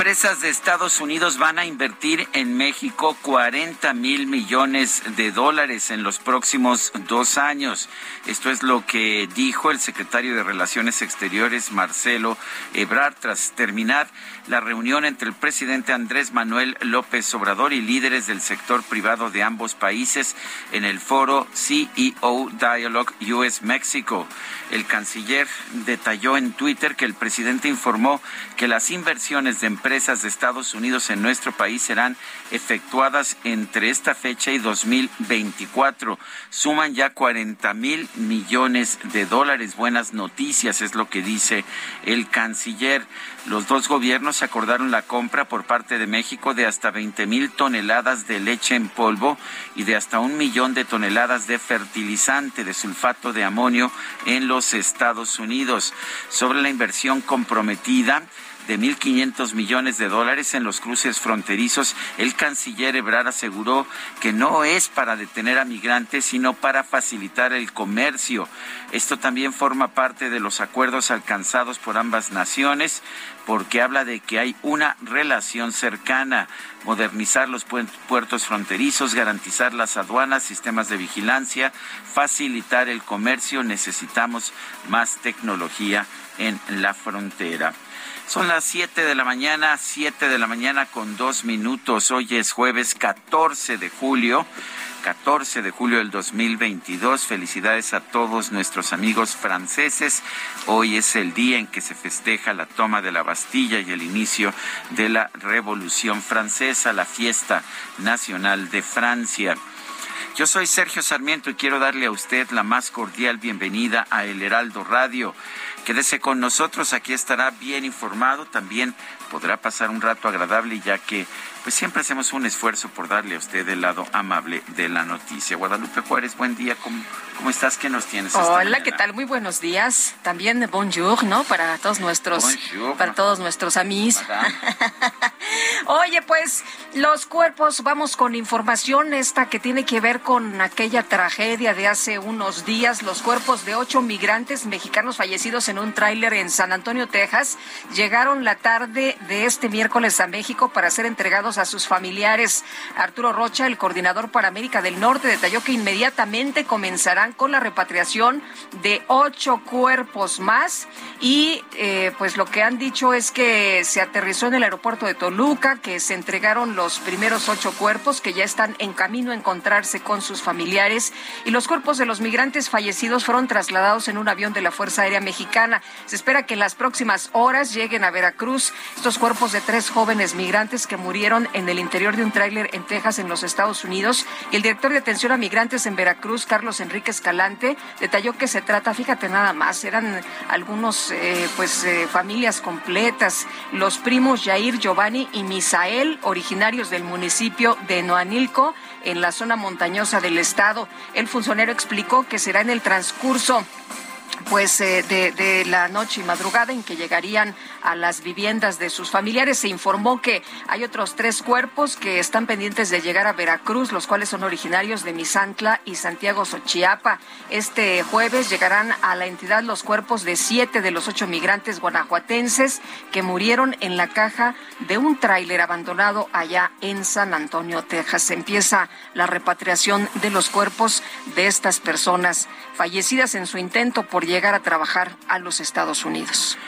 Empresas de Estados Unidos van a invertir en México 40 mil millones de dólares en los próximos dos años. Esto es lo que dijo el secretario de Relaciones Exteriores, Marcelo Ebrard, tras terminar la reunión entre el presidente Andrés Manuel López Obrador y líderes del sector privado de ambos países en el foro CEO Dialogue US México. El canciller detalló en Twitter que el presidente informó que las inversiones de empresas de Estados Unidos en nuestro país serán efectuadas entre esta fecha y 2024. Suman ya 40 mil millones de dólares. Buenas noticias es lo que dice el canciller. Los dos gobiernos acordaron la compra por parte de México de hasta 20 mil toneladas de leche en polvo y de hasta un millón de toneladas de fertilizante de sulfato de amonio en los Estados Unidos. Sobre la inversión comprometida, de 1.500 millones de dólares en los cruces fronterizos, el canciller Ebrard aseguró que no es para detener a migrantes, sino para facilitar el comercio. Esto también forma parte de los acuerdos alcanzados por ambas naciones, porque habla de que hay una relación cercana, modernizar los puertos fronterizos, garantizar las aduanas, sistemas de vigilancia, facilitar el comercio. Necesitamos más tecnología en la frontera. Son las 7 de la mañana, 7 de la mañana con dos minutos. Hoy es jueves 14 de julio. 14 de julio del 2022. Felicidades a todos nuestros amigos franceses. Hoy es el día en que se festeja la toma de la Bastilla y el inicio de la Revolución Francesa, la fiesta nacional de Francia. Yo soy Sergio Sarmiento y quiero darle a usted la más cordial bienvenida a El Heraldo Radio. Quédese con nosotros, aquí estará bien informado, también podrá pasar un rato agradable ya que pues siempre hacemos un esfuerzo por darle a usted el lado amable de la noticia. Guadalupe Juárez, buen día, ¿cómo, cómo estás? ¿Qué nos tienes? Hola, ¿qué tal? Muy buenos días. También bonjour, ¿no? Para todos nuestros, para todos nuestros amigos. Oye, pues los cuerpos, vamos con información esta que tiene que ver con aquella tragedia de hace unos días, los cuerpos de ocho migrantes mexicanos fallecidos en un tráiler en San Antonio, Texas, llegaron la tarde de este miércoles a México para ser entregados a sus familiares. Arturo Rocha, el coordinador para América del Norte, detalló que inmediatamente comenzarán con la repatriación de ocho cuerpos más y eh, pues lo que han dicho es que se aterrizó en el aeropuerto de Toluca, que se entregaron los primeros ocho cuerpos que ya están en camino a encontrarse con sus familiares y los cuerpos de los migrantes fallecidos fueron trasladados en un avión de la Fuerza Aérea Mexicana. Se espera que en las próximas horas lleguen a Veracruz estos cuerpos de tres jóvenes migrantes que murieron en el interior de un tráiler en Texas, en los Estados Unidos. Y el director de atención a migrantes en Veracruz, Carlos Enrique Escalante, detalló que se trata, fíjate nada más, eran algunos, eh, pues, eh, familias completas, los primos Jair, Giovanni y Misael, originarios del municipio de Noanilco, en la zona montañosa del estado. El funcionario explicó que será en el transcurso pues eh, de, la noche y madrugada en que llegarían a las viviendas de sus familiares. Se informó que hay otros tres cuerpos que están pendientes de llegar a Veracruz, los cuales son originarios de Misantla y Santiago Xochiapa. Este jueves llegarán a la entidad los cuerpos de siete de los ocho migrantes guanajuatenses que murieron en la caja de un tráiler abandonado allá en San Antonio, Texas. Empieza la repatriación de los cuerpos de estas personas fallecidas en su intento por llegar a trabajar a los Estados Unidos.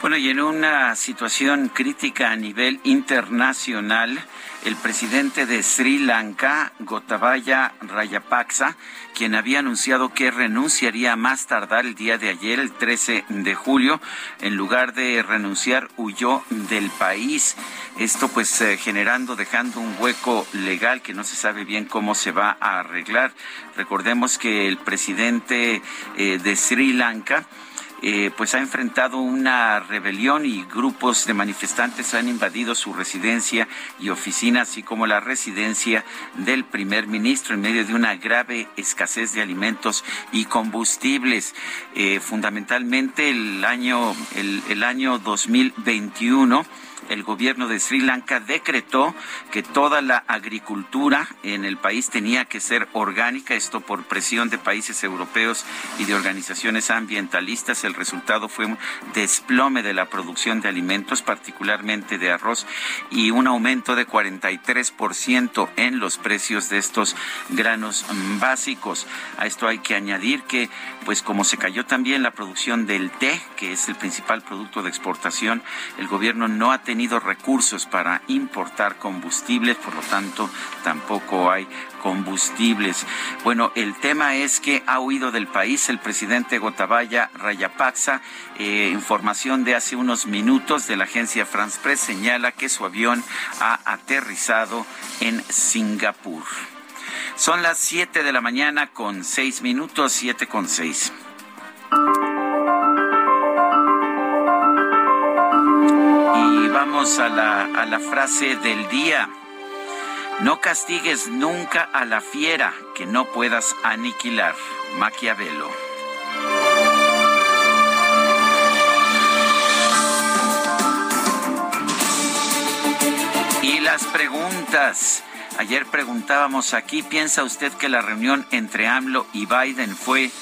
Bueno, y en una situación crítica a nivel internacional, el presidente de Sri Lanka, Gotabaya Rayapaksa, quien había anunciado que renunciaría más tardar el día de ayer, el 13 de julio, en lugar de renunciar, huyó del país. Esto pues eh, generando, dejando un hueco legal que no se sabe bien cómo se va a arreglar. Recordemos que el presidente eh, de Sri Lanka, eh, pues ha enfrentado una rebelión y grupos de manifestantes han invadido su residencia y oficina, así como la residencia del primer ministro en medio de una grave escasez de alimentos y combustibles. Eh, fundamentalmente el año, el, el año 2021 el gobierno de Sri Lanka decretó que toda la agricultura en el país tenía que ser orgánica, esto por presión de países europeos y de organizaciones ambientalistas. El resultado fue un desplome de la producción de alimentos, particularmente de arroz, y un aumento de 43% en los precios de estos granos básicos. A esto hay que añadir que, pues como se cayó también la producción del té, que es el principal producto de exportación, el gobierno no ha tenido recursos para importar combustibles, por lo tanto tampoco hay combustibles. Bueno, el tema es que ha huido del país el presidente Gotabaya Rayapaksa. Eh, información de hace unos minutos de la agencia France Press señala que su avión ha aterrizado en Singapur. Son las 7 de la mañana con 6 minutos, 7 con 6. A la, a la frase del día. No castigues nunca a la fiera que no puedas aniquilar. Maquiavelo. Y las preguntas. Ayer preguntábamos aquí, ¿piensa usted que la reunión entre AMLO y Biden fue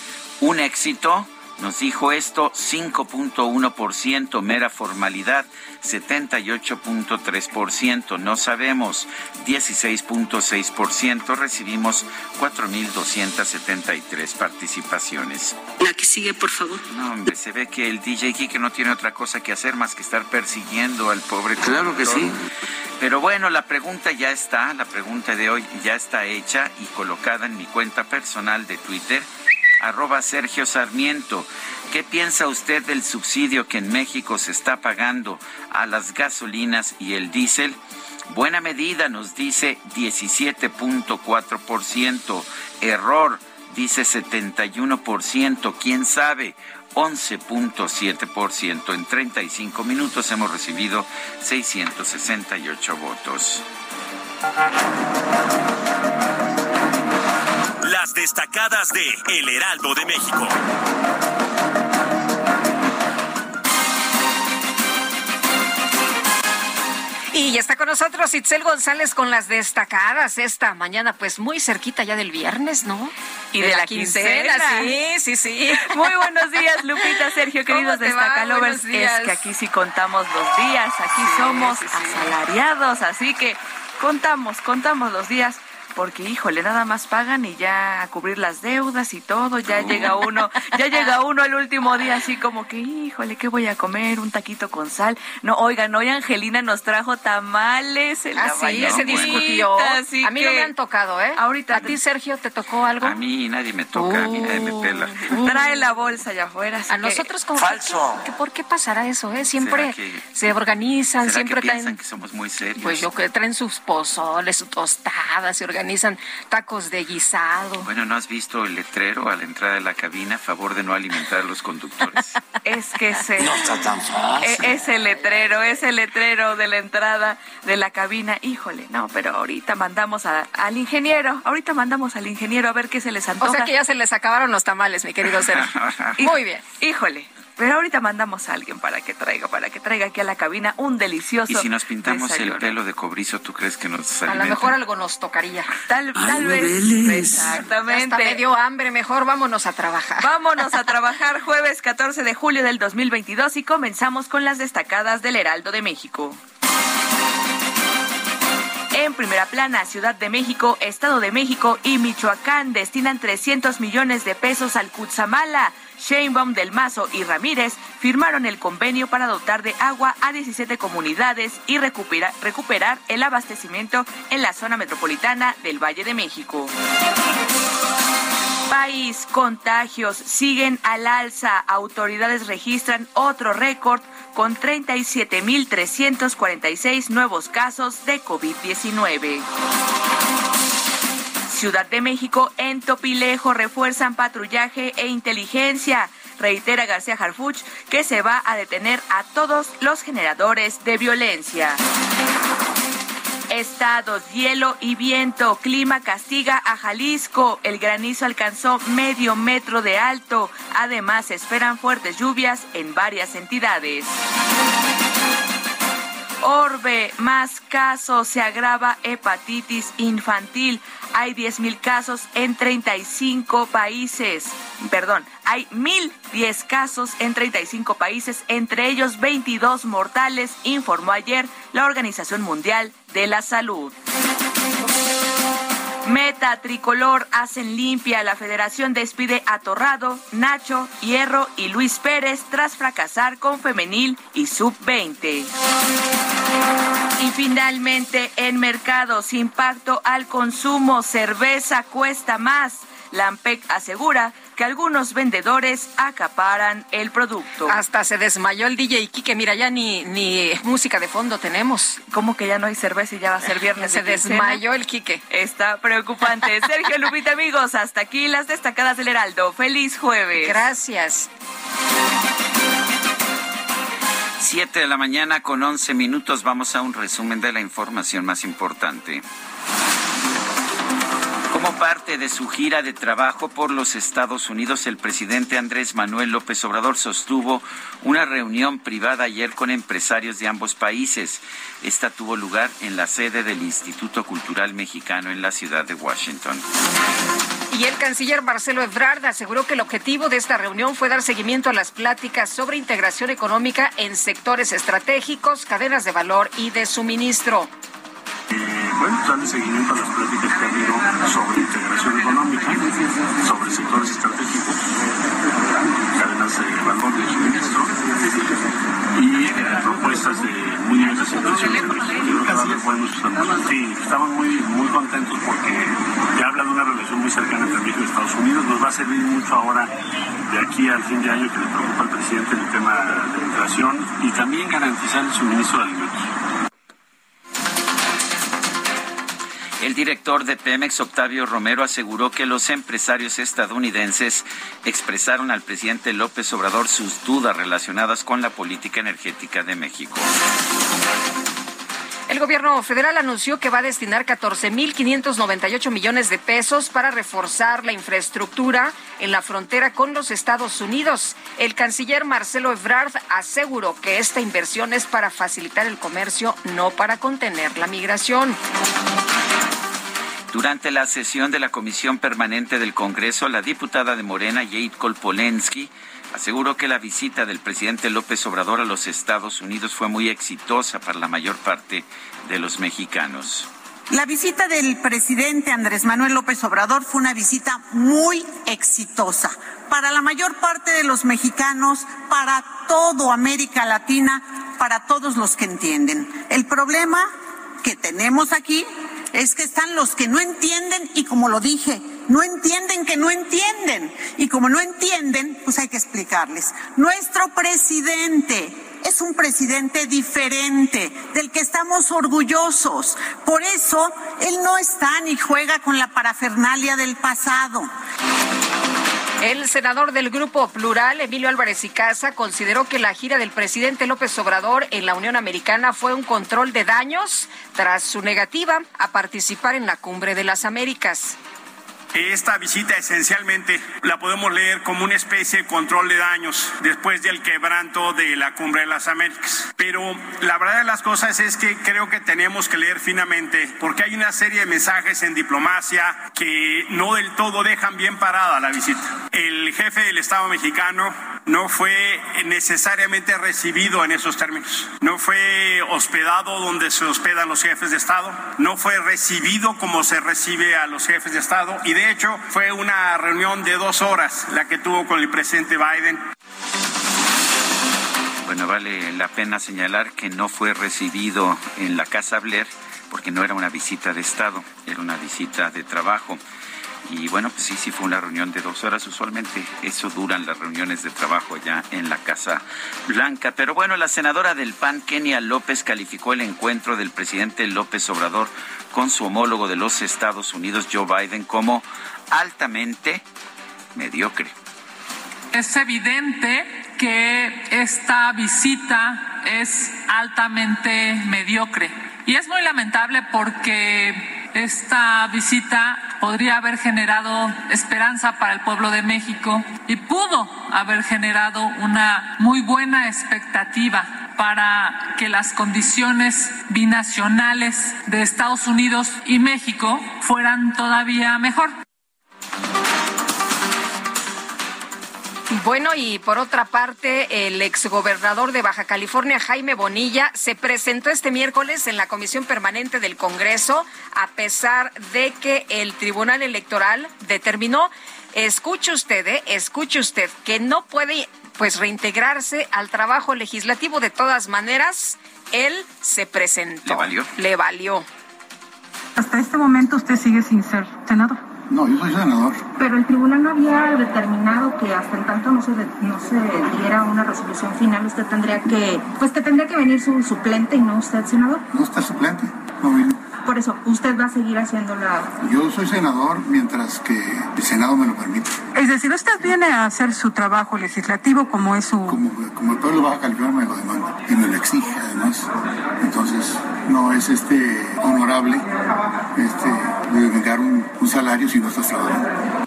un éxito? Nos dijo esto 5.1%, mera formalidad, 78.3%, no sabemos, 16.6%, recibimos 4.273 participaciones. La que sigue, por favor. No, hombre, se ve que el DJ Kike no tiene otra cosa que hacer más que estar persiguiendo al pobre. Claro que sí. Pero bueno, la pregunta ya está, la pregunta de hoy ya está hecha y colocada en mi cuenta personal de Twitter arroba Sergio Sarmiento. ¿Qué piensa usted del subsidio que en México se está pagando a las gasolinas y el diésel? Buena medida, nos dice 17.4%. Error, dice 71%. ¿Quién sabe? 11.7%. En 35 minutos hemos recibido 668 votos. Las destacadas de El Heraldo de México. Y ya está con nosotros Itzel González con las destacadas esta mañana, pues muy cerquita ya del viernes, ¿no? Y de, la, quincena. Sí, sí, sí. Muy buenos días, Lupita, Sergio, queridos destacalovers. Es que aquí sí contamos los días, aquí somos asalariados, así que contamos, contamos los días porque híjole, nada más pagan y ya a cubrir las deudas y todo, ya llega uno, ya llega uno el último día así como que, híjole, ¿qué voy a comer? Un taquito con sal. No, oigan, hoy Angelina nos trajo tamales en ah, sí, se discutió. a mí no me han tocado, ¿eh? Ahorita. ¿A ti, Sergio, te tocó algo? A mí nadie me toca, a mí nadie me pela. Trae la bolsa allá afuera. A nosotros como Falso. Que, ¿Por qué pasará eso, eh? Siempre se organizan, siempre que piensan que somos muy serios? Pues yo que traen sus pozoles, sus tostadas, se organizan organizan tacos de guisado. Bueno, ¿no has visto el letrero a la entrada de la cabina a favor de no alimentar a los conductores? es que ese, no está tan fácil. E, ese letrero, ese letrero de la entrada de la cabina, híjole, no, pero ahorita mandamos al ingeniero, ahorita mandamos al ingeniero a ver qué se les antoja. O sea que ya se les acabaron los tamales, mi querido Sergio. Muy bien. Híjole, pero ahorita mandamos a alguien para que traiga, para que traiga aquí a la cabina un delicioso. Y si nos pintamos el pelo de cobrizo, ¿tú crees que nos A lo mejor algo nos tocaría. Tal, vez. Exactamente. Hasta me dio hambre, mejor vámonos a trabajar. Vámonos a trabajar jueves 14 de julio del 2022 y comenzamos con las destacadas del Heraldo de México. En primera plana, Ciudad de México, Estado de México y Michoacán destinan 300 millones de pesos al Cutzamala Sheinbaum del Mazo y Ramírez firmaron el convenio para dotar de agua a 17 comunidades y recuperar, recuperar el abastecimiento en la zona metropolitana del Valle de México. País, contagios siguen al alza. Autoridades registran otro récord con 37.346 nuevos casos de COVID-19. Ciudad de México, en Topilejo, refuerzan patrullaje e inteligencia. Reitera García Harfuch que se va a detener a todos los generadores de violencia. Estados, hielo y viento. Clima castiga a Jalisco. El granizo alcanzó medio metro de alto. Además, esperan fuertes lluvias en varias entidades. Orbe, más casos, se agrava hepatitis infantil. Hay 10.000 casos en 35 países. Perdón, hay 1.010 casos en 35 países, entre ellos 22 mortales, informó ayer la Organización Mundial de la Salud. Meta Tricolor hacen limpia. La federación despide a Torrado, Nacho, Hierro y Luis Pérez tras fracasar con Femenil y Sub-20. Y finalmente, en mercados, impacto al consumo, cerveza cuesta más. Lampec asegura que algunos vendedores acaparan el producto. Hasta se desmayó el DJ Kike. Mira, ya ni, ni música de fondo tenemos. ¿Cómo que ya no hay cerveza y ya va a ser viernes? se desmayó el Quique. Está preocupante. Sergio Lupita, amigos, hasta aquí las destacadas del Heraldo. Feliz jueves. Gracias. Siete de la mañana con once minutos. Vamos a un resumen de la información más importante. Como parte de su gira de trabajo por los Estados Unidos, el presidente Andrés Manuel López Obrador sostuvo una reunión privada ayer con empresarios de ambos países. Esta tuvo lugar en la sede del Instituto Cultural Mexicano en la ciudad de Washington. Y el canciller Marcelo Ebrard aseguró que el objetivo de esta reunión fue dar seguimiento a las pláticas sobre integración económica en sectores estratégicos, cadenas de valor y de suministro bueno, darle seguimiento a las pláticas que ha habido sobre integración económica, sobre sectores estratégicos, cadenas de valor de suministro y propuestas de inversiones en México. Yo creo que podemos Sí, estamos muy, muy contentos porque ya habla de una relación muy cercana entre México y Estados Unidos. Nos va a servir mucho ahora de aquí al fin de año que le preocupa al presidente el tema de migración y también garantizar el suministro de alimentos. El director de Pemex, Octavio Romero, aseguró que los empresarios estadounidenses expresaron al presidente López Obrador sus dudas relacionadas con la política energética de México. El gobierno federal anunció que va a destinar 14.598 millones de pesos para reforzar la infraestructura en la frontera con los Estados Unidos. El canciller Marcelo Ebrard aseguró que esta inversión es para facilitar el comercio, no para contener la migración. Durante la sesión de la Comisión Permanente del Congreso, la diputada de Morena, Jade Kolpolensky, aseguró que la visita del presidente López Obrador a los Estados Unidos fue muy exitosa para la mayor parte de los mexicanos. La visita del presidente Andrés Manuel López Obrador fue una visita muy exitosa para la mayor parte de los mexicanos, para todo América Latina, para todos los que entienden. El problema que tenemos aquí es que están los que no entienden y como lo dije, no entienden que no entienden. Y como no entienden, pues hay que explicarles. Nuestro presidente es un presidente diferente, del que estamos orgullosos. Por eso, él no está ni juega con la parafernalia del pasado. El senador del Grupo Plural, Emilio Álvarez y Casa, consideró que la gira del presidente López Obrador en la Unión Americana fue un control de daños tras su negativa a participar en la Cumbre de las Américas. Esta visita esencialmente la podemos leer como una especie de control de daños después del quebranto de la Cumbre de las Américas. Pero la verdad de las cosas es que creo que tenemos que leer finamente porque hay una serie de mensajes en diplomacia que no del todo dejan bien parada la visita. El jefe del Estado mexicano no fue necesariamente recibido en esos términos. No fue hospedado donde se hospedan los jefes de Estado. No fue recibido como se recibe a los jefes de Estado. Y de hecho fue una reunión de dos horas la que tuvo con el presidente Biden. Bueno, vale la pena señalar que no fue recibido en la Casa Blair porque no era una visita de Estado, era una visita de trabajo. Y bueno, pues sí, sí fue una reunión de dos horas. Usualmente eso duran las reuniones de trabajo ya en la Casa Blanca. Pero bueno, la senadora del PAN, Kenia López, calificó el encuentro del presidente López Obrador con su homólogo de los Estados Unidos, Joe Biden, como altamente mediocre. Es evidente que esta visita es altamente mediocre. Y es muy lamentable porque esta visita podría haber generado esperanza para el pueblo de México y pudo haber generado una muy buena expectativa para que las condiciones binacionales de Estados Unidos y México fueran todavía mejor. Bueno, y por otra parte, el exgobernador de Baja California, Jaime Bonilla, se presentó este miércoles en la Comisión Permanente del Congreso, a pesar de que el Tribunal Electoral determinó, escuche usted, eh, escuche usted, que no puede pues reintegrarse al trabajo legislativo. De todas maneras, él se presentó. ¿Le valió? Le valió. Hasta este momento usted sigue sin ser senador. No, yo soy senador. Pero el tribunal no había determinado que hasta en tanto no se, no se diera una resolución final, usted tendría que, pues que tendría que venir su suplente y no usted, senador. No está suplente, no vino. Por eso, usted va a seguir haciendo la... Yo soy senador mientras que el Senado me lo permite. Es decir, usted viene a hacer su trabajo legislativo como es su... Como, como el pueblo Baja California me lo demanda y me lo exige además. Entonces, no es este honorable este, de un, un salario si no estás trabajando.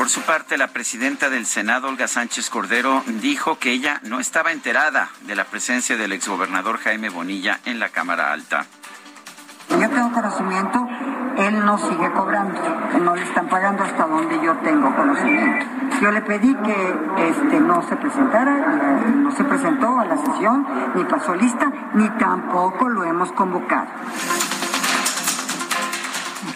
Por su parte, la presidenta del Senado, Olga Sánchez Cordero, dijo que ella no estaba enterada de la presencia del exgobernador Jaime Bonilla en la Cámara Alta. Yo tengo conocimiento, él no sigue cobrando, no le están pagando hasta donde yo tengo conocimiento. Yo le pedí que este, no se presentara, no se presentó a la sesión, ni pasó lista, ni tampoco lo hemos convocado.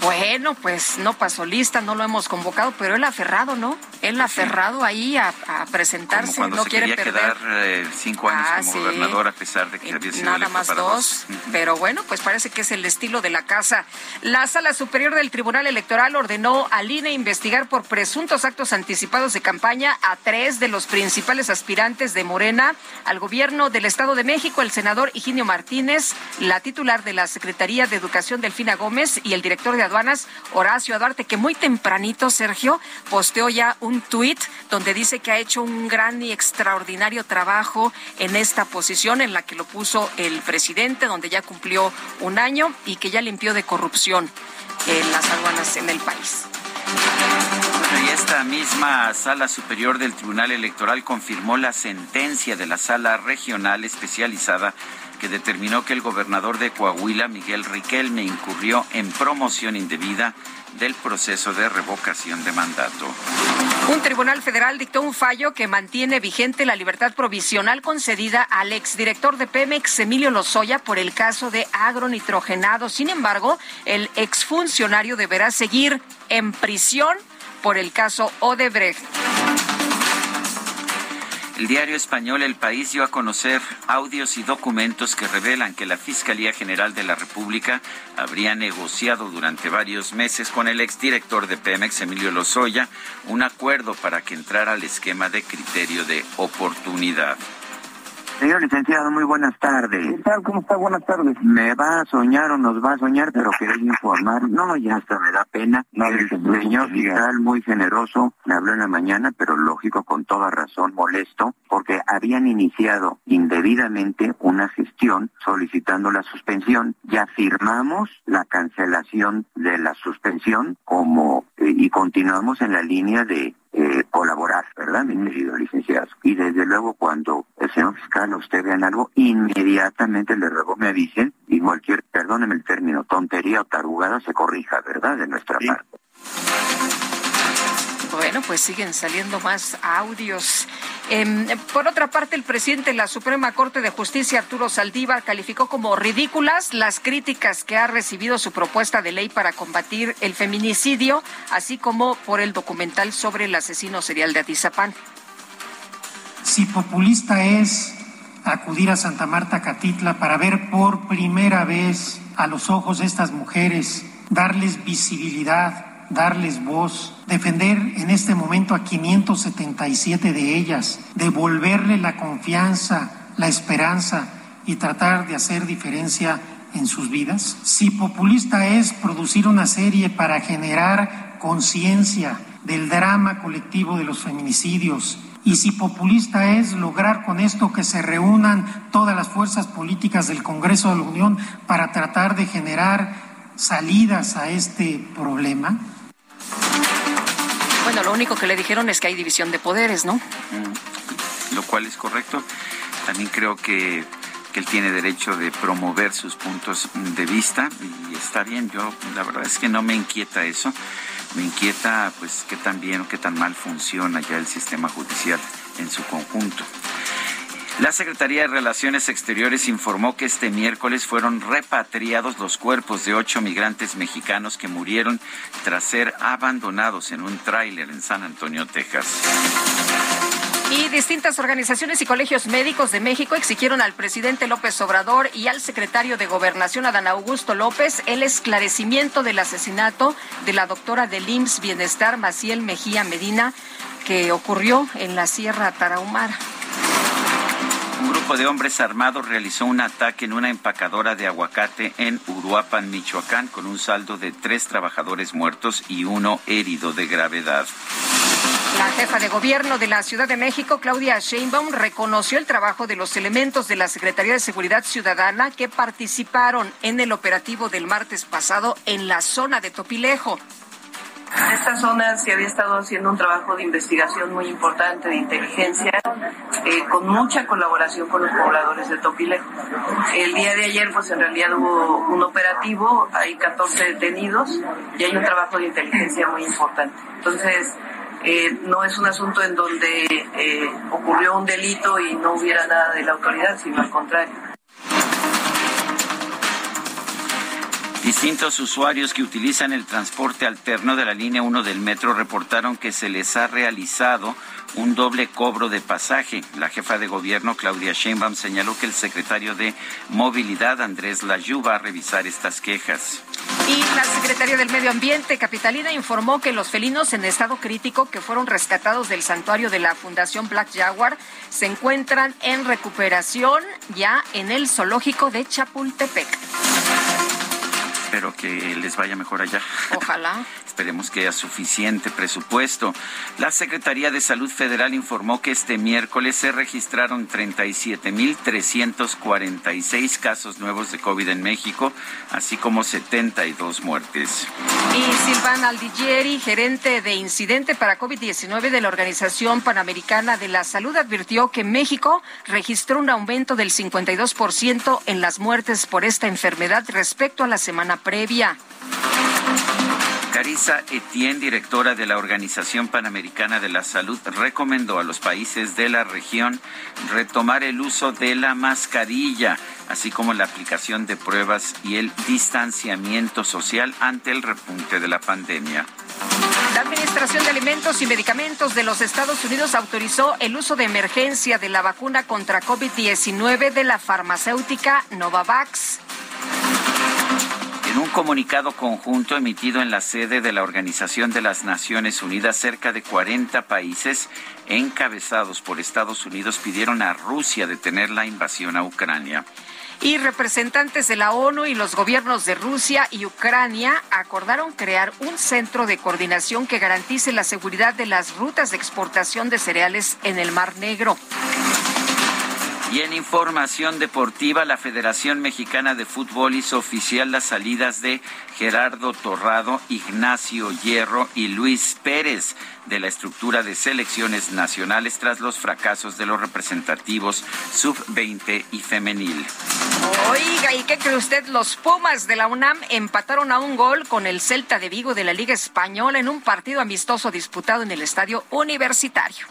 Bueno, pues no pasó lista, no lo hemos convocado, pero él aferrado, ¿no? Él aferrado ahí a, presentarse, como no quiere perder. quedar eh, cinco años Ah, como sí. gobernador a pesar de que había sido Nada más para dos, pero bueno, pues parece que es el estilo de la casa. La Sala Superior del Tribunal Electoral ordenó al INE investigar por presuntos actos anticipados de campaña a tres de los principales aspirantes de Morena al gobierno del Estado de México, el senador Higinio Martínez, la titular de la Secretaría de Educación Delfina Gómez y el director de aduanas Horacio Duarte, que muy tempranito, Sergio, posteó ya un tuit donde dice que ha hecho un gran y extraordinario trabajo en esta posición en la que lo puso el presidente, donde ya cumplió un año y que ya limpió de corrupción en las aduanas en el país. Y esta misma sala superior del Tribunal Electoral confirmó la sentencia de la sala regional especializada que determinó que el gobernador de Coahuila, Miguel Riquelme, incurrió en promoción indebida del proceso de revocación de mandato. Un tribunal federal dictó un fallo que mantiene vigente la libertad provisional concedida al exdirector de Pemex, Emilio Lozoya, por el caso de agronitrogenado. Sin embargo, el exfuncionario deberá seguir en prisión por el caso Odebrecht. El diario español El País dio a conocer audios y documentos que revelan que la Fiscalía General de la República habría negociado durante varios meses con el exdirector de Pemex, Emilio Lozoya, un acuerdo para que entrara al esquema de criterio de oportunidad. Señor licenciado, muy buenas tardes. ¿Qué tal? ¿Cómo está? Buenas tardes. Me va a soñar o nos va a soñar, pero quería informar. No, ya hasta me da pena. No, el señor fiscal muy generoso me habló en la mañana, pero lógico, con toda razón, molesto, porque habían iniciado indebidamente una gestión solicitando la suspensión. Ya firmamos la cancelación de la suspensión como eh, y continuamos en la línea de eh, colaborar, ¿verdad, mi querido licenciado? Y desde luego cuando el señor fiscal o usted vean algo, inmediatamente le ruego me avisen y cualquier, perdóneme el término, tontería o tarugada se corrija, ¿verdad? De nuestra parte. Bueno, pues siguen saliendo más audios. Em, por otra parte, el presidente de la Suprema Corte de Justicia, Arturo Saldívar, calificó como ridículas las críticas que ha recibido su propuesta de ley para combatir el feminicidio, así como por el documental sobre el asesino serial de Atizapán. Si populista es acudir a Santa Marta Catitla para ver por primera vez a los ojos de estas mujeres, darles visibilidad, darles voz, defender en este momento a 577 de ellas, devolverle la confianza, la esperanza y tratar de hacer diferencia en sus vidas? Si populista es producir una serie para generar conciencia del drama colectivo de los feminicidios, y si populista es lograr con esto que se reúnan todas las fuerzas políticas del Congreso de la Unión para tratar de generar salidas a este problema, bueno, lo único que le dijeron es que hay división de poderes, ¿no? Mm, lo cual es correcto. También creo que, él tiene derecho de promover sus puntos de vista y está bien. Yo, la verdad es que no me inquieta eso. Me inquieta, pues, qué tan bien o qué tan mal funciona ya el sistema judicial en su conjunto. La Secretaría de Relaciones Exteriores informó que este miércoles fueron repatriados los cuerpos de ocho migrantes mexicanos que murieron tras ser abandonados en un tráiler en San Antonio, Texas. Y distintas organizaciones y colegios médicos de México exigieron al presidente López Obrador y al secretario de Gobernación, Adán Augusto López, el esclarecimiento del asesinato de la doctora del IMSS Bienestar, Maciel Mejía Medina, que ocurrió en la Sierra Tarahumara. Un grupo de hombres armados realizó un ataque en una empacadora de aguacate en Uruapan, Michoacán, con un saldo de tres trabajadores muertos y uno herido de gravedad. La jefa de gobierno de la Ciudad de México, Claudia Sheinbaum, reconoció el trabajo de los elementos de la Secretaría de Seguridad Ciudadana que participaron en el operativo del martes pasado en la zona de Topilejo. Esta zona se había estado haciendo un trabajo de investigación muy importante, de inteligencia, eh, con mucha colaboración con los pobladores de Topilejo. El día de ayer, pues en realidad hubo un operativo, hay 14 detenidos y hay un trabajo de inteligencia muy importante. Entonces, eh, no es un asunto en donde eh, ocurrió un delito y no hubiera nada de la autoridad, sino al contrario. Distintos usuarios que utilizan el transporte alterno de la línea 1 del metro reportaron que se les ha realizado un doble cobro de pasaje. La jefa de gobierno, Claudia Sheinbaum, señaló que el secretario de Movilidad, Andrés Layú, va a revisar estas quejas. Y la secretaria del Medio Ambiente, Capitalina, informó que los felinos en estado crítico que fueron rescatados del santuario de la Fundación Black Jaguar se encuentran en recuperación ya en el zoológico de Chapultepec espero que les vaya mejor allá. Ojalá. Esperemos que haya suficiente presupuesto. La Secretaría de Salud Federal informó que este miércoles se registraron 37.346 casos nuevos de COVID en México, así como 72 muertes. Y Silvana Aldigieri, gerente de incidente para COVID-19 de la Organización Panamericana de la Salud, advirtió que México registró un aumento del 52% en las muertes por esta enfermedad respecto a la semana previa. Carissa Etienne, directora de la Organización Panamericana de la Salud, recomendó a los países de la región retomar el uso de la mascarilla, así como la aplicación de pruebas y el distanciamiento social ante el repunte de la pandemia. La Administración de Alimentos y Medicamentos de los Estados Unidos autorizó el uso de emergencia de la vacuna contra COVID-19 de la farmacéutica Novavax. En un comunicado conjunto emitido en la sede de la Organización de las Naciones Unidas, cerca de 40 países encabezados por Estados Unidos pidieron a Rusia detener la invasión a Ucrania. Y representantes de la ONU y los gobiernos de Rusia y Ucrania acordaron crear un centro de coordinación que garantice la seguridad de las rutas de exportación de cereales en el Mar Negro. Y en información deportiva, la Federación Mexicana de Fútbol hizo oficial las salidas de Gerardo Torrado, Ignacio Hierro y Luis Pérez de la estructura de selecciones nacionales tras los fracasos de los representativos sub-20 y femenil. Oiga, ¿y qué cree usted? Los Pumas de la UNAM empataron a un gol con el Celta de Vigo de la Liga Española en un partido amistoso disputado en el Estadio Universitario.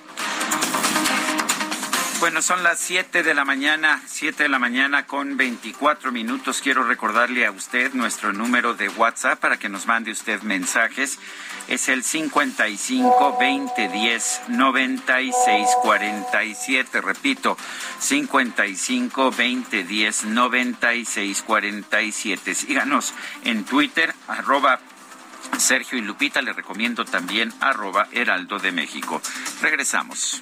Bueno, son las 7 de la mañana, 7 de la mañana con 24 minutos. Quiero recordarle a usted nuestro número de WhatsApp para que nos mande usted mensajes. Es el 55 20 10 96 47. Repito, 55 20 10 96 47. Síganos en Twitter, arroba Sergio y Lupita. Le recomiendo también arroba Heraldo de México. Regresamos.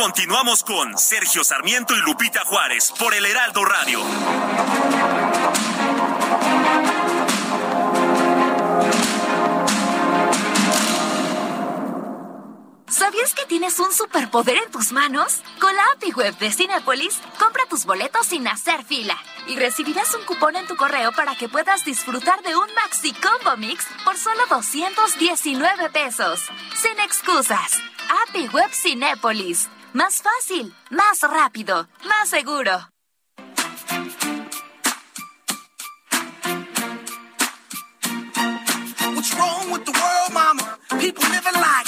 Continuamos con Sergio Sarmiento y Lupita Juárez por el Heraldo Radio. ¿Sabías que tienes un superpoder en tus manos? Con la API Web de Cinepolis, compra tus boletos sin hacer fila y recibirás un cupón en tu correo para que puedas disfrutar de un Maxi Combo Mix por solo 219 pesos. Sin excusas. API Web Cinépolis. Más fácil, más rápido, más seguro. What's wrong with the world, mama? People living like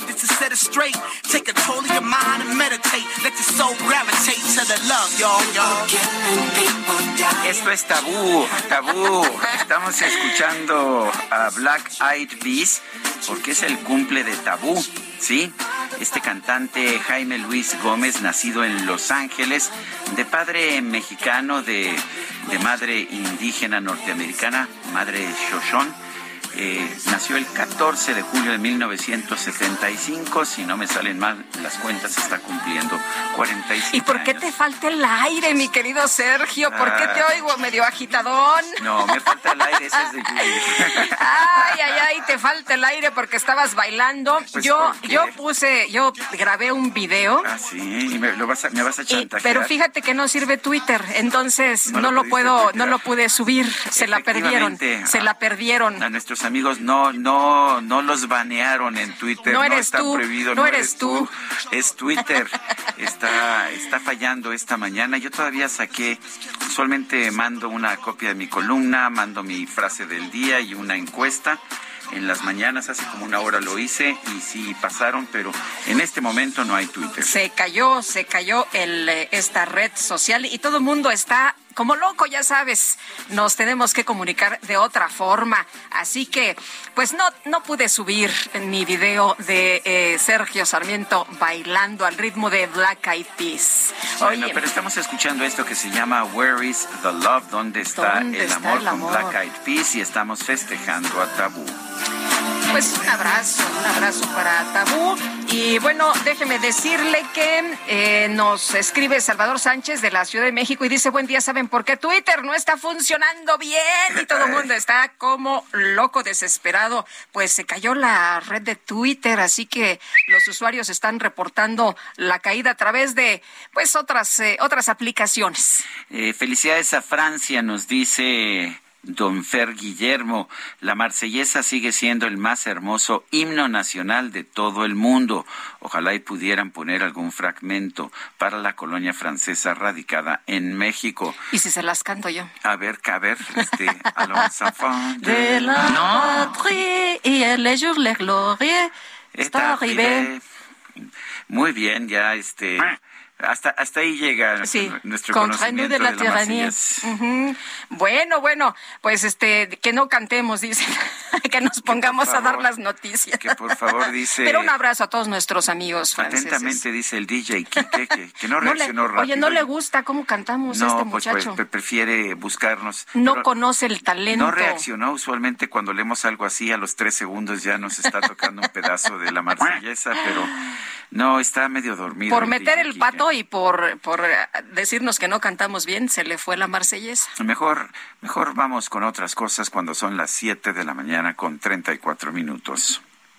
to set it straight. Take control of your mind and meditate. Let your soul gravitate to the love, y'all, y'all. Esto es tabú, tabú. Estamos escuchando a Black Eyed Peas porque es el cumple de tabú, ¿sí? Este cantante Jaime Luis Gómez, nacido en Los Ángeles, de padre mexicano, de, de madre indígena norteamericana, madre Shoshone eh, nació el 14 de julio de 1975. Si no me salen mal las cuentas, está cumpliendo 45 ¿Y por qué te falta el aire, mi querido Sergio? ¿Por qué te ah. oigo medio agitadón? No, me falta el aire, ese es de Ay, ay, ay, te falta el aire porque estabas bailando. Pues, yo, yo puse, yo grabé un video. Ah, sí, y me, lo vas a, me vas a chantajear. pero fíjate que no sirve Twitter, entonces no, lo, puedo, no lo pude subir. Se la perdieron, se la perdieron. A nuestros amigos no, no, no los banearon en Twitter. No eres tú. no, eres tú. Es Twitter. está, está fallando esta mañana. Yo todavía saqué, usualmente mando una copia de mi columna, mando mi frase del día y una encuesta en las mañanas, hace como una hora lo hice y sí pasaron, pero en este momento no hay Twitter. Se cayó, se cayó el, eh, esta red social y todo el mundo está como loco, ya sabes, nos tenemos que comunicar de otra forma. Así que, pues no, no pude subir mi video de eh, Sergio Sarmiento bailando al ritmo de Black Eyed Peas. Bueno, pero estamos escuchando esto que se llama Where is the Love? ¿Dónde está, el, amor con Black Eyed Peas? Y estamos festejando a Tabú. Pues un abrazo, un abrazo para Tabú. Y bueno, déjeme decirle que eh, nos escribe Salvador Sánchez de la Ciudad de México y dice, buen día, ¿saben por qué Twitter no está funcionando bien? Y todo el mundo está como loco, desesperado. Pues se cayó la red de Twitter, así que los usuarios están reportando la caída a través de pues otras, eh, otras aplicaciones. Eh, felicidades a Francia, nos dice Don Fer Guillermo, la marsellesa sigue siendo el más hermoso himno nacional de todo el mundo. Ojalá y pudieran poner algún fragmento para la colonia francesa radicada en México. ¿Y si se las canto yo? A ver, a ver, este, a los enfants de, la patrie y el jour le glorie está arrivé. Muy bien, ya este hasta, hasta ahí llega sí, nuestro conocimiento de la, tiranía. Bueno, bueno, pues este, que no cantemos, dice, que nos pongamos a dar las noticias. Que por favor dice. Pero un abrazo a todos nuestros amigos franceses. Atentamente dice el DJ Kike, que, no reaccionó rápido. Oye, no le gusta cómo cantamos no, este pues, muchacho. Pues, prefiere buscarnos. No conoce el talento. No reaccionó. Usualmente cuando leemos algo así a los tres segundos ya nos está tocando un pedazo de la marsellesa, pero no, está medio dormido. Por meter el pato y por, por decirnos que no cantamos bien, se le fue la marsellesa. Mejor, mejor vamos con otras cosas cuando son las 7 de la mañana con 34 minutos.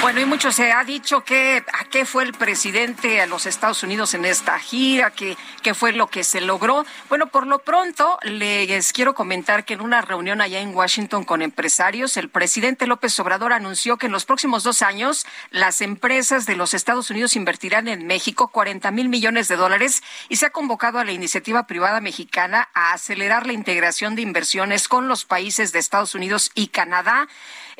Bueno, y mucho se ha dicho que a qué fue el presidente a los Estados Unidos en esta gira, qué, qué fue lo que se logró. Bueno, por lo pronto les quiero comentar que en una reunión allá en Washington con empresarios, el presidente López Obrador anunció que en los próximos dos años las empresas de los Estados Unidos invertirán en México 40 mil millones de dólares y se ha convocado a la iniciativa privada mexicana a acelerar la integración de inversiones con los países de Estados Unidos y Canadá.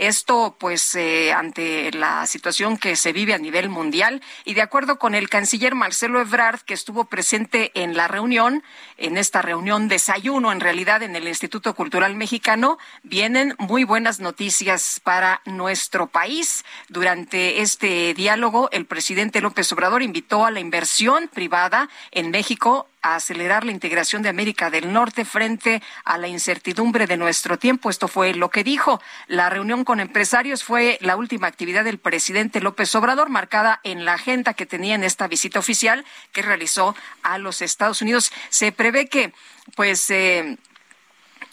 Esto, pues, eh, ante la situación que se vive a nivel mundial. Y de acuerdo con el canciller Marcelo Ebrard, que estuvo presente en la reunión, en esta reunión desayuno, en realidad, en el Instituto Cultural Mexicano, vienen muy buenas noticias para nuestro país. Durante este diálogo, el presidente López Obrador invitó a la inversión privada en México a acelerar la integración de América del Norte frente a la incertidumbre de nuestro tiempo. Esto fue lo que dijo. La reunión con empresarios fue la última actividad del presidente López Obrador, marcada en la agenda que tenía en esta visita oficial que realizó a los Estados Unidos. Se prevé que, pues, eh,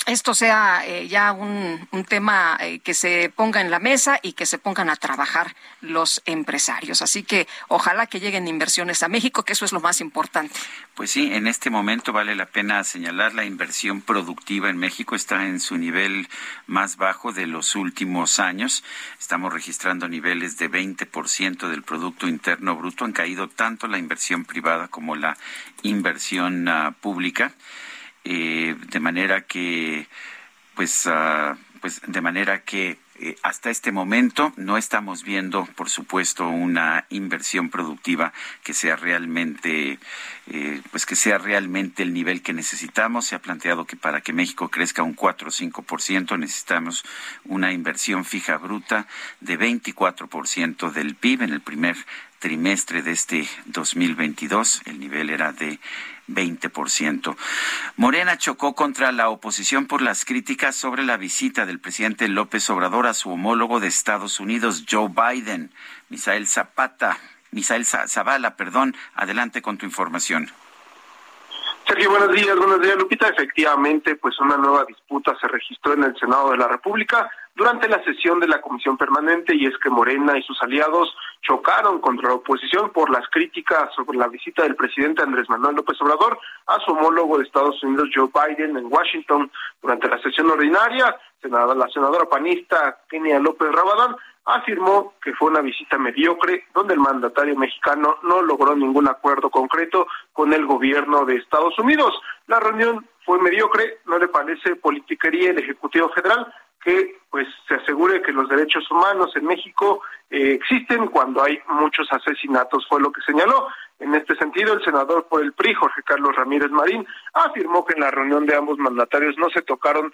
esto sea eh, ya un, tema eh, que se ponga en la mesa y que se pongan a trabajar los empresarios. Así que ojalá que lleguen inversiones a México, que eso es lo más importante. Pues sí, en este momento vale la pena señalar la inversión productiva en México está en su nivel más bajo de los últimos años. Estamos registrando niveles de 20% del Producto Interno Bruto. Han caído tanto la inversión privada como la inversión ah, pública. Eh, de manera que, pues, ah, pues de manera que eh, hasta este momento no estamos viendo, por supuesto, una inversión productiva que sea realmente, eh, pues que sea realmente el nivel que necesitamos. Se ha planteado que para que México crezca un 4 o 5% necesitamos una inversión fija bruta de 24% del PIB en el primer trimestre de este 2022. El nivel era de 20%. Morena chocó contra la oposición por las críticas sobre la visita del presidente López Obrador a su homólogo de Estados Unidos, Joe Biden. Misael Zapata, Misael Zavala, perdón, adelante con tu información. Sergio, buenos días, buenos días, Lupita. Efectivamente, pues una nueva disputa se registró en el Senado de la República durante la sesión de la Comisión Permanente y es que Morena y sus aliados chocaron contra la oposición por las críticas sobre la visita del presidente Andrés Manuel López Obrador a su homólogo de Estados Unidos Joe Biden en Washington durante la sesión ordinaria. La senadora panista Kenia López Rabadán afirmó que fue una visita mediocre donde el mandatario mexicano no logró ningún acuerdo concreto con el gobierno de Estados Unidos. La reunión fue mediocre, no le parece politiquería el Ejecutivo Federal que pues se asegure que los derechos humanos en México eh, existen cuando hay muchos asesinatos, fue lo que señaló. En este sentido, el senador por el PRI, Jorge Carlos Ramírez Marín, afirmó que en la reunión de ambos mandatarios no se tocaron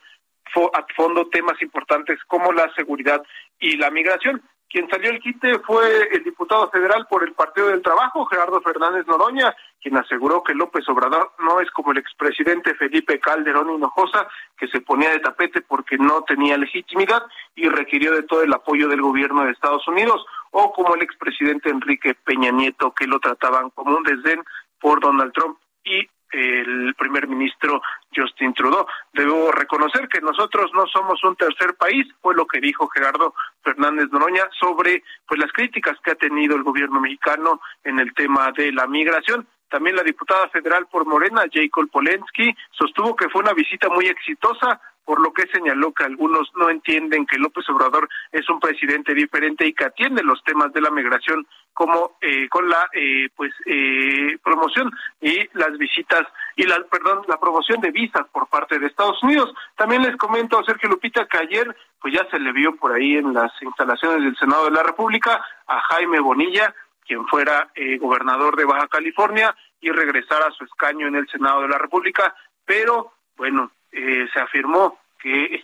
a fondo temas importantes como la seguridad y la migración. Quien salió el quite fue el diputado federal por el Partido del Trabajo, Gerardo Fernández Noroña, quien aseguró que López Obrador no es como el expresidente Felipe Calderón Hinojosa, que se ponía de tapete porque no tenía legitimidad y requirió de todo el apoyo del gobierno de Estados Unidos, o como el expresidente Enrique Peña Nieto, que lo trataban como un desdén por Donald Trump y el primer ministro Justin Trudeau. Debo reconocer que nosotros no somos un tercer país, fue lo que dijo Gerardo Fernández Noroña sobre pues las críticas que ha tenido el gobierno mexicano en el tema de la migración. También la diputada federal por Morena, Jacob Polensky, sostuvo que fue una visita muy exitosa, por lo que señaló que algunos no entienden que López Obrador es un presidente diferente y que atiende los temas de la migración como eh, con la eh, pues eh, promoción y las visitas y la perdón la promoción de visas por parte de Estados Unidos. También les comento Sergio Lupita que ayer pues ya se le vio por ahí en las instalaciones del Senado de la República a Jaime Bonilla quien fuera gobernador de Baja California y regresara a su escaño en el Senado de la República pero bueno se afirmó que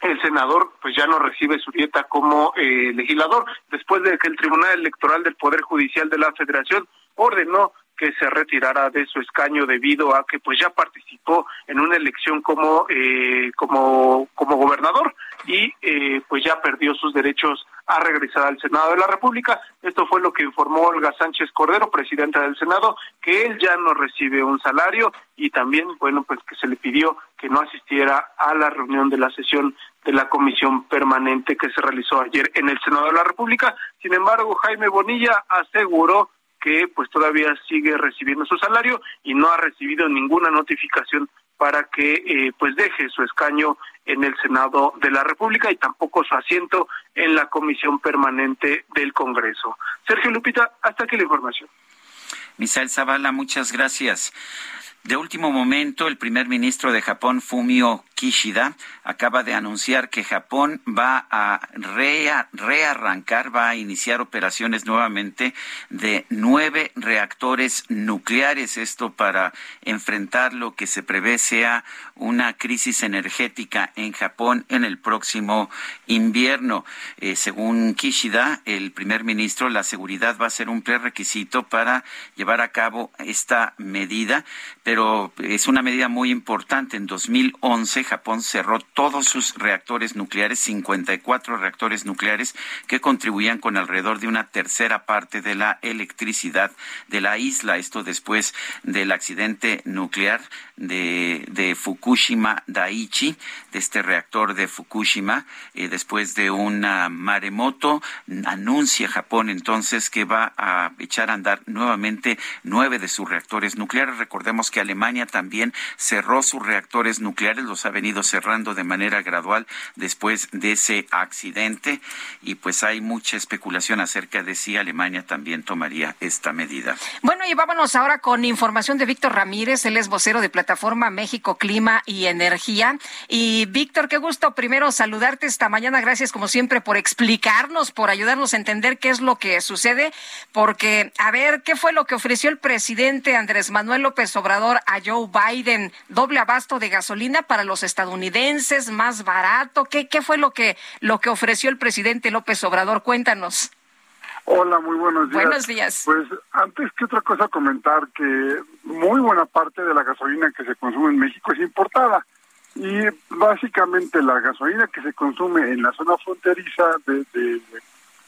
el senador pues ya no recibe su dieta como eh, legislador. Después de que el Tribunal Electoral del Poder Judicial de la Federación ordenó que se retirara de su escaño debido a que pues ya participó en una elección como eh, como como gobernador y eh, pues ya perdió sus derechos a regresar al Senado de la República. Esto fue lo que informó Olga Sánchez Cordero, presidenta del Senado, que él ya no recibe un salario y también, bueno, pues que se le pidió que no asistiera a la reunión de la sesión de la comisión permanente que se realizó ayer en el Senado de la República. Sin embargo, Jaime Bonilla aseguró que pues todavía sigue recibiendo su salario y no ha recibido ninguna notificación para que eh, pues deje su escaño en el Senado de la República y tampoco su asiento en la comisión permanente del Congreso. Sergio Lupita, hasta aquí la información. Misael Zavala, muchas gracias. De último momento, el primer ministro de Japón, Fumio Kishida, acaba de anunciar que Japón va a rearrancar, va a iniciar operaciones nuevamente de nueve reactores nucleares. Esto para enfrentar lo que se prevé sea una crisis energética en Japón en el próximo invierno. Eh, según Kishida, el primer ministro, la seguridad va a ser un prerequisito para llevar a cabo esta medida, pero es una medida muy importante. En 2011, Japón cerró todos sus reactores nucleares, 54 reactores nucleares que contribuían con alrededor de una tercera parte de la electricidad de la isla. Esto después del accidente nuclear de, Fukushima Daiichi, de este reactor de Fukushima, eh, después de una maremoto, anuncia Japón entonces que va a echar a andar nuevamente nueve de sus reactores nucleares. Recordemos que Alemania también cerró sus reactores nucleares, los ha venido cerrando de manera gradual después de ese accidente y pues hay mucha especulación acerca de si Alemania también tomaría esta medida. Bueno, y vámonos ahora con información de Víctor Ramírez, él es vocero de plataforma México Clima y Energía. Y Víctor, qué gusto primero saludarte esta mañana. Gracias como siempre por explicarnos, por ayudarnos a entender qué es lo que sucede, porque a ver, ¿qué fue lo que ofreció el presidente Andrés Manuel López Obrador a Joe Biden? Doble abasto de gasolina para los estadounidenses, más barato. ¿Qué, qué fue lo que, lo que ofreció el presidente López Obrador? Cuéntanos. Hola, muy buenos días. Buenos días. Pues antes que otra cosa comentar que muy buena parte de la gasolina que se consume en México es importada y básicamente la gasolina que se consume en la zona fronteriza de,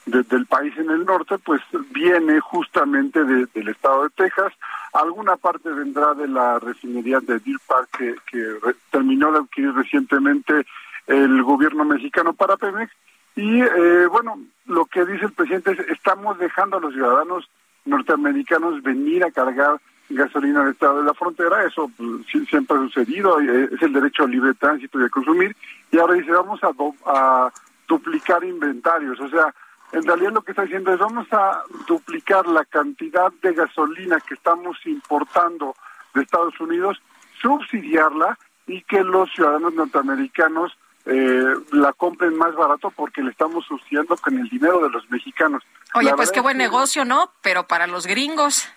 del país en el norte pues viene justamente del estado de Texas. Alguna parte vendrá de la refinería de Deer Park que, que terminó de adquirir recientemente el gobierno mexicano para Pemex. Y eh, bueno, lo que dice el presidente es, estamos dejando a los ciudadanos norteamericanos venir a cargar gasolina del estado de la frontera, eso pues, siempre ha sucedido, eh, es el derecho al libre tránsito y a consumir, y ahora dice vamos a duplicar inventarios, o sea, en realidad lo que está diciendo es vamos a duplicar la cantidad de gasolina que estamos importando de Estados Unidos, subsidiarla y que los ciudadanos norteamericanos eh, la compren más barato porque le estamos subsidiando con el dinero de los mexicanos. Oye, pues qué buen negocio, ¿no? Pero para los gringos.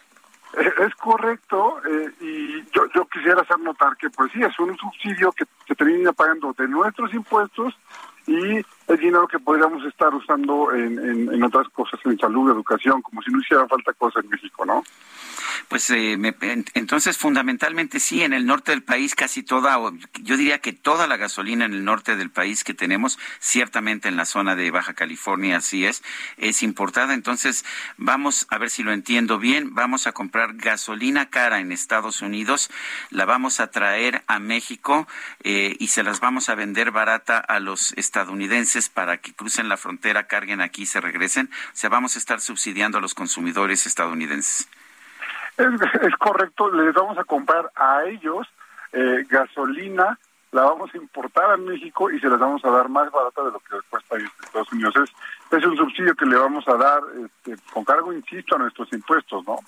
Es correcto, eh, y yo, yo quisiera hacer notar que, pues sí, es un subsidio que se termina pagando de nuestros impuestos y el dinero que podríamos estar usando en, en, otras cosas, en salud, educación, como si no hiciera falta cosas en México, ¿no? Pues eh, entonces fundamentalmente sí, en el norte del país casi toda, yo diría que toda la gasolina en el norte del país que tenemos, ciertamente en la zona de Baja California así es, es importada. Entonces vamos a ver si lo entiendo bien, vamos a comprar gasolina cara en Estados Unidos, la vamos a traer a México eh, y se las vamos a vender barata a los estadounidenses para que crucen la frontera, carguen aquí y se regresen. O sea, vamos a estar subsidiando a los consumidores estadounidenses. Es, correcto, les vamos a comprar a ellos eh, gasolina, la vamos a importar a México y se las vamos a dar más barata de lo que cuesta en Estados Unidos. Es, es un subsidio que le vamos a dar este, con cargo, insisto, a nuestros impuestos, ¿no?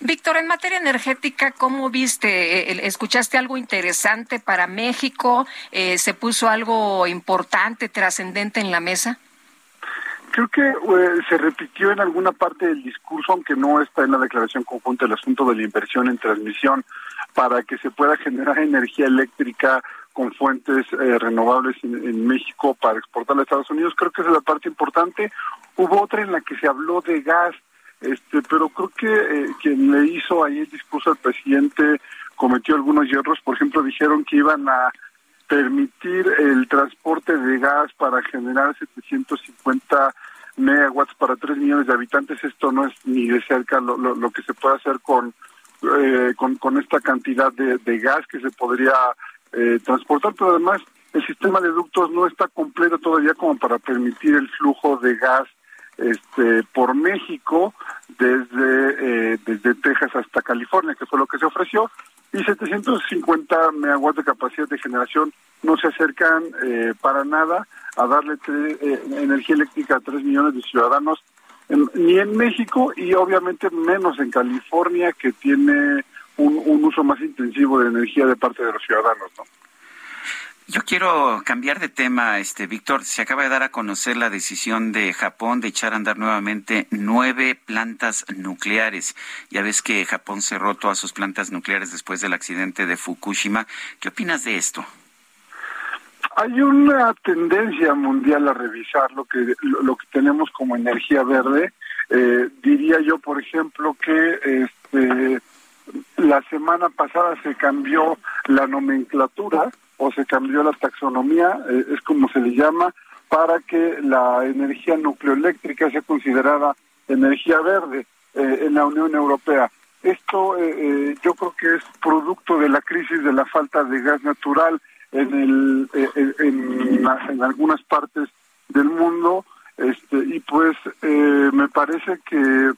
Víctor, en materia energética, ¿cómo viste? Eh, ¿Escuchaste algo interesante para México? Eh, ¿Se puso algo importante, trascendente en la mesa? Creo que eh, se repitió en alguna parte del discurso, aunque no está en la declaración conjunta, el asunto de la inversión en transmisión para que se pueda generar energía eléctrica con fuentes renovables en, México para exportar a Estados Unidos. Creo que esa es la parte importante. Hubo otra en la que se habló de gas, este, pero creo que eh, quien le hizo ahí el discurso al presidente cometió algunos hierros. Por ejemplo, dijeron que iban a permitir el transporte de gas para generar 750 megawatts para 3 millones de habitantes. Esto no es ni de cerca lo, lo, que se puede hacer con, eh, con, con, esta cantidad de, de, gas que se podría eh, transportar, pero además el sistema de ductos no está completo todavía como para permitir el flujo de gas este, por México desde, eh, desde Texas hasta California, que fue lo que se ofreció, y 750 megawatts de capacidad de generación no se acercan eh, para nada a darle eh, energía eléctrica a 3 millones de ciudadanos, ni en México y obviamente menos en California, que tiene un, un uso más intensivo de energía de parte de los ciudadanos. ¿no? Yo quiero cambiar de tema, este Víctor. Se acaba de dar a conocer la decisión de Japón de echar a andar nuevamente nueve plantas nucleares. Ya ves que Japón cerró todas sus plantas nucleares después del accidente de Fukushima. ¿Qué opinas de esto? Hay una tendencia mundial a revisar lo que lo que tenemos como energía verde. Eh, diría yo, por ejemplo, que este, la semana pasada se cambió la nomenclatura o se cambió la taxonomía, eh, es como se le llama, para que la energía nucleoeléctrica sea considerada energía verde eh, en la Unión Europea. Esto eh, yo creo que es producto de la crisis de la falta de gas natural en, el, en, en, algunas partes del mundo este, y pues me parece que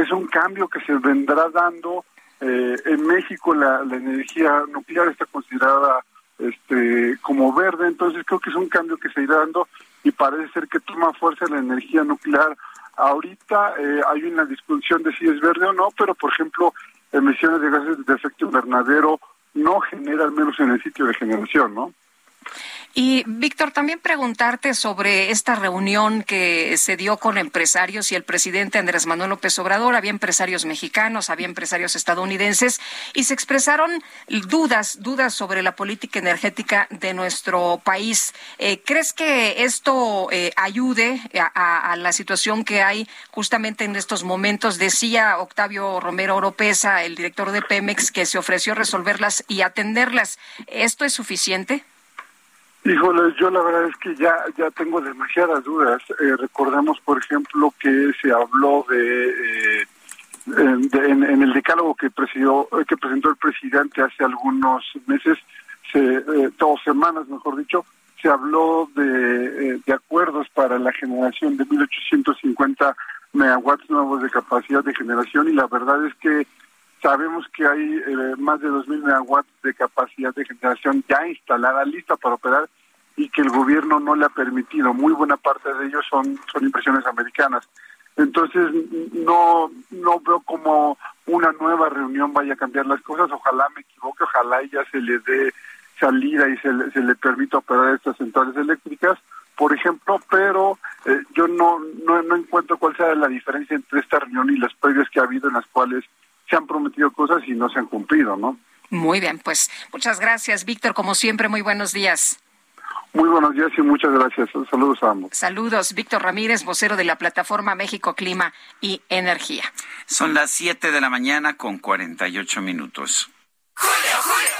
es un cambio que se vendrá dando. en México la, la energía nuclear está considerada este como verde, entonces creo que es un cambio que se irá dando y parece ser que toma fuerza la energía nuclear. Ahorita eh, hay una discusión de si es verde o no, pero por ejemplo, emisiones de gases de efecto invernadero no genera al menos en el sitio de generación, ¿no? Y Víctor, también preguntarte sobre esta reunión que se dio con empresarios y el presidente Andrés Manuel López Obrador. Había empresarios mexicanos, había empresarios estadounidenses y se expresaron dudas, dudas sobre la política energética de nuestro país. Eh, ¿Crees que esto eh, ayude a, la situación que hay justamente en estos momentos? Decía Octavio Romero Oropesa, el director de Pemex, que se ofreció resolverlas y atenderlas. ¿Esto es suficiente? Híjole, yo la verdad es que ya ya tengo demasiadas dudas. Eh, recordemos, por ejemplo, que se habló de, eh, en, el decálogo que presidió, que presentó el presidente hace algunos meses, se, eh, dos semanas, mejor dicho, se habló de, eh, de acuerdos para la generación de 1850 megawatts nuevos de capacidad de generación y la verdad es que sabemos que hay eh, más de 2.000 megawatts de capacidad de generación ya instalada, lista para operar y que el gobierno no le ha permitido. Muy buena parte de ellos son, son impresiones americanas. Entonces, no, no veo como una nueva reunión vaya a cambiar las cosas. Ojalá me equivoque, ojalá ya se le dé salida y se le, se le permita operar estas centrales eléctricas, por ejemplo, pero eh, yo no, no, no encuentro cuál sea la diferencia entre esta reunión y las previas que ha habido en las cuales se han prometido cosas y no se han cumplido, ¿no? Muy bien, pues muchas gracias, Víctor. Como siempre, muy buenos días. Muy buenos días y muchas gracias. Saludos a ambos. Saludos, Víctor Ramírez, vocero de la plataforma México Clima y Energía. Son las 7 de la mañana con 48 minutos. Julio, Julio.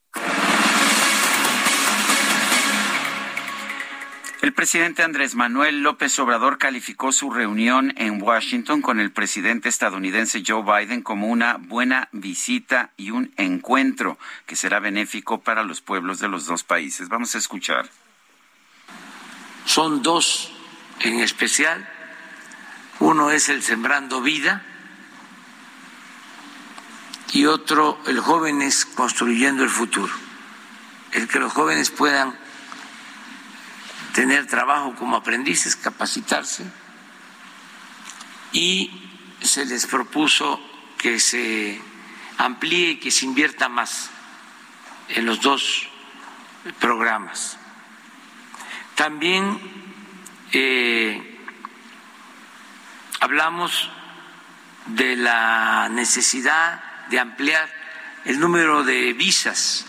El presidente Andrés Manuel López Obrador calificó su reunión en Washington con el presidente estadounidense Joe Biden como una buena visita y un encuentro que será benéfico para los pueblos de los dos países. Vamos a escuchar. Son dos en especial. Uno es el Sembrando Vida y otro el Jóvenes Construyendo el Futuro. El que los jóvenes puedan tener trabajo como aprendices, capacitarse y se les propuso que se amplíe y que se invierta más en los dos programas. También eh, hablamos de la necesidad de ampliar el número de visas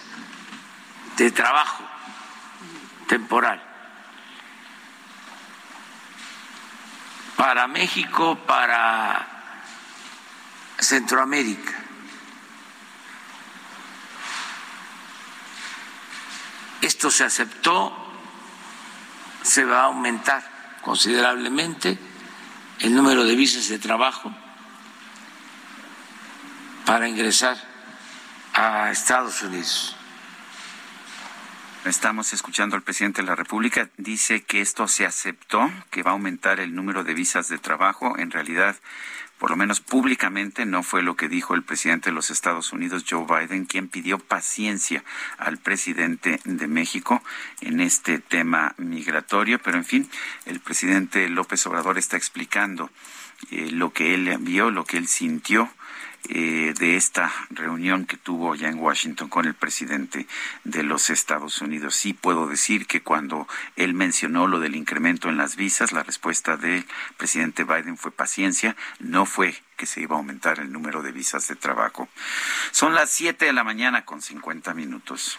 de trabajo temporal para México, para Centroamérica. Esto se aceptó, se va a aumentar considerablemente el número de visas de trabajo para ingresar a Estados Unidos. Estamos escuchando al presidente de la República. Dice que esto se aceptó, que va a aumentar el número de visas de trabajo. En realidad, por lo menos públicamente, no fue lo que dijo el presidente de los Estados Unidos, Joe Biden, quien pidió paciencia al presidente de México en este tema migratorio. Pero, en fin, el presidente López Obrador está explicando eh, lo que él vio, lo que él sintió eh, de esta reunión que tuvo ya en Washington con el presidente de los Estados Unidos. Sí puedo decir que cuando él mencionó lo del incremento en las visas, la respuesta del presidente Biden fue paciencia, no fue que se iba a aumentar el número de visas de trabajo. Son las 7 de la mañana con 50 minutos.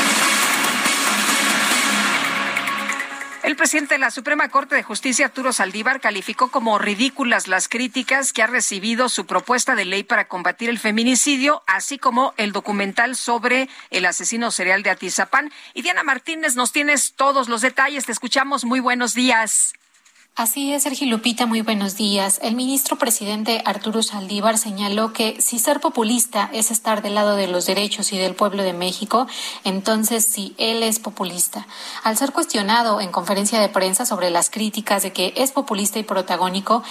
El presidente de la Suprema Corte de Justicia, Arturo Saldívar, calificó como ridículas las críticas que ha recibido su propuesta de ley para combatir el feminicidio, así como el documental sobre el asesino serial de Atizapán. Y Diana Martínez, nos tienes todos los detalles. Te escuchamos. Muy buenos días. Así es, Sergio Lupita, muy buenos días. El ministro presidente Arturo Saldívar señaló que si ser populista es estar del lado de los derechos y del pueblo de México, entonces sí, él es populista. Al ser cuestionado en conferencia de prensa sobre las críticas de que es populista y protagónico,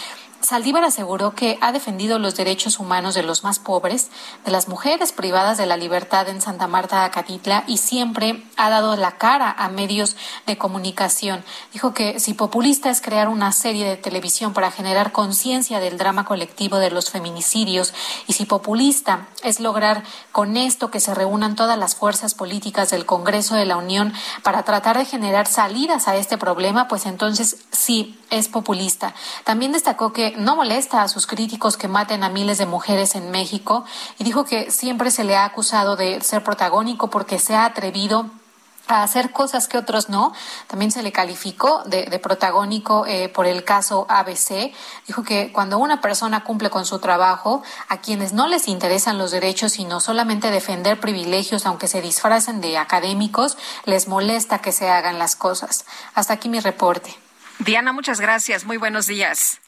Saldívar aseguró que ha defendido los derechos humanos de los más pobres, de las mujeres privadas de la libertad en Santa Marta, Acatitla, y siempre ha dado la cara a medios de comunicación. Dijo que si populista es crear una serie de televisión para generar conciencia del drama colectivo de los feminicidios, y si populista es lograr con esto que se reúnan todas las fuerzas políticas del Congreso de la Unión para tratar de generar salidas a este problema, pues entonces sí es populista. También destacó que no molesta a sus críticos que maten a miles de mujeres en México y dijo que siempre se le ha acusado de ser protagónico porque se ha atrevido a hacer cosas que otros no. También se le calificó de, protagónico eh, por el caso ABC. Dijo que cuando una persona cumple con su trabajo, a quienes no les interesan los derechos, sino solamente defender privilegios, aunque se disfracen de académicos, les molesta que se hagan las cosas. Hasta aquí mi reporte. Diana, muchas gracias. Muy buenos días.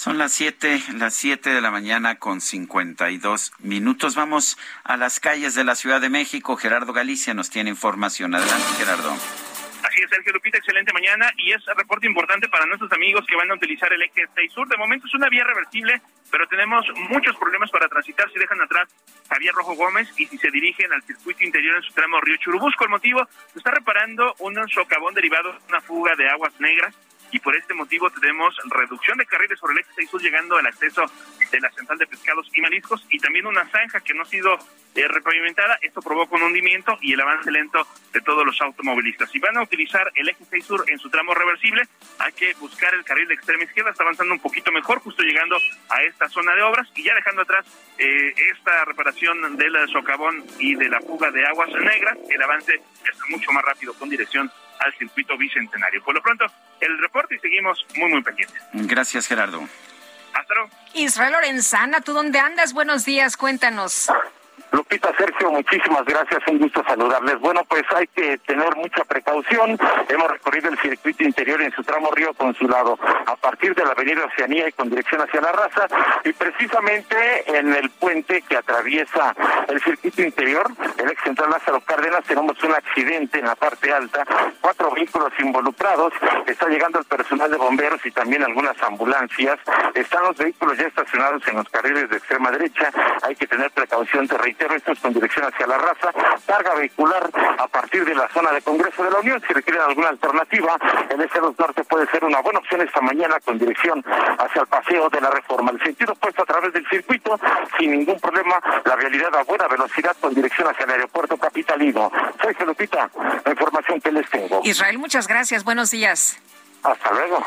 Son las siete, las siete de la mañana con cincuenta y dos minutos. Vamos a las calles de la Ciudad de México. Gerardo Galicia nos tiene información. Adelante, Gerardo. Así es, Sergio Lupita, excelente mañana y es reporte importante para nuestros amigos que van a utilizar el eje 6 sur. De momento es una vía reversible, pero tenemos muchos problemas para transitar si dejan atrás Javier Rojo Gómez y si se dirigen al circuito interior en su tramo Río Churubusco. El motivo, se está reparando un socavón derivado de una fuga de aguas negras y por este motivo tenemos reducción de carriles sobre el eje 6 sur llegando al acceso de la central de pescados y mariscos y también una zanja que no ha sido eh, repavimentada. Esto provoca un hundimiento y el avance lento de todos los automovilistas. Si van a utilizar el eje 6 sur en su tramo reversible, hay que buscar el carril de extrema izquierda. Está avanzando un poquito mejor, justo llegando a esta zona de obras y ya dejando atrás eh, esta reparación del socavón y de la fuga de aguas negras. El avance es mucho más rápido con dirección al circuito bicentenario. Por lo pronto, el reporte y seguimos muy, muy pendientes. Gracias, Gerardo. Hasta luego. Israel Lorenzana, ¿tú dónde andas? Buenos días, cuéntanos. Lupita Sergio, muchísimas gracias, un gusto saludarles. Bueno, pues hay que tener mucha precaución. Hemos recorrido el circuito interior en su tramo Río Consulado a partir de la avenida Oceanía y con dirección hacia la raza y precisamente en el puente que atraviesa el circuito interior, el ex central Lázaro Cárdenas, tenemos un accidente en la parte alta, cuatro vehículos involucrados, está llegando el personal de bomberos y también algunas ambulancias, están los vehículos ya estacionados en los carriles de extrema derecha, hay que tener precaución territorial esto con dirección hacia la raza, carga vehicular a partir de la zona de Congreso de la Unión. Si requieren alguna alternativa, el S2 Norte puede ser una buena opción esta mañana con dirección hacia el paseo de la reforma. El sentido puesto a través del circuito, sin ningún problema, la realidad a buena velocidad con dirección hacia el aeropuerto capitalino. Soy Felupita, la información que les tengo. Israel, muchas gracias. Buenos días. Hasta luego.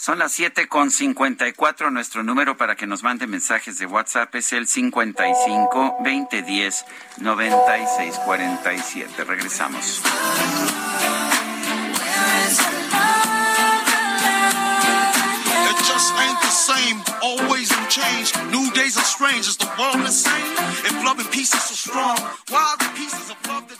Son las siete con cincuenta y cuatro. Nuestro número para que nos mande mensajes de WhatsApp es el 55 2010 9647. Regresamos. just ain't the same. Always in change. New days are strange. Is the world the same? If love and peace is so strong, why are the pieces of love that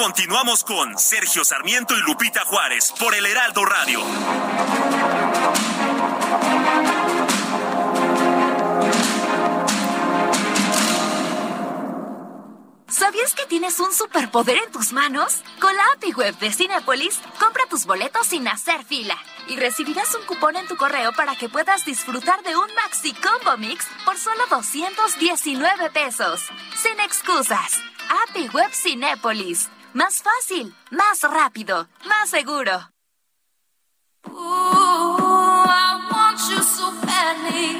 Continuamos con Sergio Sarmiento y Lupita Juárez por el Heraldo Radio. ¿Sabías que tienes un superpoder en tus manos? Con la API Web de Cinepolis, compra tus boletos sin hacer fila y recibirás un cupón en tu correo para que puedas disfrutar de un Maxi Combo Mix por solo 219 pesos. Sin excusas. API Web Cinepolis. Más fácil, más rápido, más seguro. Ooh, I want you so badly.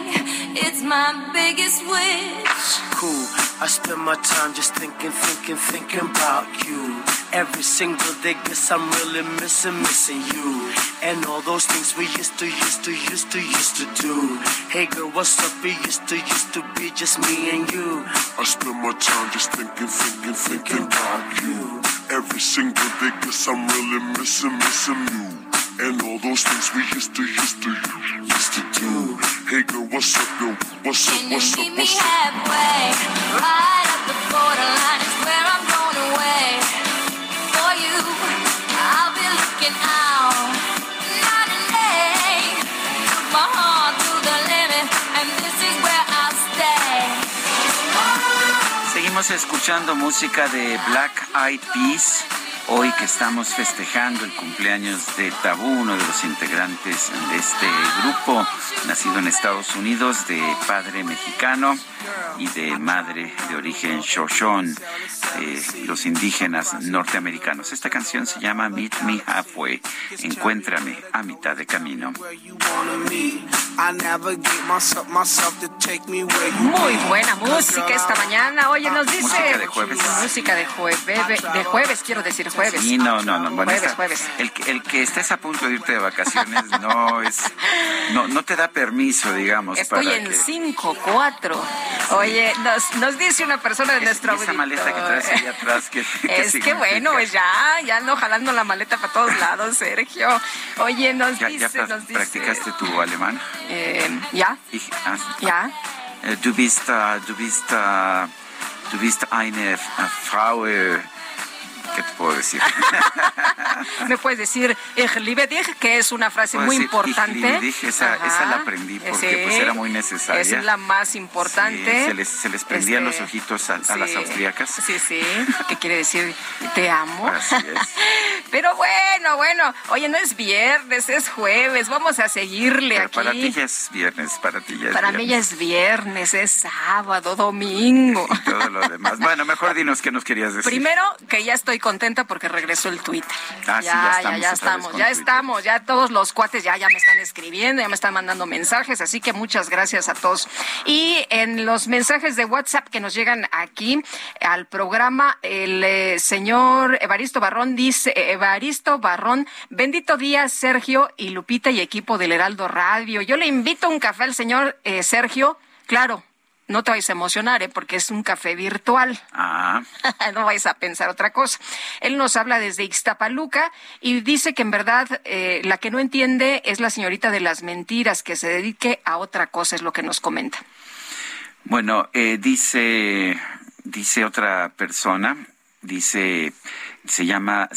It's my biggest wish. Cool. I spend my time just thinking, thinking, thinking about you. Every single day, guess I'm really missing, missing you. And all those things we used to, used to, used to, used to do. Hey girl, what's up? We used to, used to be just me and you. I spend my time just thinking, thinking, thinking about you. Every single day, guess I'm really missing, missing you. And all those things we used to, used to, used to do. Hey girl, what's up, yo? What's up, Can what's you up, what's up? halfway, right at the borderline is where I'm going away. For you, I'll be looking out. Seguimos escuchando música de Black Eyed Peas Hoy que estamos festejando el cumpleaños de Tabú, uno de los integrantes de este grupo, nacido en Estados Unidos, de padre mexicano y de madre de origen Shoshone, eh, los indígenas norteamericanos. Esta canción se llama Meet Me Halfway, Encuéntrame a mitad de camino. Muy buena música esta mañana. Oye, nos dice música de jueves. Música de jueves, de jueves quiero decir jueves. Sí, no, no, no. Bueno, jueves, esta, jueves. El, que- el que estés a punto de irte de vacaciones no es, no, no te da permiso, digamos, Estoy para en que 5, 4. Oye, nos, nos dice una persona de nuestro esa maleta que traes ahí atrás que, que Es que bueno, pues ya, ya ando jalando la maleta para todos lados, Sergio. Oye, nos ¿Ya, ya dice, pra- nos dice. practicaste tu alemán? Eh, ya, Ich- ah, ya. äh, du bist, du bist, du bist eine äh, Frau, äh, ¿qué te puedo decir? Me puedes decir dich, que es una frase muy importante. esa- esa la aprendí porque, pues, era muy necesaria. Es la más importante. Sí, se les, se les prendían Este, los ojitos a, a las austríacas. Sí, sí, que quiere decir te amo. Así es. Pero bueno, bueno, oye, no es viernes, es jueves, vamos a seguirle Pero aquí. para ti ya es viernes, para ti ya es Para mí ya es viernes, es sábado, domingo. Y todo lo demás. Bueno, mejor dinos qué nos querías decir. Primero, que ya estoy contenta porque regresó el Twitter. Ah, sí, ya ya, estamos ya, estamos, ya Twitter. estamos, ya todos los cuates ya, ya me están escribiendo, ya me están mandando mensajes, así que muchas gracias a todos. Y en los mensajes de WhatsApp que nos llegan aquí al programa, el eh, señor Evaristo Barrón dice, eh, Evaristo Barrón, bendito día Sergio y Lupita y equipo del Heraldo Radio. Yo le invito a un café al señor eh, Sergio, claro. No te vais a emocionar, ¿eh? porque es un café virtual. Ah, no vais a pensar otra cosa. Él nos habla desde Ixtapaluca y dice que en verdad eh, la que no entiende es la señorita de las mentiras, que se dedique a otra cosa, es lo que nos comenta. bueno, eh, dice, dice otra persona, dice, se llama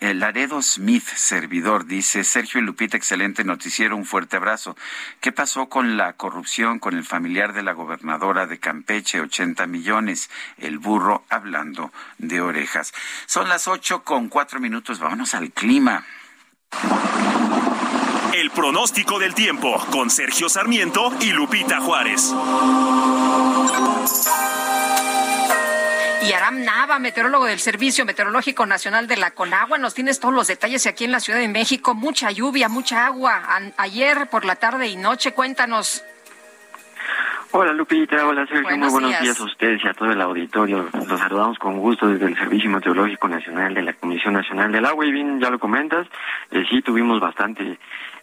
eh, Laredo Smith, servidor, dice, Sergio y Lupita, excelente noticiero, un fuerte abrazo. ¿Qué pasó con la corrupción con el familiar de la gobernadora de Campeche, 80 millones? El burro hablando de orejas. Son las ocho con cuatro minutos, vámonos al clima. El pronóstico del tiempo con Sergio Sarmiento y Lupita Juárez. Y Aram Nava, meteorólogo del Servicio Meteorológico Nacional de la Conagua, nos tienes todos los detalles y aquí en la Ciudad de México. Mucha lluvia, mucha agua. Ayer por la tarde y noche, cuéntanos. Hola Lupita, hola Sergio, Buenos muy buenos días. días. a ustedes y a todo el auditorio. Los saludamos con gusto desde el Servicio Meteorológico Nacional de la Comisión Nacional del Agua y bien, ya lo comentas, eh, sí tuvimos bastante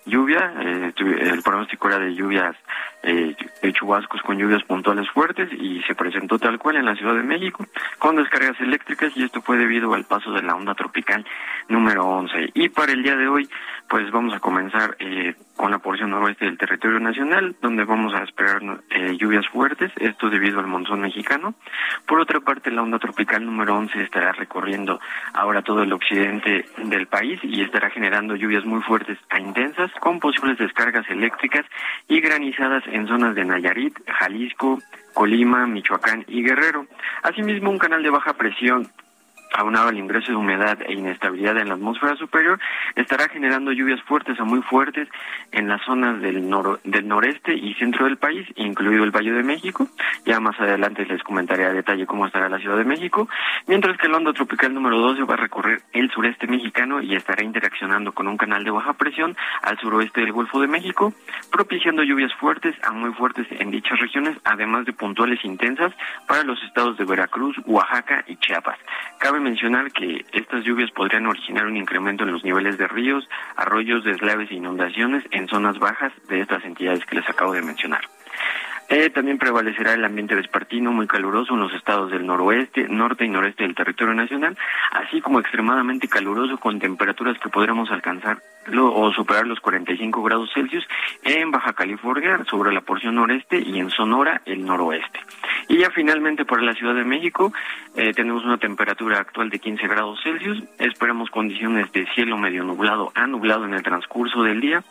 lluvia, eh, tu- el pronóstico era de lluvias, eh, de chubascos con lluvias puntuales fuertes y se presentó tal cual en la Ciudad de México con descargas eléctricas y esto fue debido al paso de la onda tropical número 11. Y para el día de hoy, pues vamos a comenzar eh, con la porción noroeste del territorio nacional, donde vamos a esperar eh, lluvias fuertes, esto debido al monzón mexicano. Por otra parte, la onda tropical número 11 estará recorriendo ahora todo el occidente del país y estará generando lluvias muy fuertes a intensas, con posibles descargas eléctricas y granizadas en zonas de Nayarit, Jalisco, Colima, Michoacán y Guerrero. Asimismo, un canal de baja presión aunado al ingreso de humedad e inestabilidad en la atmósfera superior, estará generando lluvias fuertes a muy fuertes en las zonas del, del noreste y centro del país, incluido el Valle de México. Ya más adelante les comentaré a detalle cómo estará la Ciudad de México, mientras que el onda tropical número 12 va a recorrer el sureste mexicano y estará interaccionando con un canal de baja presión al suroeste del Golfo de México, propiciando lluvias fuertes a muy fuertes en dichas regiones, además de puntuales intensas para los estados de Veracruz, Oaxaca y Chiapas. Cabe mencionar que estas lluvias podrían originar un incremento en los niveles de ríos, arroyos, deslaves e inundaciones en zonas bajas de estas entidades que les acabo de mencionar. Eh, también prevalecerá el ambiente vespertino muy caluroso en los estados del noroeste, norte y noreste del territorio nacional, así como extremadamente caluroso con temperaturas que podremos alcanzar o superar los 45 grados Celsius en Baja California, sobre la porción noreste y en Sonora, el noroeste. Y ya finalmente para la Ciudad de México eh, tenemos una temperatura actual de 15 grados Celsius, esperamos condiciones de cielo medio nublado a nublado en el transcurso del día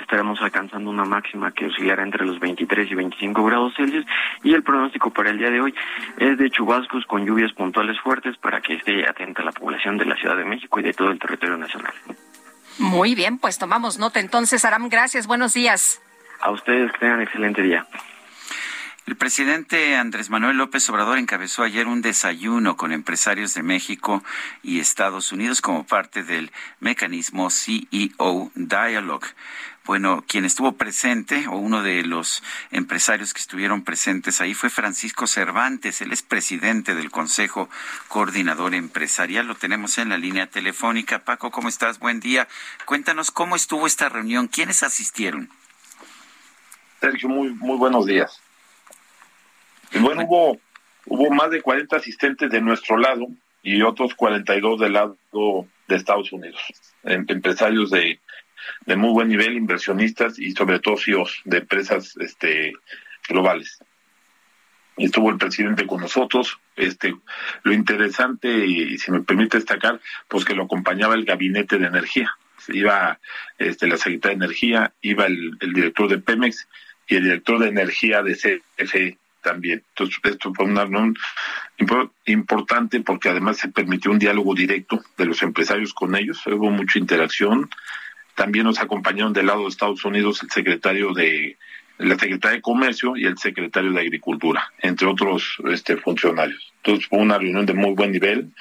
estaremos alcanzando una máxima que oscilará entre los 23 y 25 grados Celsius y el pronóstico para el día de hoy es de chubascos con lluvias puntuales fuertes para que esté atenta la población de la Ciudad de México y de todo el territorio nacional. Muy bien, pues tomamos nota entonces, Aram, gracias, buenos días. A ustedes que tengan excelente día. El presidente Andrés Manuel López Obrador encabezó ayer un desayuno con empresarios de México y Estados Unidos como parte del mecanismo CEO Dialogue. Bueno, quien estuvo presente, o uno de los empresarios que estuvieron presentes ahí, fue Francisco Cervantes. Él es presidente del Consejo Coordinador Empresarial. Lo tenemos en la línea telefónica. Paco, ¿cómo estás? Buen día. Cuéntanos cómo estuvo esta reunión. ¿Quiénes asistieron? Sergio, muy, muy buenos días. Bueno, hubo, hubo más de 40 asistentes de nuestro lado y otros 42 del lado de Estados Unidos, em, empresarios de, de muy buen nivel, inversionistas y sobre todo CEOs de empresas este, globales. Estuvo el presidente con nosotros. Este, lo interesante, y, si me permite destacar, pues que lo acompañaba el gabinete de energía. Iba este, la secretaria de Energía, iba el, el director de Pemex y el director de Energía de CFE también. Entonces, esto fue una reunión importante porque además se permitió un diálogo directo de los empresarios con ellos, hubo mucha interacción. También nos acompañaron del lado de Estados Unidos el secretario de la secretaria de Comercio y el secretario de Agricultura, entre otros este, funcionarios. Entonces fue una reunión de muy buen nivel,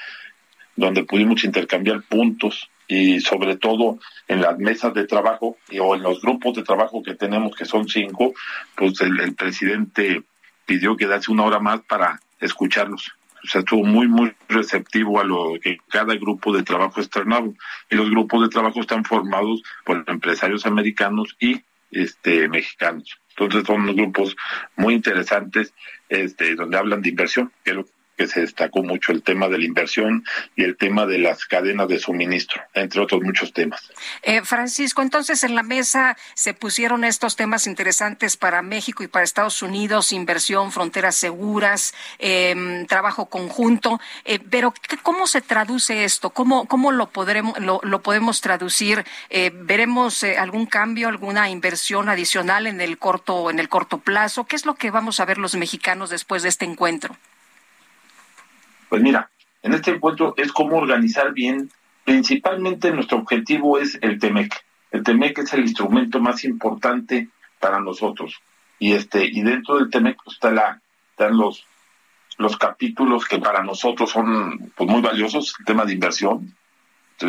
donde pudimos intercambiar puntos y sobre todo en las mesas de trabajo o en los grupos de trabajo que tenemos, que son cinco, pues el, el presidente pidió quedarse una hora más para escucharlos. O estuvo muy, muy receptivo a lo que cada grupo de trabajo externado. Y los grupos de trabajo están formados por empresarios americanos y este mexicanos. Entonces son unos grupos muy interesantes, este, donde hablan de inversión, que que se destacó mucho el tema de la inversión y el tema de las cadenas de suministro, entre otros muchos temas. Eh, Francisco, entonces en la mesa se pusieron estos temas interesantes para México y para Estados Unidos, inversión, fronteras seguras, eh, trabajo conjunto, eh, pero ¿cómo se traduce esto? ¿Cómo, cómo lo, podremos, lo, lo podemos traducir? Eh, ¿Veremos eh, algún cambio, alguna inversión adicional en el corto, en el corto plazo? ¿Qué es lo que vamos a ver los mexicanos después de este encuentro? Pues mira, en este encuentro es cómo organizar bien, principalmente nuestro objetivo es el TEMEC. El TEMEC es el instrumento más importante para nosotros. Y este y dentro del TEMEC pues, está la, están los los capítulos que para nosotros son pues, muy valiosos, el tema de inversión,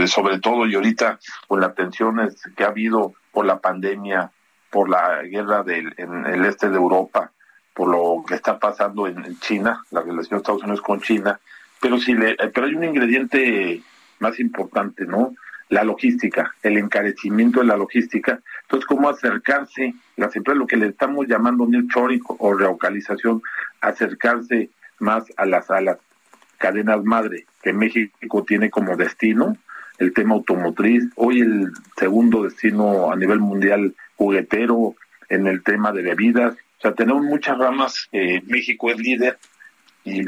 sobre todo y ahorita con las tensiones que ha habido por la pandemia, por la guerra del, en el este de Europa, por lo que está pasando en, China, la relación de Estados Unidos con China, pero sí le, pero hay un ingrediente más importante, ¿no? La logística, el encarecimiento de la logística. Entonces, cómo acercarse las empresas, lo que le estamos llamando nearshoring o relocalización, acercarse más a las a las cadenas madre que México tiene como destino, el tema automotriz, hoy el segundo destino a nivel mundial juguetero, en el tema de bebidas, o sea, tenemos muchas ramas, eh, México es líder y,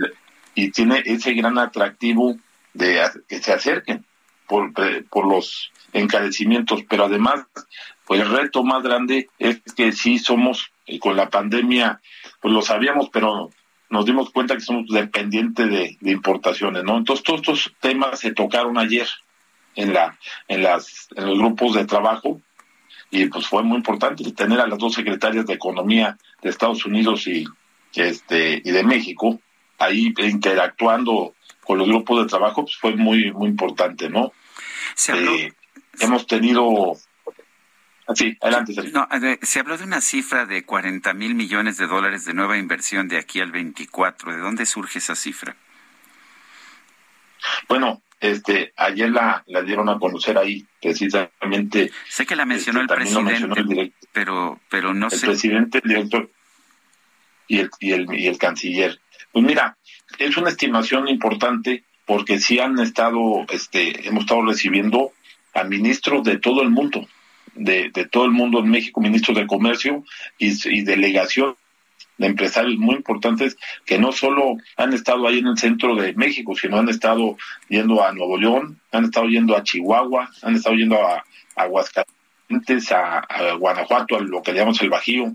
y tiene ese gran atractivo de que se acerquen por, por los encarecimientos, pero además, pues el reto más grande es que sí somos, eh, con la pandemia, pues lo sabíamos, pero nos dimos cuenta que somos dependientes de, de importaciones, ¿no? Entonces todos estos temas se tocaron ayer en la, en las, en los grupos de trabajo y pues fue muy importante tener a las dos secretarias de economía de Estados Unidos y este y de México ahí interactuando con los grupos de trabajo pues fue muy muy importante no se habló, eh, hemos tenido Sí, adelante. No, se habló de una cifra de 40 mil millones de dólares de nueva inversión de aquí al 24. ¿De dónde surge esa cifra? Bueno, este ayer la, la dieron a conocer ahí precisamente sé que la mencionó este, el presidente mencionó el director, pero pero no el sé. presidente el director y el, y el y el canciller. Pues mira es una estimación importante porque sí han estado este hemos estado recibiendo a ministros de todo el mundo de, de todo el mundo en México ministros de comercio y, y delegación de empresarios muy importantes que no solo han estado ahí en el centro de México, sino han estado yendo a Nuevo León, han estado yendo a Chihuahua, han estado yendo a, a Aguascalientes, antes a, Guanajuato, a lo que llamamos el Bajío.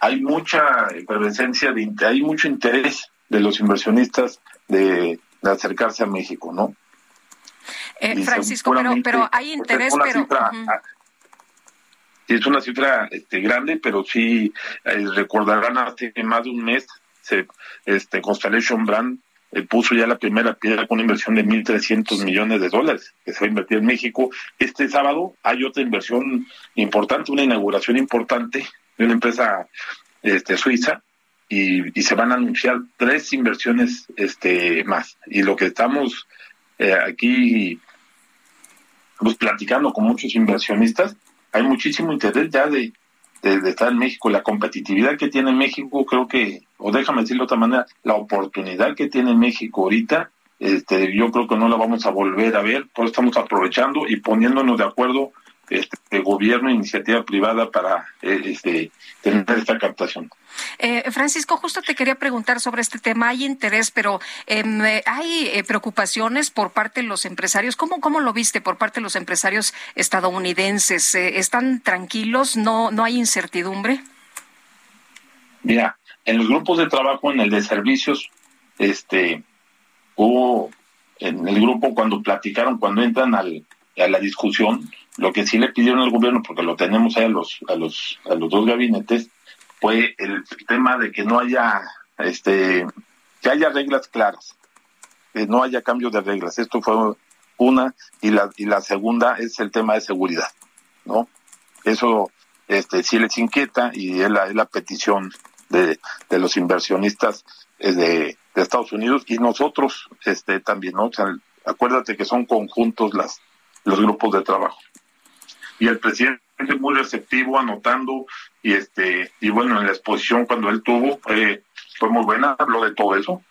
Hay mucha presencia, de, hay mucho interés de los inversionistas de, acercarse a México, ¿no? Eh, Francisco, pero, pero hay interés, pero... es una cifra este, grande, pero sí eh, recordarán hace más de un mes, se, este Constellation Brand eh, puso ya la primera piedra con una inversión de 1.300 millones de dólares que se va a invertir en México. Este sábado hay otra inversión importante, una inauguración importante de una empresa este, suiza y, y se van a anunciar tres inversiones este, más. Y lo que estamos eh, aquí pues, platicando con muchos inversionistas hay muchísimo interés ya de, de, estar en México. La competitividad que tiene México, creo que, o déjame decirlo de otra manera, la oportunidad que tiene México ahorita, este, yo creo que no la vamos a volver a ver, por eso estamos aprovechando y poniéndonos de acuerdo este, gobierno e iniciativa privada para eh, este, tener esta captación. Eh, Francisco, justo te quería preguntar sobre este tema. Hay interés, pero em, eh, hay eh, preocupaciones por parte de los empresarios. ¿Cómo, ¿Cómo lo viste por parte de los empresarios estadounidenses? ¿Están tranquilos? ¿No, ¿No hay incertidumbre? Mira, en los grupos de trabajo, en el de servicios, este, hubo en el grupo cuando platicaron, cuando entran al, a la discusión, lo que sí le pidieron al gobierno, porque lo tenemos ahí a los, a los, a los dos gabinetes, fue el tema de que no haya, este, que haya reglas claras, que no haya cambio de reglas. Esto fue una y la y la segunda es el tema de seguridad, ¿no? Eso, este, sí les inquieta y es la, es la petición de, de los inversionistas eh, de, de Estados Unidos y nosotros, este, también, ¿no? Acuérdate que son conjuntos las los grupos de trabajo. Y el presidente muy receptivo, anotando, y este, y bueno, en la exposición cuando él tuvo, eh, fue muy buena, habló de todo eso,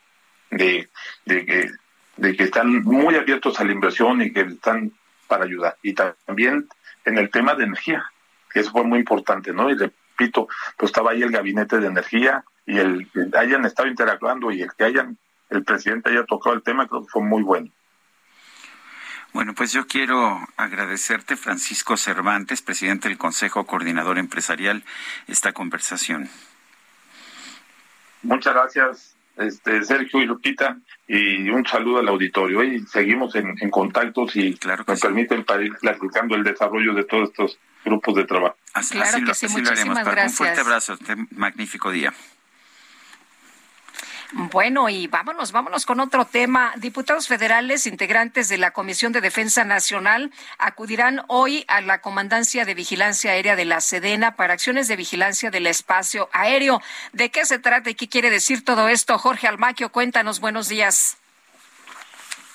de, de que, de que están muy abiertos a la inversión y que están para ayudar. Y también en el tema de energía, eso fue muy importante, ¿no? Y repito, pues estaba ahí el gabinete de energía y el que hayan estado interactuando y el que hayan, el presidente haya tocado el tema, creo que fue muy bueno. Bueno, pues yo quiero agradecerte, Francisco Cervantes, presidente del Consejo Coordinador Empresarial, esta conversación. Muchas gracias, este, Sergio y Lupita, y un saludo al auditorio. Y seguimos en, en contactos y claro nos permiten para ir platicando el desarrollo de todos estos grupos de trabajo. Así, claro que sí, muchísimas Gracias. Un fuerte abrazo, este magnífico día. Bueno, y vámonos, vámonos con otro tema. Diputados federales integrantes de la Comisión de Defensa Nacional acudirán hoy a la Comandancia de Vigilancia Aérea de la Sedena para acciones de vigilancia del espacio aéreo. ¿De qué se trata y qué quiere decir todo esto? Jorge Almaquio, cuéntanos, buenos días.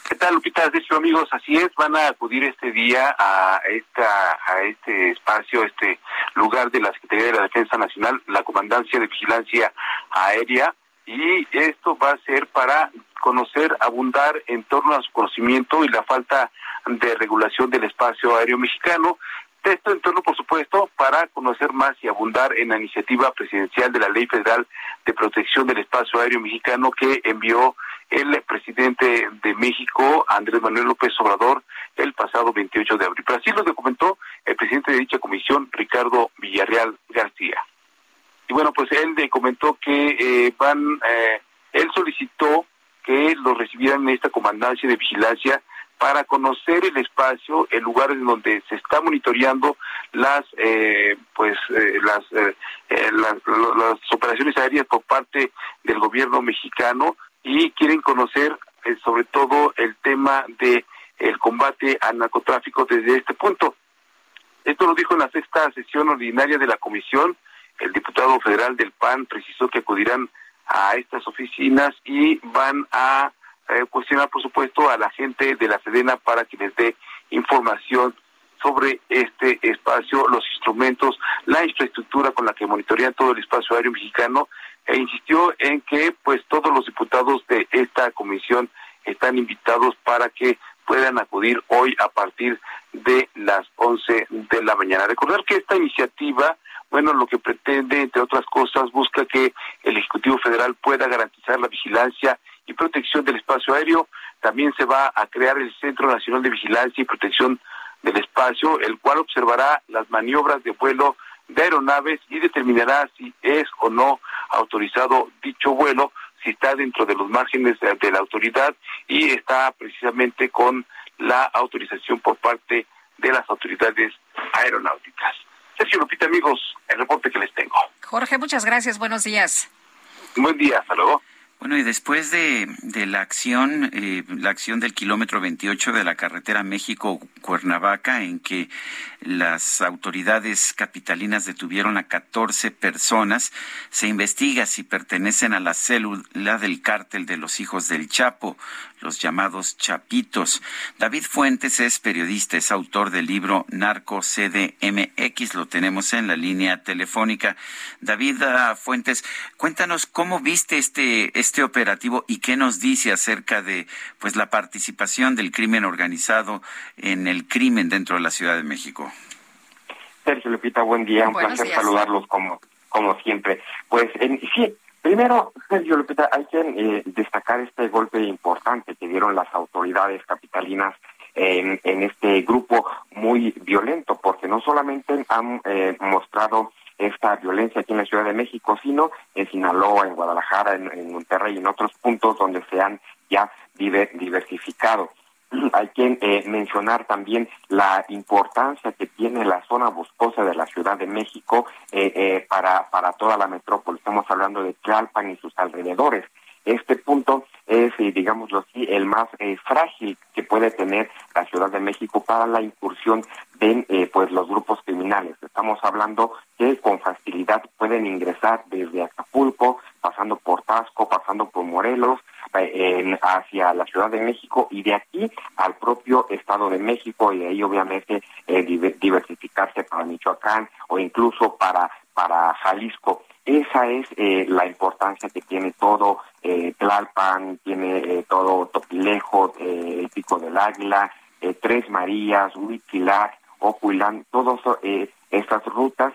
¿Qué tal, Lupita? Dicho amigos, así es, van a acudir este día a esta a este espacio, este lugar de la Secretaría de la Defensa Nacional, la Comandancia de Vigilancia Aérea, y esto va a ser para conocer, abundar en torno a su conocimiento y la falta de regulación del espacio aéreo mexicano. Esto en torno, por supuesto, para conocer más y abundar en la iniciativa presidencial de la Ley Federal de Protección del Espacio Aéreo Mexicano que envió el presidente de México, Andrés Manuel López Obrador, el pasado 28 de abril. Pero así lo documentó el presidente de dicha comisión, Ricardo Villarreal García. Y bueno, pues él le comentó que eh, van, eh, él solicitó que lo recibieran en esta comandancia de vigilancia para conocer el espacio, el lugar en donde se está monitoreando las, eh, pues, las, las, las operaciones aéreas por parte del gobierno mexicano y quieren conocer sobre todo el tema de el combate al narcotráfico desde este punto. Esto lo dijo en la sexta sesión ordinaria de la comisión el diputado federal del PAN precisó que acudirán a estas oficinas y van a eh, cuestionar, por supuesto, a la gente de la Sedena para que les dé información sobre este espacio, los instrumentos, la infraestructura con la que monitorean todo el espacio aéreo mexicano e insistió en que pues todos los diputados de esta comisión están invitados para que puedan acudir hoy a partir de las 11 de la mañana. Recordar que esta iniciativa bueno, lo que pretende, entre otras cosas, busca que el Ejecutivo Federal pueda garantizar la vigilancia y protección del espacio aéreo. También se va a crear el Centro Nacional de Vigilancia y Protección del espacio, el cual observará las maniobras de vuelo de aeronaves y determinará si es o no autorizado dicho vuelo, si está dentro de los márgenes de, la autoridad y está precisamente con la autorización por parte de las autoridades aeronáuticas. Sergio Lupita, amigos, el reporte que les tengo. Jorge, muchas gracias. Buenos días. Buen día, hasta luego. Bueno, y después de, la acción, eh, la acción del kilómetro 28 de la carretera México-Cuernavaca, en que las autoridades capitalinas detuvieron a 14 personas, se investiga si pertenecen a la célula del cártel de los hijos del Chapo los llamados chapitos. David Fuentes es periodista, es autor del libro Narco CDMX, lo tenemos en la línea telefónica. David ah, Fuentes, cuéntanos cómo viste este, este operativo y qué nos dice acerca de pues la participación del crimen organizado en el crimen dentro de la Ciudad de México. Sergio Lupita, buen día, un placer saludarlos como, como siempre. Pues en, sí, Primero, Sergio Lupita, hay que eh, destacar este golpe importante que dieron las autoridades capitalinas en, este grupo muy violento, porque no solamente han eh, mostrado esta violencia aquí en la Ciudad de México, sino en Sinaloa, en Guadalajara, en, Monterrey y en otros puntos donde se han ya diversificado. hay que eh, mencionar también la importancia que tiene la zona boscosa de la Ciudad de México eh, eh, para, para toda la metrópoli. Estamos hablando de Tlalpan y sus alrededores. Este punto es, digámoslo así, el más frágil que puede tener la Ciudad de México para la incursión de pues los grupos criminales. Estamos hablando que con facilidad pueden ingresar desde Acapulco, pasando por Tasco, pasando por Morelos, hacia la Ciudad de México y de aquí al propio Estado de México y de ahí obviamente eh, diversificarse para Michoacán o incluso para, para Jalisco. Esa es eh, la importancia que tiene todo eh, Tlalpan, tiene eh, todo Topilejo, el Pico del Águila, Tres Marías, Huitzilac, Ocuilán, todas estas rutas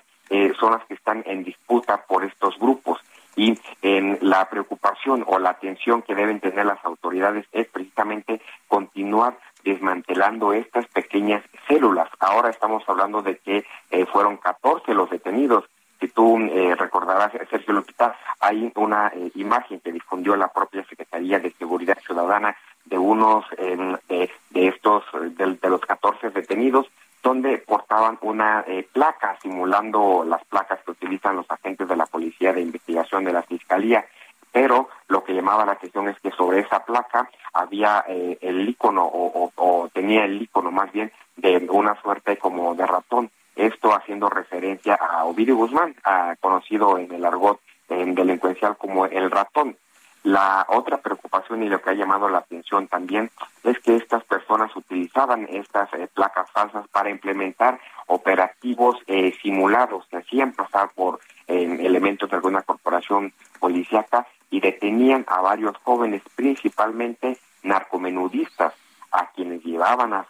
son las que están en disputa por estos grupos y en la preocupación o la atención que deben tener las autoridades es precisamente continuar desmantelando estas pequeñas células. Ahora estamos hablando de que eh, fueron 14 los detenidos. Si tú eh, recordarás, Sergio Lupita, hay una eh, imagen que difundió la propia Secretaría de Seguridad Ciudadana de unos de, estos, de, de los 14 detenidos donde portaban una eh, placa simulando las placas que utilizan los agentes de la Policía de Investigación de la Fiscalía. Pero lo que llamaba la atención es que sobre esa placa había eh, el icono o, tenía el icono más bien de una suerte como de ratón. Esto haciendo referencia a Ovidio Guzmán, conocido en el argot delincuencial como el ratón. La otra preocupación y lo que ha llamado la atención también es que estas personas utilizaban estas eh, placas falsas para implementar operativos eh, simulados, se hacían pasar por eh, elementos de alguna corporación policíaca y detenían a varios jóvenes, principalmente narcomenudistas, a quienes llevaban a,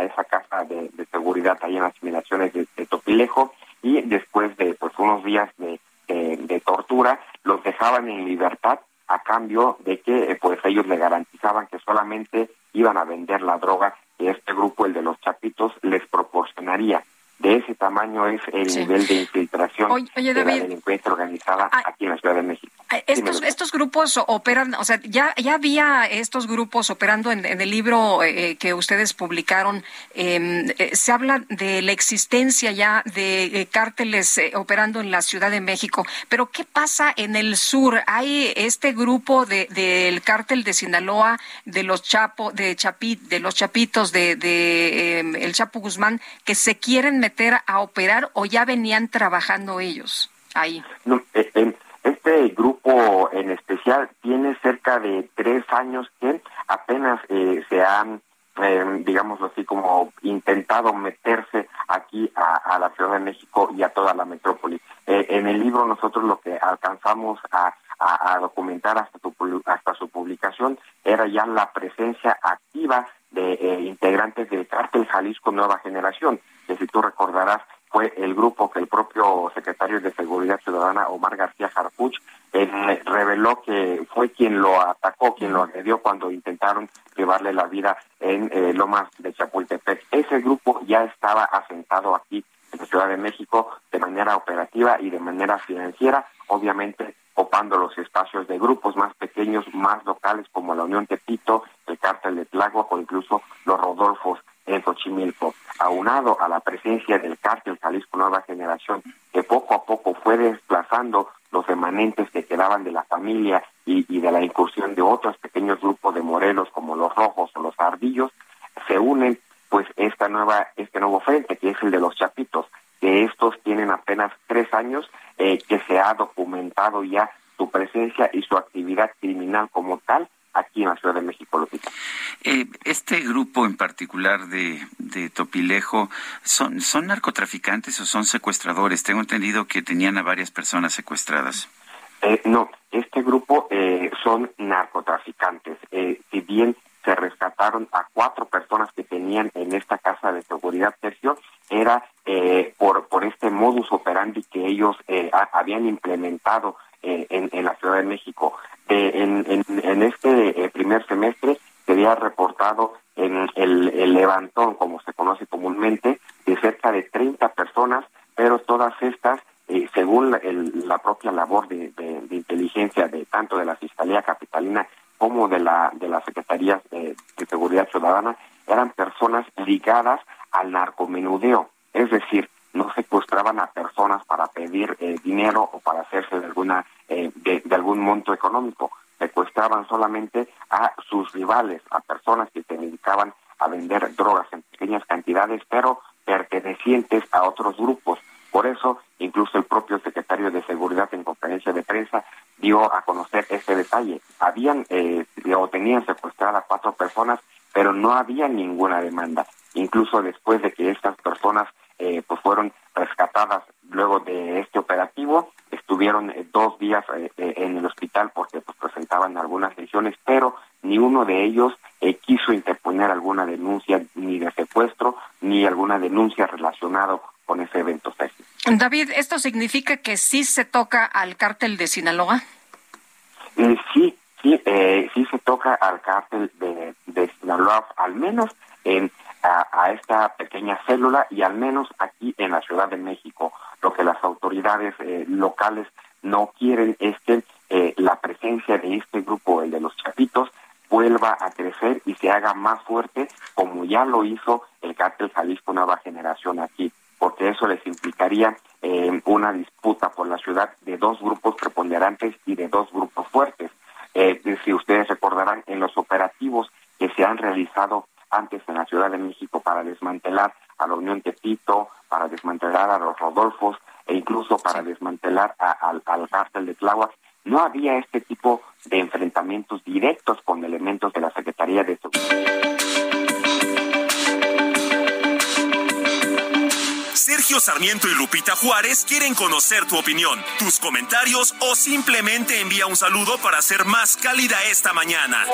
esa casa de, seguridad ahí en las inmediaciones de, Topilejo y después de pues unos días de tortura los dejaban en libertad a cambio de que eh, pues ellos le garantizaban que solamente iban a vender la droga que este grupo, el de los chapitos, les proporcionaría de ese tamaño es el nivel de infiltración de la delincuencia organizada ah, aquí en la Ciudad de México. Estos, estos grupos operan, o sea, ya, ya había estos grupos operando en, el libro eh, que ustedes publicaron. Em, eh, se habla de la existencia ya de eh, cárteles operando en la Ciudad de México. Pero ¿qué pasa en el sur? Hay este grupo de, del cártel de Sinaloa, de los Chapo, de Chapit, de los Chapitos, de, de em, el Chapo Guzmán, que se quieren meter a operar o ya venían trabajando ellos ahí? Eh, este grupo en especial tiene cerca de tres años que apenas eh, se han, eh, digamos así, como intentado meterse aquí a, la Ciudad de México y a toda la metrópoli. en el libro nosotros lo que alcanzamos a, documentar hasta, hasta su publicación era ya la presencia activa de integrantes del cártel Jalisco Nueva Generación que si tú recordarás fue el grupo que el propio secretario de Seguridad Ciudadana, Omar García Harfuch, reveló que fue quien lo atacó, quien lo agredió cuando intentaron llevarle la vida en eh, Lomas de Chapultepec. Ese grupo ya estaba asentado aquí en la Ciudad de México de manera operativa y de manera financiera, obviamente copando los espacios de grupos más pequeños, más locales como la Unión Tepito, el Cártel de Tláhuac o incluso los Rodolfos en Xochimilco, aunado a la presencia del cártel Jalisco Nueva Generación, que poco a poco fue desplazando los remanentes que quedaban de la familia y, de la incursión de otros pequeños grupos de morelos como los rojos o los ardillos, se unen pues esta nueva, este nuevo frente que es el de los chapitos, que estos tienen apenas tres años eh, que se ha documentado ya su presencia y su actividad criminal como tal aquí en la Ciudad de México. Eh, este grupo en particular de, de Topilejo, ¿son, ¿son narcotraficantes o son secuestradores? Tengo entendido que tenían a varias personas secuestradas. Eh, no, este grupo eh, son narcotraficantes. Eh, si bien se rescataron a cuatro personas que tenían en esta casa de seguridad, Tercio, era eh, por, por este modus operandi que ellos eh, habían implementado en, en, la Ciudad de México. en, en, en, este primer semestre se había reportado en el, el, levantón, como se conoce comúnmente, de cerca de 30 personas, pero todas estas, según la, la, propia labor de, de, inteligencia de tanto de la Fiscalía Capitalina como de la de las secretarías de, seguridad ciudadana eran personas ligadas al narcomenudeo, es decir, no secuestraban a personas para pedir eh, dinero o para hacerse de alguna eh, de, algún monto económico, secuestraban solamente a sus rivales, a personas que se dedicaban a vender drogas en pequeñas cantidades, pero pertenecientes a otros grupos. Por eso, incluso el propio secretario de Seguridad en conferencia de prensa dio a conocer este detalle. Habían eh, o tenían secuestradas cuatro personas, pero no había ninguna demanda. Incluso después de que estas personas eh, pues fueron rescatadas luego de este operativo, estuvieron eh, dos días pero ni uno de ellos quiso interponer alguna denuncia ni de secuestro ni alguna denuncia relacionada con ese evento. David, ¿esto significa que sí se toca al cártel de Sinaloa? Eh, sí, sí, eh, sí se toca al cártel de, de Sinaloa, al menos en a, esta pequeña célula y al menos aquí en la Ciudad de México. Lo que las autoridades eh, locales no quieren es que eh, la presencia de este grupo, el de los chapitos, vuelva a crecer y se haga más fuerte como ya lo hizo el cártel Jalisco Nueva Generación aquí, porque eso les implicaría eh, una disputa por la ciudad de dos grupos preponderantes y de dos grupos fuertes. Eh, si ustedes recordarán, en los operativos que se han realizado antes en la Ciudad de México para desmantelar a la Unión Tepito, para desmantelar a los Rodolfos e incluso para desmantelar al, al cártel de Tláhuac, no había este tipo de enfrentamientos directos con elementos de la Secretaría de Seguridad. Sergio Sarmiento y Lupita Juárez quieren conocer tu opinión, tus comentarios o simplemente envía un saludo para ser más cálida esta mañana.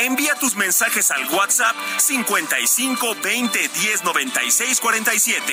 Envía tus mensajes al WhatsApp 55 20 10 96 47.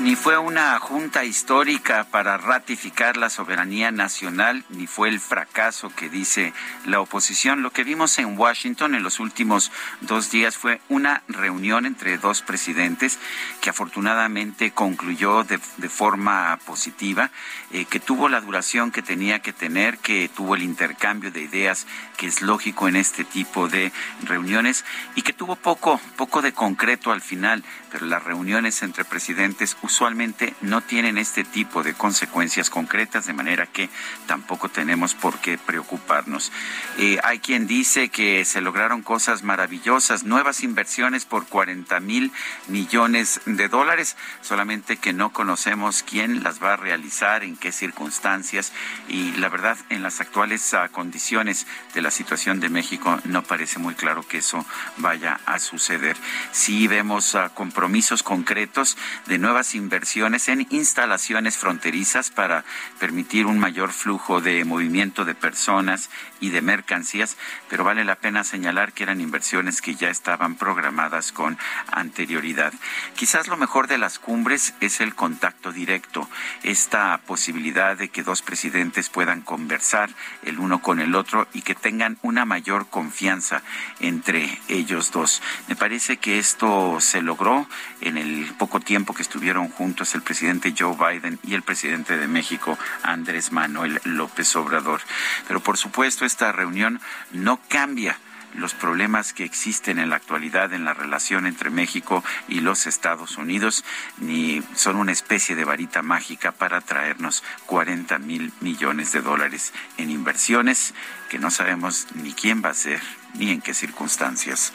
ni fue una junta histórica para ratificar la soberanía nacional, ni fue el fracaso que dice la oposición. Lo que vimos en Washington en los últimos dos días fue una reunión entre dos presidentes que afortunadamente concluyó de, de forma positiva eh, que tuvo la duración que tenía que tener, que tuvo el intercambio de ideas que es lógico en este tipo de reuniones y que tuvo poco, poco de concreto al final, pero las reuniones entre presidentes usualmente no tienen este tipo de consecuencias concretas, de manera que tampoco tenemos por qué preocuparnos. Eh, hay quien dice que se lograron cosas maravillosas, nuevas inversiones por 40 mil millones de dólares, solamente que no conocemos quién las va a realizar, en qué circunstancias y la verdad en las actuales ah, condiciones de la situación de México no parece muy claro que eso vaya a suceder. Si vemos ah, compromisos concretos de nuevas inversiones en instalaciones fronterizas para permitir un mayor flujo de movimiento de personas y de mercancías, pero vale la pena señalar que eran inversiones que ya estaban programadas con anterioridad. Quizás lo mejor de las cumbres es el contacto directo, esta posibilidad de que dos presidentes puedan conversar el uno con el otro y que tengan una mayor confianza entre ellos dos. Me parece que esto se logró en el poco tiempo que estuvieron juntos el presidente Joe Biden y el presidente de México, Andrés Manuel López Obrador. Pero por supuesto, esta reunión no cambia los problemas que existen en la actualidad en la relación entre México y los Estados Unidos, ni son una especie de varita mágica para traernos 40 mil millones de dólares en inversiones que no sabemos ni quién va a ser ni en qué circunstancias.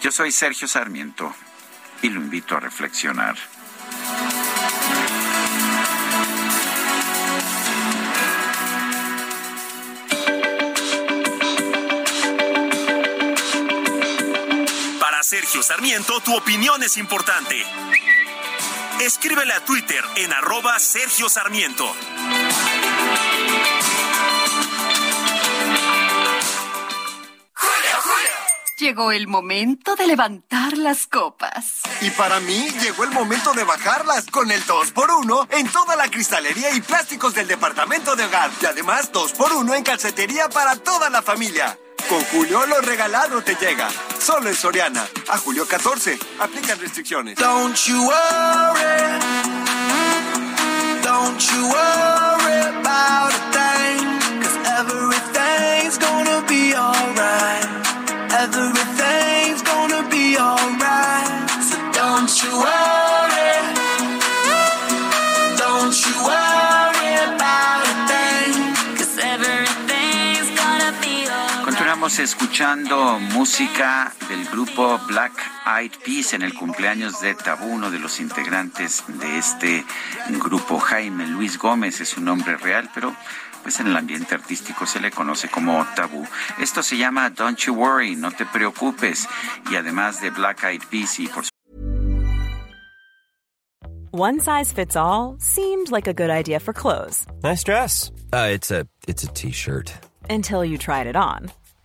Yo soy Sergio Sarmiento y lo invito a reflexionar. Sergio Sarmiento, tu opinión es importante. Escríbele a Twitter en arroba Sergio Sarmiento. Llegó el momento de levantar las copas. Y para mí llegó el momento de bajarlas con el 2x1 en toda la cristalería y plásticos del departamento de hogar. Y además 2x1 en calcetería para toda la familia. Con Julio lo regalado te llega. Solo en Soriana. A julio 14. Aplican restricciones. Don't you worry. Don't you worry about a escuchando música del grupo Black Eyed Peas en el cumpleaños de Tabú, uno de los integrantes de este grupo. Jaime Luis Gómez es su nombre real, pero pues en el ambiente artístico se le conoce como tabú. Esto se llama Don't You Worry, no te preocupes. Y además de Black Eyed Peas y por One size fits all seemed like a good idea for clothes. Nice dress. Uh, it's a it's a t-shirt. Until you tried it on.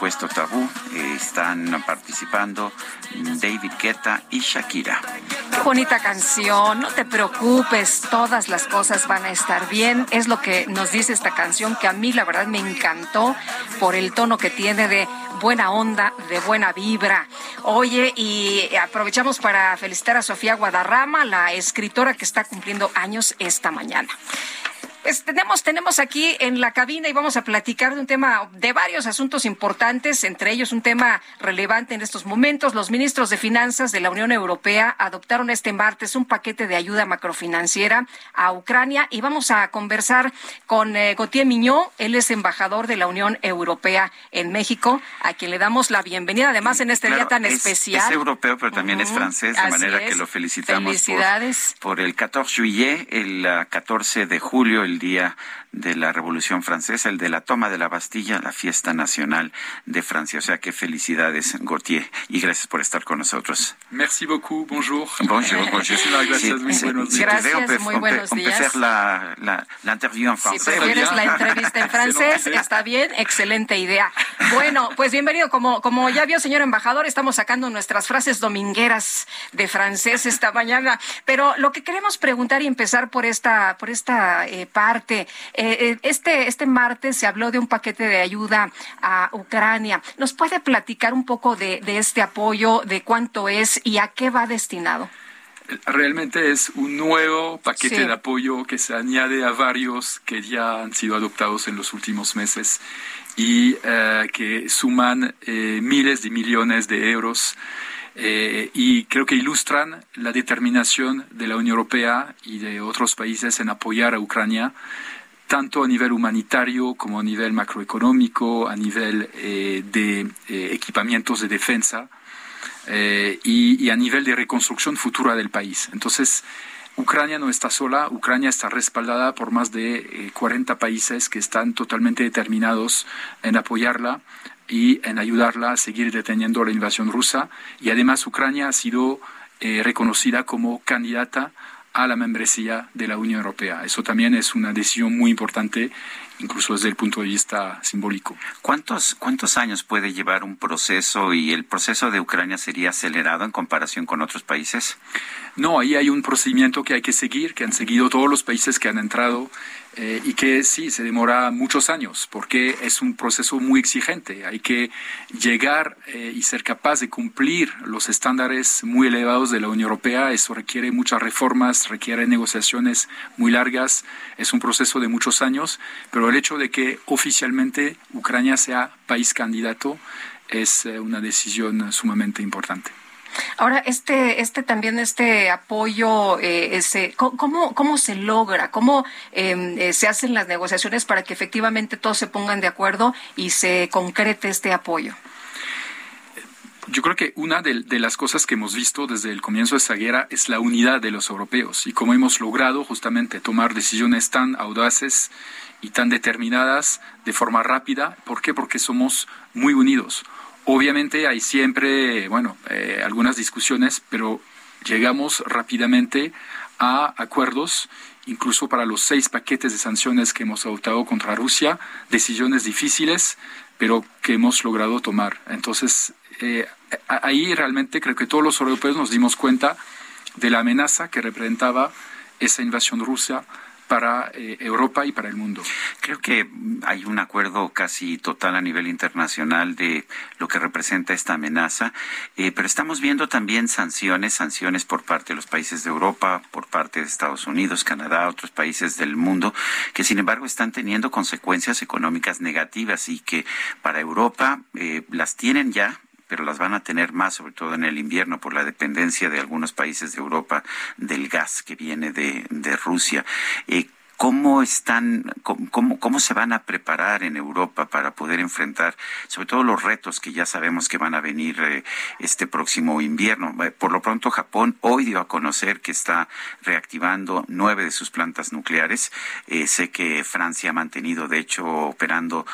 Puesto tabú, eh, están participando David Guetta y Shakira. Qué bonita canción, no te preocupes, todas las cosas van a estar bien. Es lo que nos dice esta canción que a mí la verdad me encantó por el tono que tiene de buena onda, de buena vibra. Oye, y aprovechamos para felicitar a Sofía Guadarrama, la escritora que está cumpliendo años esta mañana. Pues tenemos, tenemos aquí en la cabina y vamos a platicar de un tema, de varios asuntos importantes, entre ellos un tema relevante en estos momentos. Los ministros de Finanzas de la Unión Europea adoptaron este martes un paquete de ayuda macrofinanciera a Ucrania y vamos a conversar con eh, Gautier Miñó, él es embajador de la Unión Europea en México, a quien le damos la bienvenida, además en este día tan especial. Es europeo, pero también es francés, de manera que lo felicitamos Felicidades. Por, por, el 14 juillet, el 14 de julio, el el día de la Revolución Francesa, el de la toma de la Bastilla, la fiesta nacional de Francia. O sea que felicidades, Gautier, y gracias por estar con nosotros. Merci beaucoup, bonjour. Bonjour, bonjour. Gracias, muy buenos días. Gracias, muy buenos días. la, la, la interview en francés. Si prefieres la entrevista en francés, está bien, excelente idea. Bueno, pues bienvenido. Como, como ya vio, señor embajador, estamos sacando nuestras frases domingueras de francés esta mañana. Pero lo que queremos preguntar y empezar por esta, por esta eh, parte, eh, eh, este, este martes se habló de un paquete de ayuda a Ucrania. ¿Nos puede platicar un poco de, este apoyo, de cuánto es y a qué va destinado? realmente es un nuevo paquete de apoyo que se añade a varios que ya han sido adoptados en los últimos meses y que suman miles de millones de euros eh, y creo que ilustran la determinación de la Unión Europea y de otros países en apoyar a Ucrania, tanto a nivel humanitario como a nivel macroeconómico, a nivel eh, de eh, equipamientos de defensa y, a nivel de reconstrucción futura del país. Entonces, Ucrania no está sola, Ucrania está respaldada por más de 40 países que están totalmente determinados en apoyarla y en ayudarla a seguir deteniendo la invasión rusa. Y además Ucrania ha sido eh, reconocida como candidata a la membresía de la Unión Europea. Eso también es una decisión muy importante, incluso desde el punto de vista simbólico. ¿Cuántos, cuántos años puede llevar un proceso y el proceso de Ucrania sería acelerado en comparación con otros países? No, ahí hay un procedimiento que hay que seguir, que han seguido todos los países que han entrado eh, y que sí, se demora muchos años porque es un proceso muy exigente. Hay que llegar eh, y ser capaz de cumplir los estándares muy elevados de la Unión Europea. Eso requiere muchas reformas, requiere negociaciones muy largas. Es un proceso de muchos años, pero el hecho de que oficialmente Ucrania sea país candidato es eh, una decisión sumamente importante. Ahora, este, este también, este apoyo, eh, ese, ¿cómo, ¿cómo se logra? ¿Cómo em, eh, se hacen las negociaciones para que efectivamente todos se pongan de acuerdo y se concrete este apoyo? Yo creo que una de, las cosas que hemos visto desde el comienzo de esta guerra es la unidad de los europeos y cómo hemos logrado justamente tomar decisiones tan audaces y tan determinadas de forma rápida. ¿Por qué? Porque somos muy unidos. Obviamente hay siempre, bueno, eh, algunas discusiones, pero llegamos rápidamente a acuerdos, incluso para los seis paquetes de sanciones que hemos adoptado contra Rusia, decisiones difíciles, pero que hemos logrado tomar. Entonces, eh, ahí realmente creo que todos los europeos nos dimos cuenta de la amenaza que representaba esa invasión rusa para eh, Europa y para el mundo. Creo que hay un acuerdo casi total a nivel internacional de lo que representa esta amenaza, eh, pero estamos viendo también sanciones, sanciones por parte de los países de Europa, por parte de Estados Unidos, Canadá, otros países del mundo, que sin embargo están teniendo consecuencias económicas negativas y que para Europa eh, las tienen ya, pero las van a tener más, sobre todo en el invierno, por la dependencia de algunos países de Europa del gas que viene de, de Rusia. Eh, ¿Cómo están, cómo, cómo se van a preparar en Europa para poder enfrentar, sobre todo los retos que ya sabemos que van a venir eh, este próximo invierno? Eh, por lo pronto, Japón hoy dio a conocer que está reactivando nueve de sus plantas nucleares. Eh, sé que Francia ha mantenido, de hecho, operando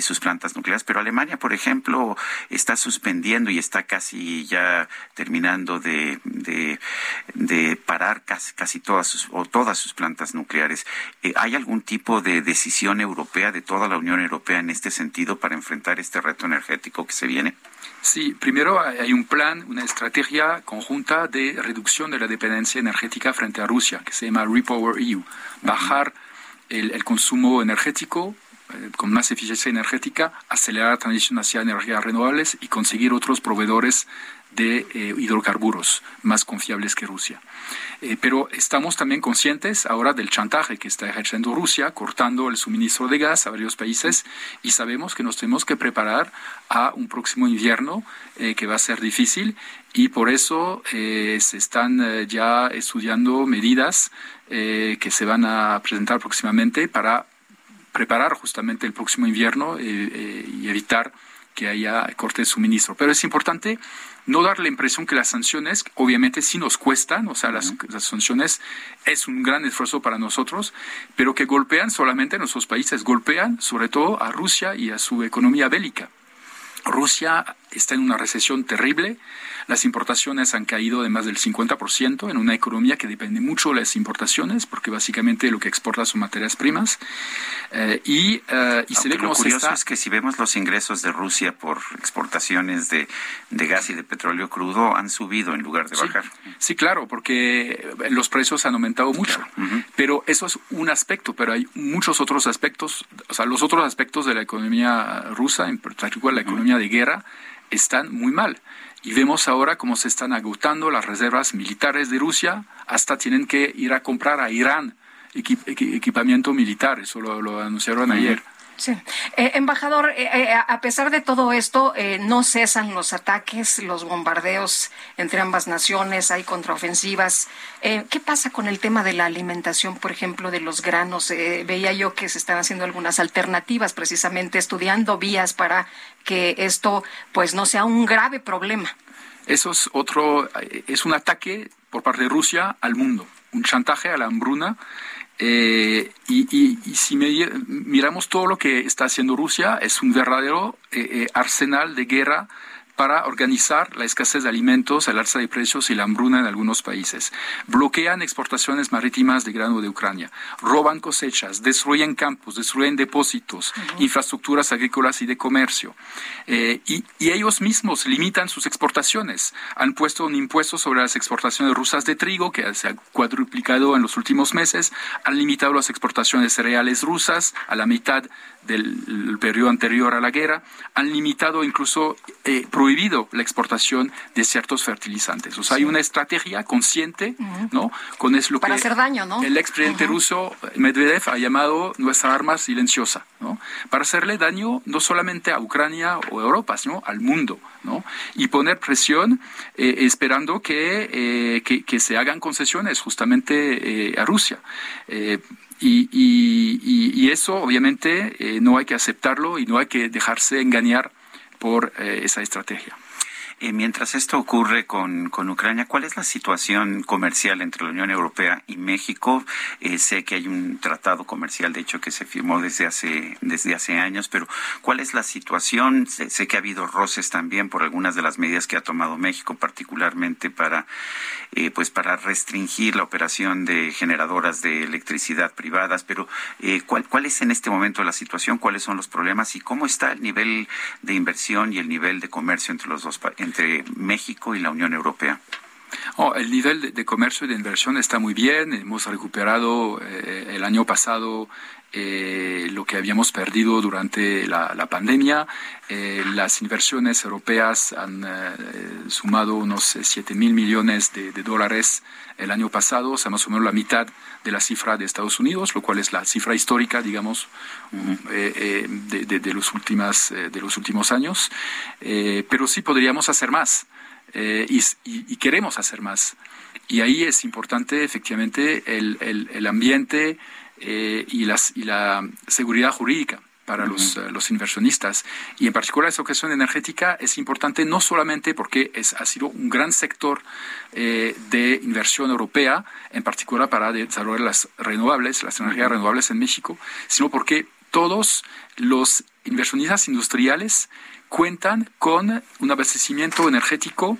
sus plantas nucleares, pero Alemania, por ejemplo, está suspendiendo y está casi ya terminando de, de, parar casi, casi todas sus, o todas sus plantas nucleares. Eh, ¿Hay algún tipo de decisión europea de toda la Unión Europea en este sentido para enfrentar este reto energético que se viene? Sí, primero hay un plan, una estrategia conjunta de reducción de la dependencia energética frente a Rusia, que se llama Repower EU. Bajar el, consumo energético eh, con más eficiencia energética, acelerar la transición hacia energías renovables y conseguir otros proveedores de eh, hidrocarburos más confiables que Rusia. Eh, pero estamos también conscientes ahora del chantaje que está ejerciendo Rusia, cortando el suministro de gas a varios países y sabemos que nos tenemos que preparar a un próximo invierno eh, que va a ser difícil y por eso se están ya estudiando medidas que se van a presentar próximamente para preparar justamente el próximo invierno y evitar que haya corte de suministro. Pero es importante no dar la impresión que las sanciones, obviamente sí nos cuestan, o sea, las, sanciones es un gran esfuerzo para nosotros, pero que golpean solamente a nuestros países, golpean sobre todo a Rusia y a su economía bélica. Rusia está en una recesión terrible, las importaciones han caído de más del 50% en una economía que depende mucho de las importaciones, porque básicamente lo que exporta son materias primas. Eh, y, uh, y se ve como lo curioso es que si vemos los ingresos de Rusia por exportaciones de, de, gas y de petróleo crudo, han subido en lugar de bajar. Sí, claro, porque los precios han aumentado mucho. Pero eso es un aspecto, pero hay muchos otros aspectos, o sea, los otros aspectos de la economía rusa, en particular la economía de guerra, están muy mal. Y vemos ahora cómo se están agotando las reservas militares de Rusia, hasta tienen que ir a comprar a Irán equipamiento militar, eso lo, anunciaron ayer. Sí. Eh, embajador, eh, eh, a pesar de todo esto, no cesan los ataques, los bombardeos entre ambas naciones, hay contraofensivas. ¿Qué pasa con el tema de la alimentación, por ejemplo, de los granos? veía yo que se están haciendo algunas alternativas, precisamente estudiando vías para que esto pues no sea un grave problema. Eso es otro, es un ataque por parte de Rusia al mundo, un chantaje a la hambruna eh, y, si miramos todo lo que está haciendo Rusia, es un verdadero eh, eh, arsenal de guerra para organizar la escasez de alimentos, el alza de precios y la hambruna en algunos países. Bloquean exportaciones marítimas de grano de Ucrania, roban cosechas, destruyen campos, destruyen depósitos, infraestructuras agrícolas y de comercio. Eh, y, ellos mismos limitan sus exportaciones. Han puesto un impuesto sobre las exportaciones rusas de trigo, que se ha cuadruplicado en los últimos meses. Han limitado las exportaciones cereales rusas a la mitad del periodo anterior a la guerra, han limitado incluso eh, prohibido la exportación de ciertos fertilizantes. O sea, hay una estrategia consciente, ¿no? Con es lo Para hacer daño, ¿no? El expresidente ruso Medvedev ha llamado nuestra arma silenciosa, ¿no? Para hacerle daño no solamente a Ucrania o Europa, sino al mundo, ¿no? Y poner presión eh, esperando eh, que, que, se hagan concesiones justamente a Rusia. Y, y, eso obviamente eh, no hay que aceptarlo y no hay que dejarse engañar por eh, esa estrategia. Eh, mientras esto ocurre con, con, Ucrania, ¿cuál es la situación comercial entre la Unión Europea y México? Eh, sé que hay un tratado comercial, de hecho, que se firmó desde hace, desde hace años, pero ¿cuál es la situación? Sé, que ha habido roces también por algunas de las medidas que ha tomado México, particularmente para, eh, pues para restringir la operación de generadoras de electricidad privadas, pero ¿cuál, ¿cuál es en este momento la situación? ¿Cuáles son los problemas? ¿Y cómo está el nivel de inversión y el nivel de comercio entre los dos países? México y la Unión Europea? Oh, el nivel de, comercio y de inversión está muy bien. Hemos recuperado eh, el año pasado eh, lo que habíamos perdido durante la, pandemia. Eh, las inversiones europeas han sumado unos 7 mil millones de, dólares el año pasado, o sea, más o menos la mitad de la cifra de Estados Unidos, lo cual es la cifra histórica, digamos, de, los últimas, de los últimos años. pero sí podríamos hacer más. Eh, y, queremos hacer más. Y ahí es importante efectivamente el, el, ambiente eh, y, las, y la seguridad jurídica para los, eh, los, inversionistas. Y en particular esa cuestión energética es importante no solamente porque es, ha sido un gran sector de inversión europea, en particular para desarrollar las renovables, las energías renovables en México, sino porque todos los inversionistas industriales cuentan con un abastecimiento energético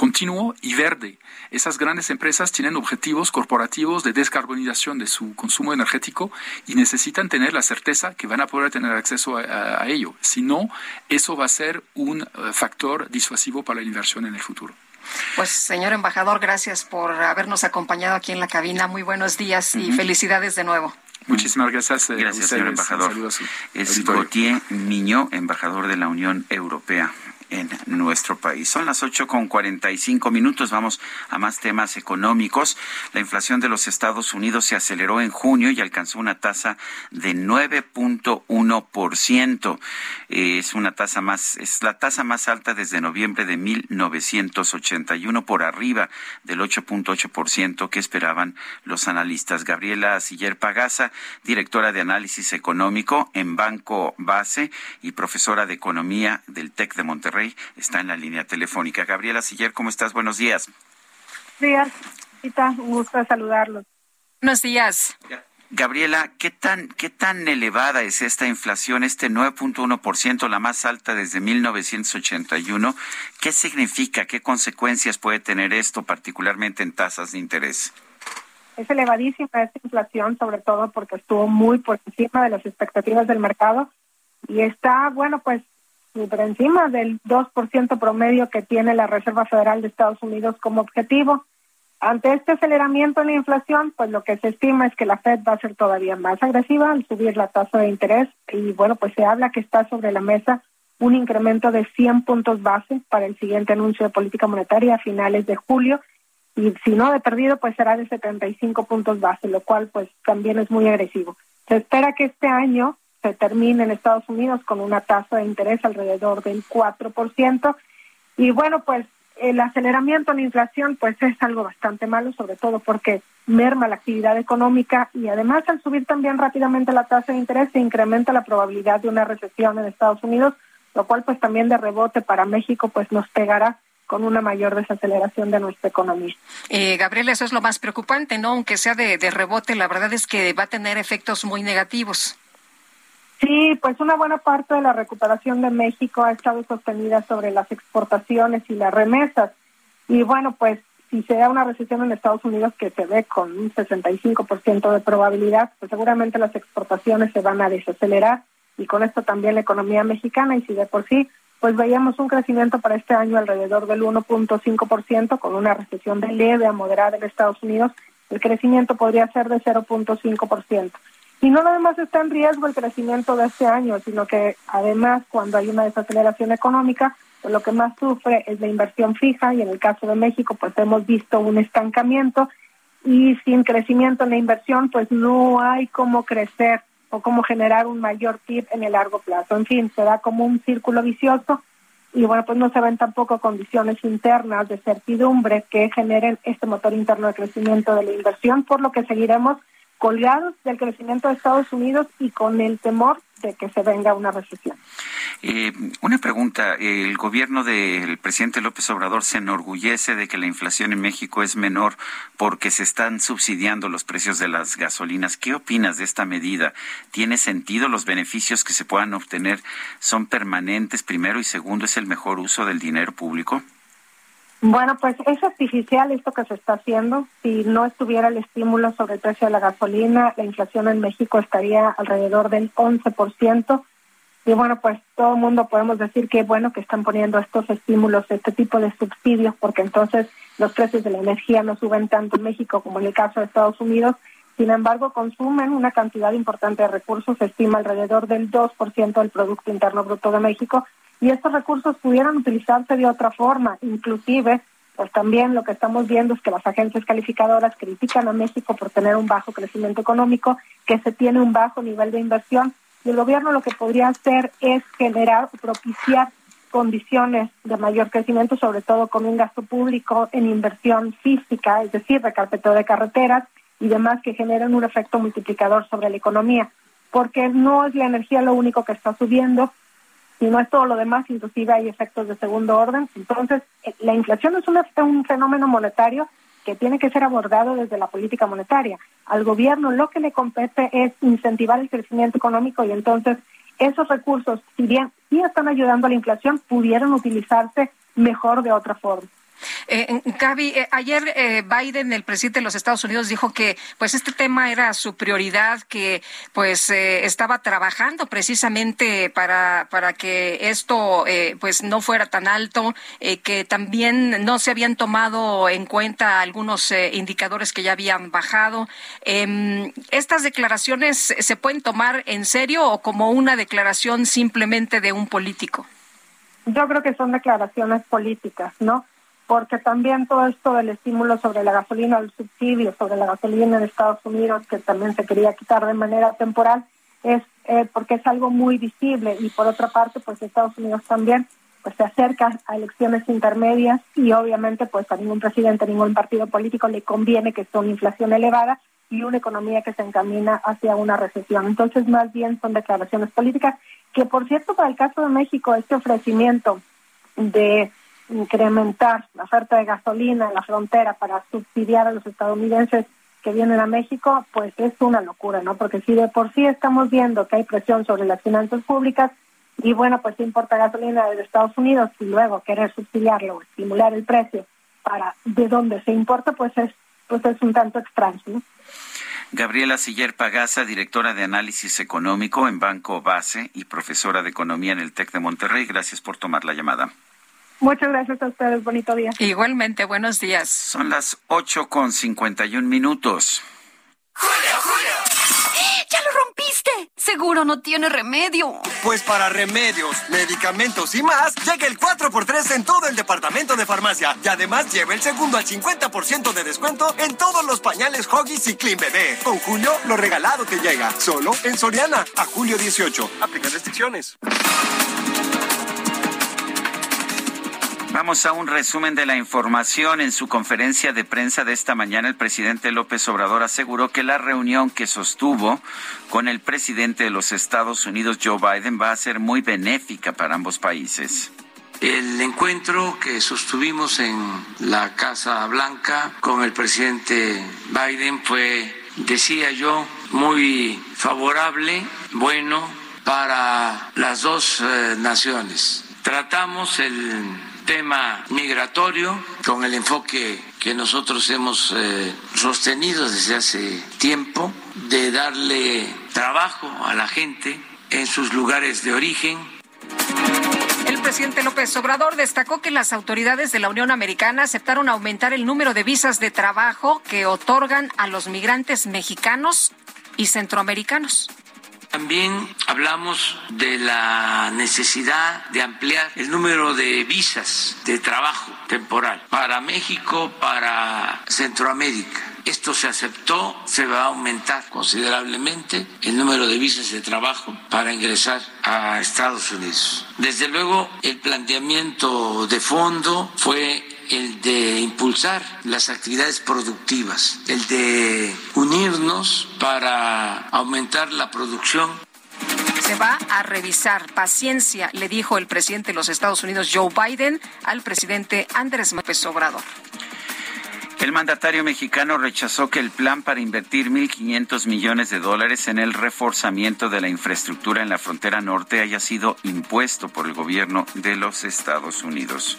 continuo y verde. Esas grandes empresas tienen objetivos corporativos de descarbonización de su consumo energético y necesitan tener la certeza que van a poder tener acceso a, ello. Si no, eso va a ser un eh, factor disuasivo para la inversión en el futuro. Pues, señor embajador, gracias por habernos acompañado aquí en la cabina. Muy buenos días y felicidades de nuevo. Muchísimas gracias. Eh, gracias, señor embajador. Es Gautier Miño, embajador de la Unión Europea en nuestro país. Son las ocho con cuarenta y cinco minutos. Vamos a más temas económicos. La inflación de los Estados Unidos se aceleró en junio y alcanzó una tasa de 9.1%. Es una tasa más, es la tasa más alta desde noviembre de 1981 por arriba del 8.8% que esperaban los analistas. Gabriela Siller Pagasa, directora de análisis económico en Banco Base y profesora de economía del TEC de Monterrey, está en la línea telefónica. Gabriela Siller, ¿cómo estás? Buenos días. Buenos días, un gusto saludarlos. Buenos días. Gabriela, ¿qué tan, ¿qué tan elevada es esta inflación, este 9.1%, la más alta desde 1981? ¿Qué significa, qué consecuencias puede tener esto, particularmente en tasas de interés? Es elevadísima esta inflación, sobre todo porque estuvo muy por encima de las expectativas del mercado y está, bueno, pues por encima del 2% promedio que tiene la Reserva Federal de Estados Unidos como objetivo. Ante este aceleramiento en la inflación, pues lo que se estima es que la Fed va a ser todavía más agresiva al subir la tasa de interés y bueno, pues se habla que está sobre la mesa un incremento de 100 puntos base para el siguiente anuncio de política monetaria a finales de julio y si no de perdido pues será de 75 puntos base, lo cual pues también es muy agresivo. Se espera que este año se termine en Estados Unidos con una tasa de interés alrededor del 4% y bueno, pues el aceleramiento en la inflación pues es algo bastante malo, sobre todo porque merma la actividad económica y además al subir también rápidamente la tasa de interés se incrementa la probabilidad de una recesión en Estados Unidos, lo cual pues también de rebote para México pues nos pegará con una mayor desaceleración de nuestra economía. Eh, Gabriela, eso es lo más preocupante, ¿no? Aunque sea de rebote, la verdad es que va a tener efectos muy negativos. Sí, pues una buena parte de la recuperación de México ha estado sostenida sobre las exportaciones y las remesas. Y bueno, pues si se da una recesión en Estados Unidos que se ve con un 65% de probabilidad, pues seguramente las exportaciones se van a desacelerar y con esto también la economía mexicana y si de por sí pues veíamos un crecimiento para este año alrededor del 1.5% con una recesión de leve a moderada en Estados Unidos, el crecimiento podría ser de 0.5%. Y no nada más está en riesgo el crecimiento de este año, sino que además cuando hay una desaceleración económica, pues lo que más sufre es la inversión fija y en el caso de México pues hemos visto un estancamiento y sin crecimiento en la inversión pues no hay cómo crecer o cómo generar un mayor PIB en el largo plazo. En fin, será como un círculo vicioso y bueno, pues no se ven tampoco condiciones internas de certidumbre que generen este motor interno de crecimiento de la inversión, por lo que seguiremos colgados del crecimiento de Estados Unidos y con el temor de que se venga una recesión. Eh, una pregunta, el gobierno del presidente López Obrador se enorgullece de que la inflación en México es menor porque se están subsidiando los precios de las gasolinas. ¿Qué opinas de esta medida? ¿Tiene sentido? ¿Los beneficios que se puedan obtener son permanentes primero y segundo es el mejor uso del dinero público? Bueno, pues es artificial esto que se está haciendo. Si no estuviera el estímulo sobre el precio de la gasolina, la inflación en México estaría alrededor del 11%. Y bueno, pues todo el mundo podemos decir que bueno que están poniendo estos estímulos, este tipo de subsidios, porque entonces los precios de la energía no suben tanto en México como en el caso de Estados Unidos. Sin embargo, consumen una cantidad importante de recursos, se estima alrededor del 2% del Producto Interno Bruto de México, y estos recursos pudieran utilizarse de otra forma, inclusive pues también lo que estamos viendo es que las agencias calificadoras critican a México por tener un bajo crecimiento económico, que se tiene un bajo nivel de inversión y el gobierno lo que podría hacer es generar o propiciar condiciones de mayor crecimiento, sobre todo con un gasto público en inversión física, es decir, recarpeteo de carreteras y demás que generen un efecto multiplicador sobre la economía, porque no es la energía lo único que está subiendo, si no es todo lo demás, inclusive hay efectos de segundo orden. Entonces, eh, la inflación es un, fenómeno monetario que tiene que ser abordado desde la política monetaria. Al gobierno lo que le compete es incentivar el crecimiento económico y entonces esos recursos, si bien sí están ayudando a la inflación, pudieran utilizarse mejor de otra forma. Eh, Gaby, eh, ayer eh, Biden, el presidente de los Estados Unidos, dijo que pues este tema era su prioridad, que pues eh, estaba trabajando precisamente para, para que esto pues no fuera tan alto, que también no se habían tomado en cuenta algunos indicadores que ya habían bajado. Em, ¿Estas declaraciones se pueden tomar en serio o como una declaración simplemente de un político? yo creo que son declaraciones políticas, ¿no? Porque también todo esto del estímulo sobre la gasolina, el subsidio sobre la gasolina en Estados Unidos, que también se quería quitar de manera temporal, es eh, porque es algo muy visible y por otra parte, pues Estados Unidos también pues se acerca a elecciones intermedias y obviamente pues a ningún presidente, a ningún partido político le conviene que esté una inflación elevada y una economía que se encamina hacia una recesión. Entonces, más bien son declaraciones políticas que, por cierto, para el caso de México, este ofrecimiento de incrementar la oferta de gasolina en la frontera para subsidiar a los estadounidenses que vienen a México, pues es una locura, ¿no? Porque si de por sí estamos viendo que hay presión sobre las finanzas públicas y bueno, pues importa gasolina de Estados Unidos y luego querer subsidiarlo o estimular el precio para de dónde se importa, pues es pues es un tanto extraño, ¿no? Gabriela Siller Pagasa, directora de análisis económico en Banco Base y profesora de economía en el TEC de Monterrey. Gracias por tomar la llamada. Muchas gracias a ustedes. Bonito día. Igualmente, buenos días. Son las ocho con cincuenta y un minutos. ¡Julio, Julio! ¡Ya lo rompiste! Seguro no tiene remedio. Pues para remedios, medicamentos y más, llega el 4x3 en todo el departamento de farmacia. Y además lleva el segundo al 50% de descuento en todos los pañales Hoggies y Clean Bebé. Con Julio, lo regalado te llega. Solo en Soriana. A julio 18. Aplica restricciones. Vamos a un resumen de la información. En su conferencia de prensa de esta mañana, el presidente López Obrador aseguró que la reunión que sostuvo con el presidente de los Estados Unidos, Joe Biden, va a ser muy benéfica para ambos países. El encuentro que sostuvimos en la Casa Blanca con el presidente Biden fue, decía yo, muy favorable, bueno para las dos eh, naciones. Tratamos el tema migratorio con el enfoque que nosotros hemos eh, sostenido desde hace tiempo de darle trabajo a la gente en sus lugares de origen. El presidente López Obrador destacó que las autoridades de la Unión Americana aceptaron aumentar el número de visas de trabajo que otorgan a los migrantes mexicanos y centroamericanos. También hablamos de la necesidad de ampliar el número de visas de trabajo temporal para México, para Centroamérica. Esto se aceptó, se va a aumentar considerablemente el número de visas de trabajo para ingresar a Estados Unidos. Desde luego, el planteamiento de fondo fue el de impulsar las actividades productivas, el de unirnos para aumentar la producción. Se va a revisar. Paciencia, le dijo el presidente de los Estados Unidos, Joe Biden, al presidente Andrés López Obrador. El mandatario mexicano rechazó que el plan para invertir 1.500 millones de dólares en el reforzamiento de la infraestructura en la frontera norte haya sido impuesto por el gobierno de los Estados Unidos.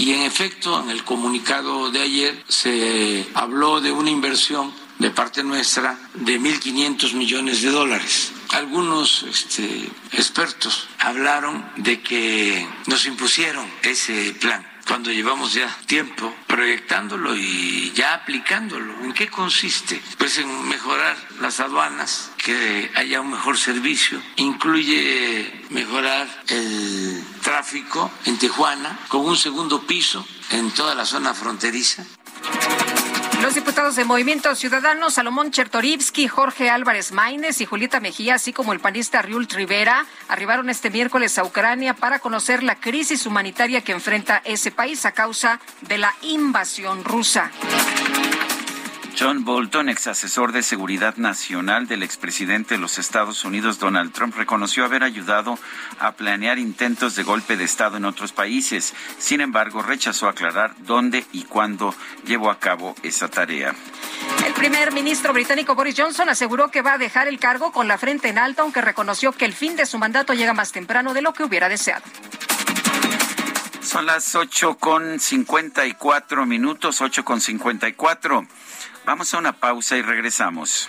Y en efecto, en el comunicado de ayer se habló de una inversión de parte nuestra de 1.500 millones de dólares. Algunos este, expertos hablaron de que nos impusieron ese plan cuando llevamos ya tiempo proyectándolo y ya aplicándolo. ¿En qué consiste? Pues en mejorar las aduanas, que haya un mejor servicio, incluye mejorar el tráfico en Tijuana con un segundo piso en toda la zona fronteriza. Los diputados de Movimiento Ciudadano, Salomón Chertorivsky, Jorge Álvarez Maínez y Julieta Mejía, así como el panista Riul Rivera, arribaron este miércoles a Ucrania para conocer la crisis humanitaria que enfrenta ese país a causa de la invasión rusa. John Bolton, ex asesor de seguridad nacional del expresidente de los Estados Unidos, Donald Trump, reconoció haber ayudado a planear intentos de golpe de Estado en otros países. Sin embargo, rechazó aclarar dónde y cuándo llevó a cabo esa tarea. El primer ministro británico Boris Johnson aseguró que va a dejar el cargo con la frente en alto, aunque reconoció que el fin de su mandato llega más temprano de lo que hubiera deseado. Son las ocho con cincuenta y cuatro minutos, ocho con cincuenta y cuatro. Vamos a una pausa y regresamos.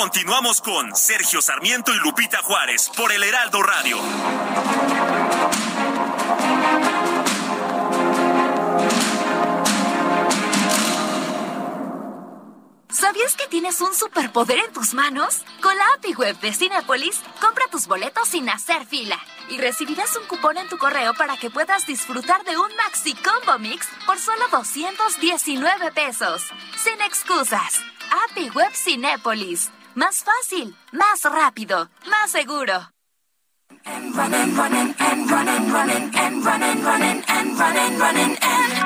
Continuamos con Sergio Sarmiento y Lupita Juárez por el Heraldo Radio. ¿Sabías que tienes un superpoder en tus manos? Con la API Web de Cinepolis, compra tus boletos sin hacer fila y recibirás un cupón en tu correo para que puedas disfrutar de un Maxi Combo Mix por solo 219 pesos. Sin excusas. API Web Cinepolis. Más fácil, más rápido, más seguro.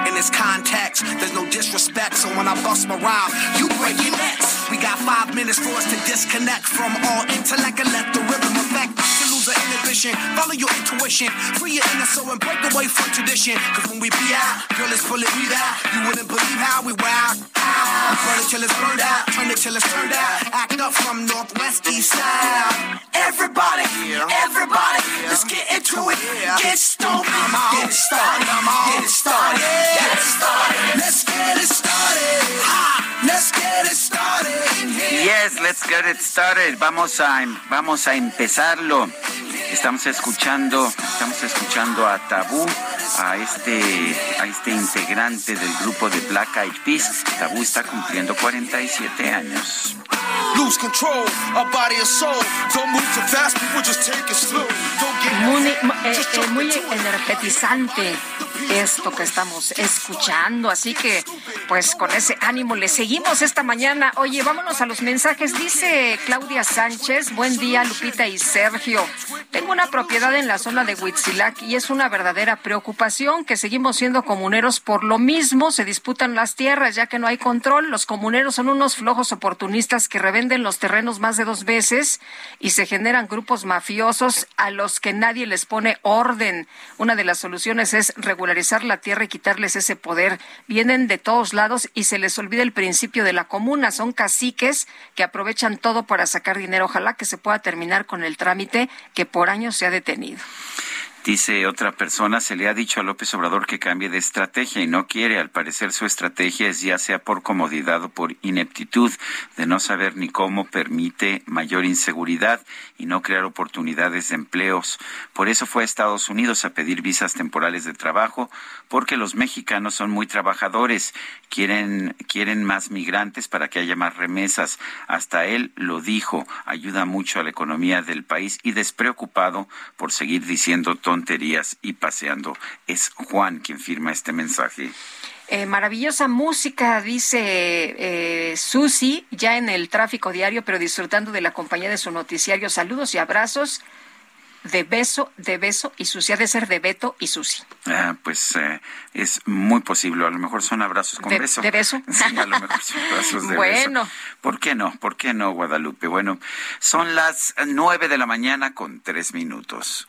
In this context, there's no disrespect, so when I bust my rhyme, you break your necks. We got five minutes for us to disconnect from all intellect and let the rhythm affect. To lose the inhibition, follow your intuition, free your inner soul and break away from tradition. Cause when we be out, girl, it's full of weed out. You wouldn't believe how we wow. We burn it till it's burned out, turn it till it's turned out. Act up from Northwest East Side. Everybody, everybody, let's get into it. Get stoked, get it started, get it started, get it started. Let's get it started. Ha, let's get it started. Yes, let's get it started. Vamos a, vamos a empezarlo. Estamos escuchando, estamos escuchando a Tabú, a este, a este integrante del grupo de Black Eyed Peas. Tabú está cumpliendo 47 años. Lose control, our body and soul. Don't move too fast, people just take it slow. Don't get Muy, eh, eh, muy energetizante esto que estamos escuchando, así que pues con ese ánimo le seguimos esta mañana. Oye, vámonos a los mensajes. Dice Claudia Sánchez, buen día Lupita y Sergio. Tengo una propiedad en la zona de Huitzilac y es una verdadera preocupación que seguimos siendo comuneros por lo mismo, se disputan las tierras ya que no hay control. Los comuneros son unos flojos oportunistas que revenden los terrenos más de dos veces y se generan grupos mafiosos a los que nadie les pone orden. Una de las soluciones es regularizar la tierra y quitarles ese poder. Vienen de todos lados y se les olvida el principio de la comuna. Son caciques que aprovechan todo para sacar dinero. Ojalá que se pueda terminar con el trámite que por años se ha detenido. Dice otra persona, se le ha dicho a López Obrador que cambie de estrategia y no quiere. Al parecer su estrategia es ya sea por comodidad o por ineptitud de no saber ni cómo permite mayor inseguridad y no crear oportunidades de empleos. Por eso fue a Estados Unidos a pedir visas temporales de trabajo, porque los mexicanos son muy trabajadores, quieren, quieren más migrantes para que haya más remesas. Hasta él lo dijo, ayuda mucho a la economía del país y despreocupado por seguir diciendo tonterías y paseando. Es Juan quien firma este mensaje. Eh, maravillosa música, dice eh, Susi, ya en el tráfico diario, pero disfrutando de la compañía de su noticiario. Saludos y abrazos de beso, de beso y Susi. Ha de ser de Beto y Susi. Ah, pues eh, es muy posible. A lo mejor son abrazos con ¿De, beso. ¿De beso? Sí, a lo mejor son abrazos de bueno. beso. ¿Por qué no? ¿Por qué no, Guadalupe? Bueno, son las nueve de la mañana con tres minutos.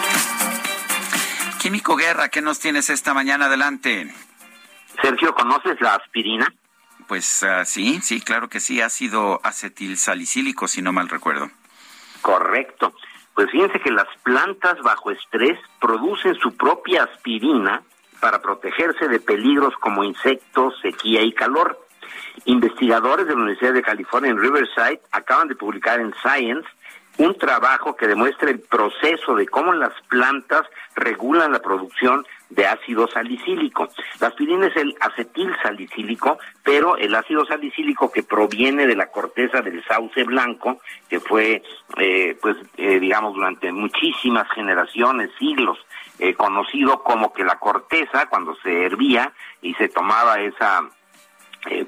Químico Guerra, ¿qué nos tienes esta mañana adelante? Sergio, ¿conoces la aspirina? Pues uh, sí, sí, claro que sí, ácido acetilsalicílico, si no mal recuerdo. Correcto. Pues fíjense que las plantas bajo estrés producen su propia aspirina para protegerse de peligros como insectos, sequía y calor. Investigadores de la Universidad de California en Riverside acaban de publicar en Science un trabajo que demuestra el proceso de cómo las plantas regulan la producción de ácido salicílico. La aspirina es el acetil salicílico, pero el ácido salicílico que proviene de la corteza del sauce blanco, que fue, eh, pues, eh, digamos, durante muchísimas generaciones, siglos, eh, conocido como que la corteza, cuando se hervía y se tomaba esa,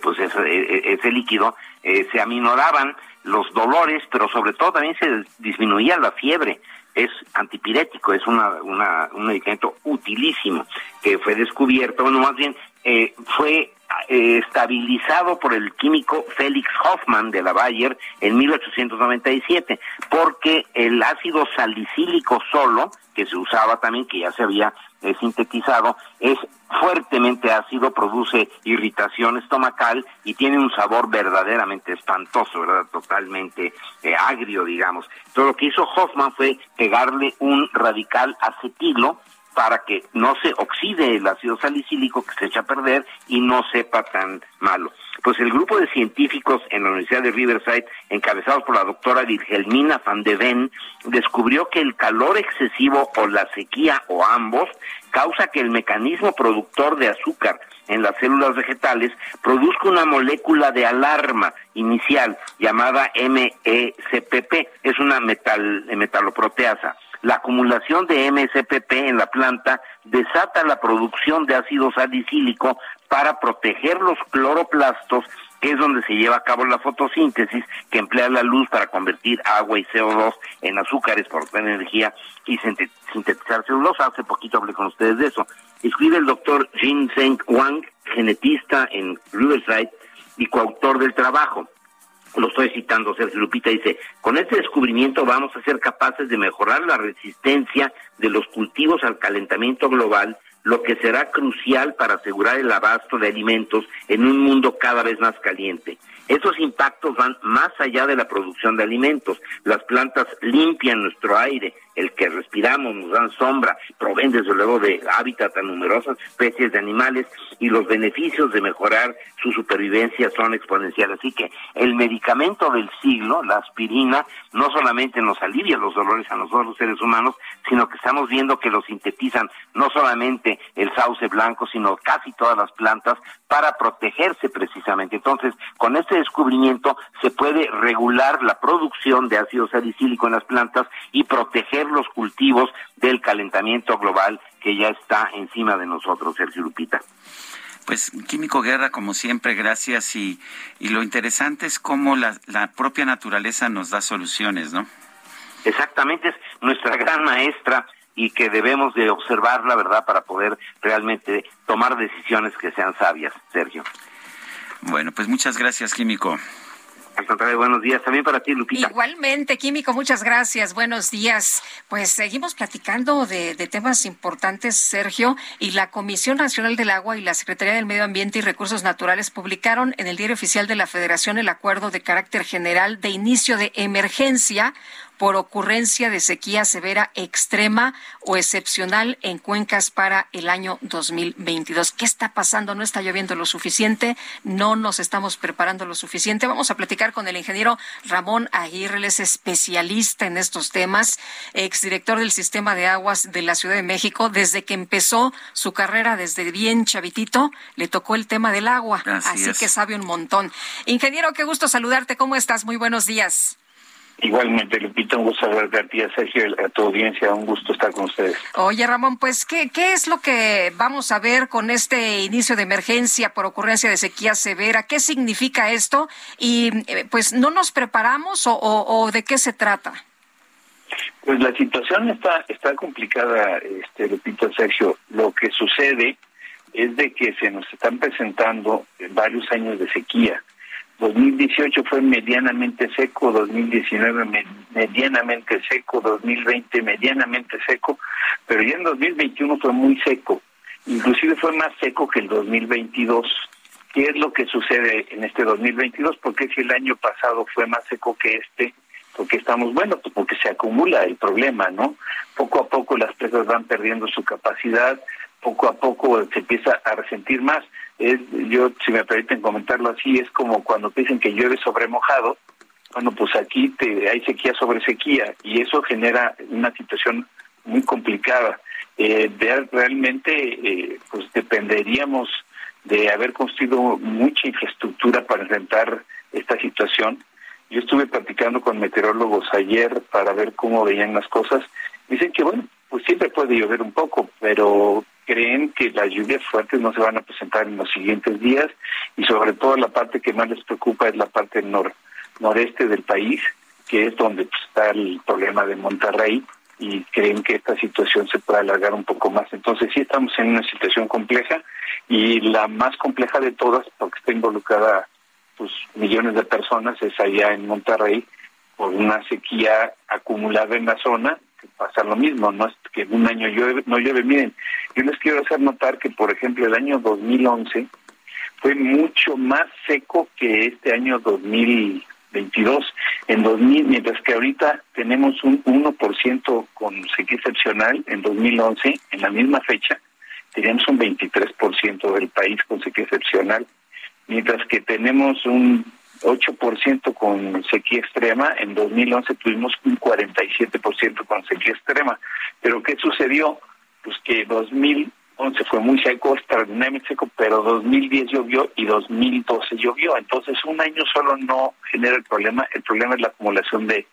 pues ese, ese líquido, se aminoraban los dolores, pero sobre todo también se disminuía la fiebre. Es antipirético, es una, una, un medicamento utilísimo que fue descubierto, bueno, más bien eh, fue eh, estabilizado por el químico Félix Hoffman de la Bayer en 1897, porque el ácido salicílico solo, que se usaba también, que ya se había eh, sintetizado, es fuertemente ácido, produce irritación estomacal y tiene un sabor verdaderamente espantoso, ¿verdad? Totalmente eh, agrio, digamos. Todo lo que hizo Hoffman fue pegarle un radical acetilo para que no se oxide el ácido salicílico que se echa a perder y no sepa tan malo. Pues el grupo de científicos en la Universidad de Riverside, encabezados por la doctora Wilhelmina van de Ven, descubrió que el calor excesivo o la sequía o ambos causa que el mecanismo productor de azúcar en las células vegetales produzca una molécula de alarma inicial llamada MECPP, es una metal, metaloproteasa la acumulación de MSPP en la planta desata la producción de ácido salicílico para proteger los cloroplastos, que es donde se lleva a cabo la fotosíntesis, que emplea la luz para convertir agua y CO2 en azúcares para obtener energía y sintetizar celulosa. Hace poquito hablé con ustedes de eso. Escribe el doctor Jin Zeng Wang, genetista en Riverside y coautor del trabajo lo estoy citando, Sergio Lupita dice, con este descubrimiento vamos a ser capaces de mejorar la resistencia de los cultivos al calentamiento global, lo que será crucial para asegurar el abasto de alimentos en un mundo cada vez más caliente. Esos impactos van más allá de la producción de alimentos. Las plantas limpian nuestro aire, el que respiramos, nos dan sombra, proveen desde luego de hábitat a numerosas especies de animales y los beneficios de mejorar su supervivencia son exponenciales. Así que el medicamento del siglo, la aspirina, no solamente nos alivia los dolores a nosotros los seres humanos, sino que estamos viendo que lo sintetizan no solamente el sauce blanco, sino casi todas las plantas para protegerse precisamente. Entonces, con este descubrimiento se puede regular la producción de ácido salicílico en las plantas y proteger los cultivos del calentamiento global que ya está encima de nosotros, Sergio Lupita. Pues Químico Guerra, como siempre, gracias. Y, y lo interesante es cómo la, la propia naturaleza nos da soluciones, ¿no? Exactamente, es nuestra gran maestra y que debemos de observarla, ¿verdad?, para poder realmente tomar decisiones que sean sabias, Sergio. Bueno, pues muchas gracias, Químico. Al contrario, buenos días. También para ti, Lupita. Igualmente, Químico, muchas gracias. Buenos días. Pues seguimos platicando de, de, temas importantes, Sergio, y la Comisión Nacional del Agua y la Secretaría del Medio Ambiente y Recursos Naturales publicaron en el Diario Oficial de la Federación el acuerdo de carácter general de inicio de emergencia por ocurrencia de sequía severa extrema o excepcional en cuencas para el año 2022. ¿Qué está pasando? ¿No está lloviendo lo suficiente? ¿No nos estamos preparando lo suficiente? Vamos a platicar con el ingeniero Ramón Aguirre, él es especialista en estos temas, exdirector del Sistema de Aguas de la Ciudad de México. Desde que empezó su carrera, desde bien chavitito, le tocó el tema del agua, así, así que sabe un montón. Ingeniero, qué gusto saludarte. ¿Cómo estás? Muy buenos días. Igualmente, Lupita, un gusto hablar a ti, a Sergio, a tu audiencia, un gusto estar con ustedes. Oye, Ramón, pues, ¿qué, ¿qué es lo que vamos a ver con este inicio de emergencia por ocurrencia de sequía severa? ¿Qué significa esto? Y, eh, pues, ¿no nos preparamos o, o, o, de qué se trata? Pues la situación está, está complicada, este, Lupita, Sergio. Lo que sucede es de que se nos están presentando varios años de sequía 2018 fue medianamente seco, 2019 medianamente seco, 2020 medianamente seco, pero ya en 2021 fue muy seco, inclusive fue más seco que el 2022. ¿Qué es lo que sucede en este 2022? Porque si el año pasado fue más seco que este, porque estamos, bueno, pues porque se acumula el problema, ¿no? Poco a poco las presas van perdiendo su capacidad, poco a poco se empieza a resentir más es, yo, si me permiten comentarlo así, es como cuando te dicen que llueve sobre mojado, bueno, pues aquí te, hay sequía sobre sequía y eso genera una situación muy complicada. eh, realmente eh, pues dependeríamos de haber construido mucha infraestructura para enfrentar esta situación. Yo estuve platicando con meteorólogos ayer para ver cómo veían las cosas. Dicen que, bueno, pues siempre puede llover un poco, pero creen que las lluvias fuertes no se van a presentar en los siguientes días y sobre todo la parte que más les preocupa es la parte nor noreste del país, que es donde pues, está el problema de Monterrey y creen que esta situación se puede alargar un poco más. Entonces sí estamos en una situación compleja y la más compleja de todas, porque está involucrada pues millones de personas, es allá en Monterrey por una sequía acumulada en la zona, que pasa lo mismo, no es que un año llueve, no llueve. Miren, yo les quiero hacer notar que, por ejemplo, el año 2011 fue mucho más seco que este año 2000 22 en 2000, mientras que ahorita tenemos un 1% con sequía excepcional en 2011, en la misma fecha, teníamos un 23% del país con sequía excepcional, mientras que tenemos un 8% con sequía extrema, en 2011 tuvimos un 47% con sequía extrema. Pero ¿qué sucedió? Pues que 2000 2011 fue muy seco, extraordinariamente seco, pero 2010 llovió y 2012 llovió. Entonces, un año solo no genera el problema. El problema es la acumulación de,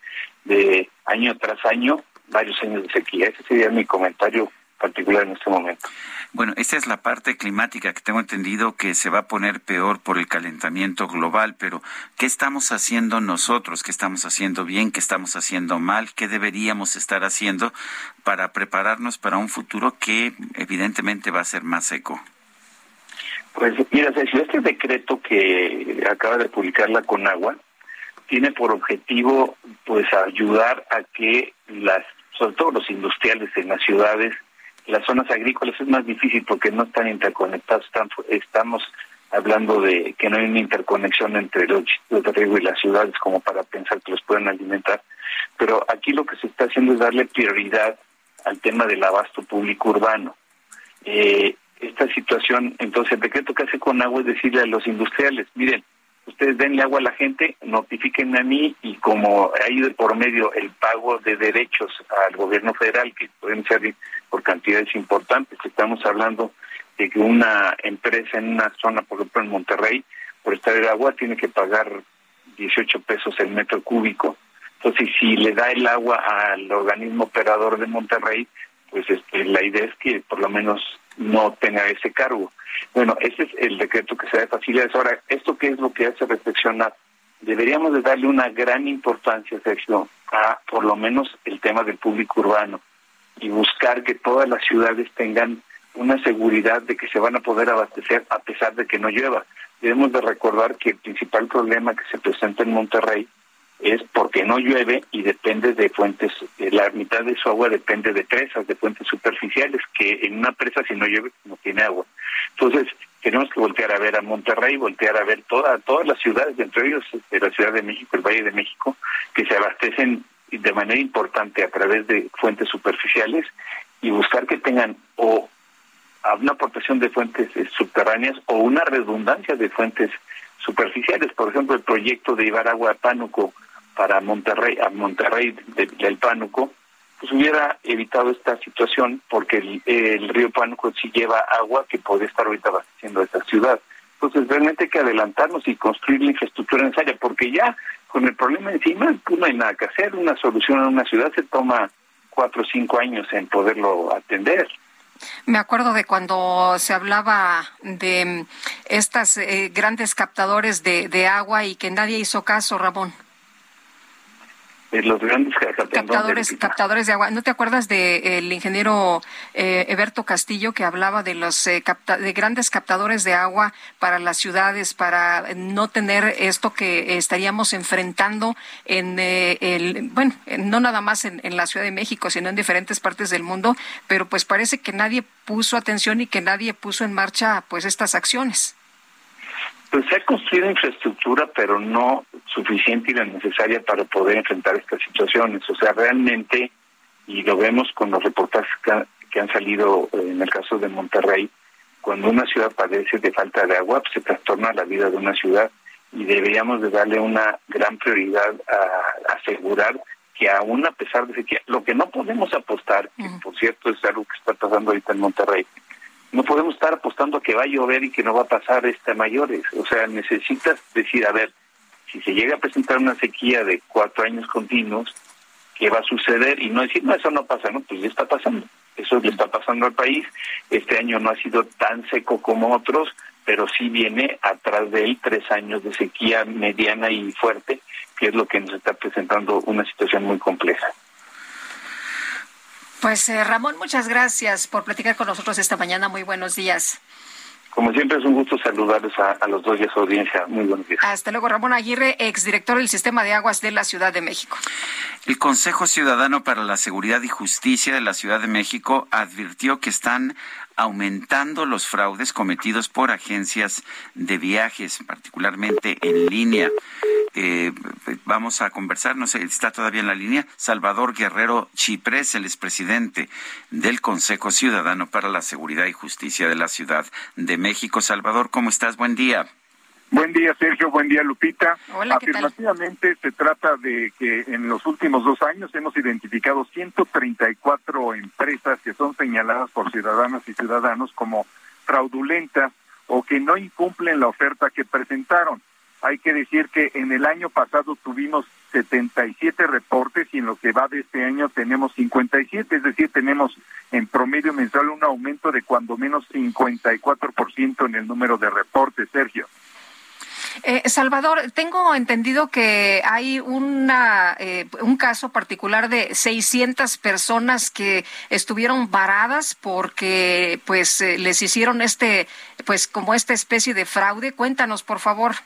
de año tras año, varios años de sequía. Ese sería mi comentario particular en este momento. Bueno, esta es la parte climática que tengo entendido que se va a poner peor por el calentamiento global, pero ¿qué estamos haciendo nosotros? ¿Qué estamos haciendo bien? ¿Qué estamos haciendo mal? ¿Qué deberíamos estar haciendo para prepararnos para un futuro que evidentemente va a ser más seco? Pues mira, Sergio, este decreto que acaba de publicar la Conagua tiene por objetivo pues ayudar a que las sobre todo los industriales en las ciudades las zonas agrícolas es más difícil porque no están interconectados, estamos hablando de que no hay una interconexión entre los riego y las ciudades como para pensar que los pueden alimentar, pero aquí lo que se está haciendo es darle prioridad al tema del abasto público urbano. Eh, esta situación, entonces el decreto que hace con agua es decirle a los industriales, miren, ustedes denle agua a la gente, notifiquen a mí y como hay de por medio el pago de derechos al gobierno federal, que pueden ser por cantidades importantes, estamos hablando de que una empresa en una zona, por ejemplo en Monterrey, por estar el agua tiene que pagar 18 pesos el metro cúbico. Entonces, si le da el agua al organismo operador de Monterrey, pues este, la idea es que por lo menos no tenga ese cargo. Bueno, ese es el decreto que se da de facilidades. Ahora, ¿esto qué es lo que hace reflexionar? Deberíamos de darle una gran importancia, Sergio, a por lo menos el tema del público urbano y buscar que todas las ciudades tengan una seguridad de que se van a poder abastecer a pesar de que no llueva. Debemos de recordar que el principal problema que se presenta en Monterrey es porque no llueve y depende de fuentes, eh, la mitad de su agua depende de presas, de fuentes superficiales, que en una presa si no llueve no tiene agua. Entonces, tenemos que voltear a ver a Monterrey, voltear a ver toda, todas las ciudades, entre ellos de la Ciudad de México, el Valle de México, que se abastecen de manera importante a través de fuentes superficiales y buscar que tengan o una aportación de fuentes eh, subterráneas o una redundancia de fuentes superficiales. Por ejemplo, el proyecto de llevar agua a Pánuco para Monterrey, a Monterrey del Pánuco, pues hubiera evitado esta situación porque el, río Pánuco sí lleva agua que puede estar ahorita abasteciendo a esta ciudad. Entonces realmente hay que adelantarnos y construir la infraestructura necesaria porque ya con el problema encima pues no hay nada que hacer. Una solución en una ciudad se toma cuatro o cinco años en poderlo atender. Me acuerdo de cuando se hablaba de estas eh, grandes captadores de, de agua y que nadie hizo caso, Ramón los grandes captadores, captadores de agua. ¿No te acuerdas del ingeniero eh, Eberto Castillo que hablaba de los eh, de grandes captadores de agua para las ciudades para no tener esto que estaríamos enfrentando en eh, el bueno no nada más en, en la Ciudad de México sino en diferentes partes del mundo, pero pues parece que nadie puso atención y que nadie puso en marcha pues estas acciones. Pues se ha construido infraestructura, pero no suficiente y la necesaria para poder enfrentar estas situaciones. O sea, realmente, y lo vemos con los reportajes que, han salido eh, en el caso de Monterrey, cuando una ciudad padece de falta de agua, pues se trastorna la vida de una ciudad y deberíamos de darle una gran prioridad a asegurar que aún a pesar de que lo que no podemos apostar, que por cierto es algo que está pasando ahorita en Monterrey, no podemos estar apostando a que va a llover y que no va a pasar este mayores. O sea, necesitas decir, a ver, si se llega a presentar una sequía de cuatro años continuos, ¿qué va a suceder? Y no decir, no, eso no pasa, no, pues ya está pasando. Eso le está pasando al país. Este año no ha sido tan seco como otros, pero sí viene atrás de él tres años de sequía mediana y fuerte, que es lo que nos está presentando una situación muy compleja. Pues eh, Ramón, muchas gracias por platicar con nosotros esta mañana. Muy buenos días. Como siempre es un gusto saludarles a, los dos y a su audiencia. Muy buenos días. Hasta luego, Ramón Aguirre, exdirector del Sistema de Aguas de la Ciudad de México. El Consejo Ciudadano para la Seguridad y Justicia de la Ciudad de México advirtió que están aumentando los fraudes cometidos por agencias de viajes, particularmente en línea. Eh, vamos a conversar, no sé, está todavía en la línea, Salvador Guerrero Chiprés, el expresidente del Consejo Ciudadano para la Seguridad y Justicia de la Ciudad de México. Salvador, ¿cómo estás? Buen día. Buen día, Sergio. Buen día, Lupita. Afirmativamente se trata de que en los últimos dos años hemos identificado 134 empresas que son señaladas por ciudadanas y ciudadanos como fraudulentas o que no incumplen la oferta que presentaron. Hay que decir que en el año pasado tuvimos 77 reportes y en lo que va de este año tenemos 57, es decir, tenemos en promedio mensual un aumento de cuando menos 54% en el número de reportes, Sergio. Eh, Salvador, tengo entendido que hay una, eh, un caso particular de 600 personas que estuvieron varadas porque pues eh, les hicieron este, pues como esta especie de fraude. Cuéntanos, por favor.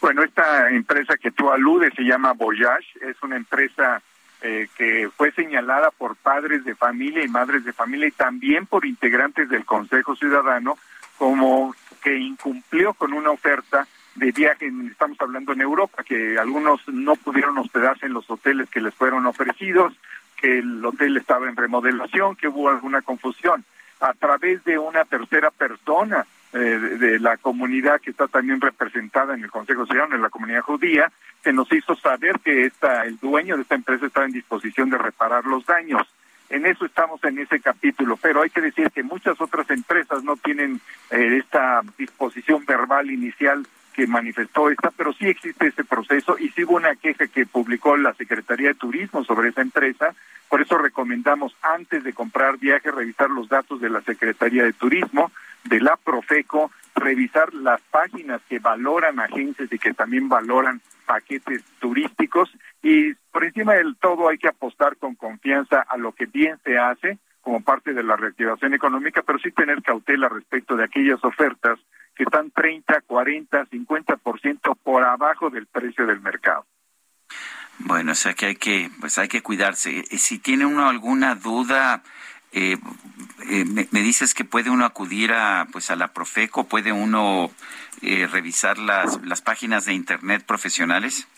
Bueno, esta empresa que tú aludes se llama Voyage, es una empresa eh, que fue señalada por padres de familia y madres de familia y también por integrantes del Consejo Ciudadano como que incumplió con una oferta de viaje, estamos hablando en Europa, que algunos no pudieron hospedarse en los hoteles que les fueron ofrecidos, que el hotel estaba en remodelación, que hubo alguna confusión. A través de una tercera persona eh, de la comunidad que está también representada en el Consejo Ciudadano, en la comunidad judía, se nos hizo saber que esta, el dueño de esta empresa estaba en disposición de reparar los daños. En eso estamos en ese capítulo, pero hay que decir que muchas otras empresas no tienen eh, esta disposición verbal inicial que manifestó esta, pero sí existe ese proceso y sí hubo una queja que publicó la Secretaría de Turismo sobre esa empresa. Por eso recomendamos antes de comprar viajes revisar los datos de la Secretaría de Turismo, de la Profeco, revisar las páginas que valoran agencias y que también valoran paquetes turísticos y por encima del todo hay que apostar con confianza a lo que bien se hace como parte de la reactivación económica, pero sí tener cautela respecto de aquellas ofertas que están 30, 40, 50% por abajo del precio del mercado. Bueno, o sea que hay que, pues hay que cuidarse. Si tiene uno alguna duda, eh, eh, me, dices que puede uno acudir a pues a la Profeco, puede uno eh, revisar las, las páginas de internet profesionales.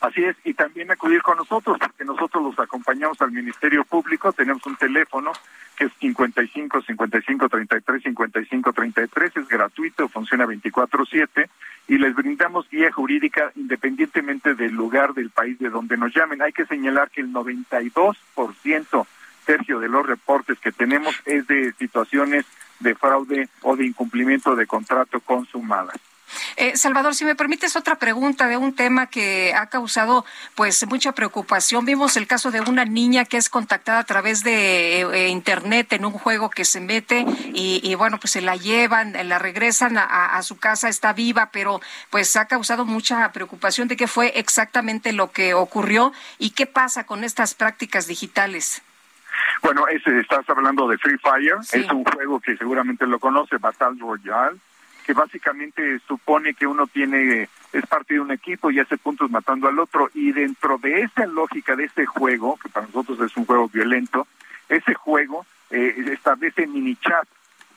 Así es, y también acudir con nosotros, porque nosotros los acompañamos al Ministerio Público, tenemos un teléfono que es 55 55 33 55 33, es gratuito, funciona 24/7 y les brindamos guía jurídica independientemente del lugar del país de donde nos llamen. Hay que señalar que el 92% Sergio, de los reportes que tenemos es de situaciones de fraude o de incumplimiento de contrato consumadas. Eh, Salvador, si me permites otra pregunta de un tema que ha causado pues mucha preocupación. Vimos el caso de una niña que es contactada a través de eh, internet en un juego que se mete y, bueno, pues se la llevan, la regresan a, su casa, está viva, pero pues ha causado mucha preocupación de qué fue exactamente lo que ocurrió y qué pasa con estas prácticas digitales. Bueno, estás hablando de Free Fire, es un juego que seguramente lo conoce, Battle Royale, que básicamente supone que uno tiene, es parte de un equipo y hace puntos matando al otro, y dentro de esa lógica de ese juego, que para nosotros es un juego violento, ese juego eh, establece mini chat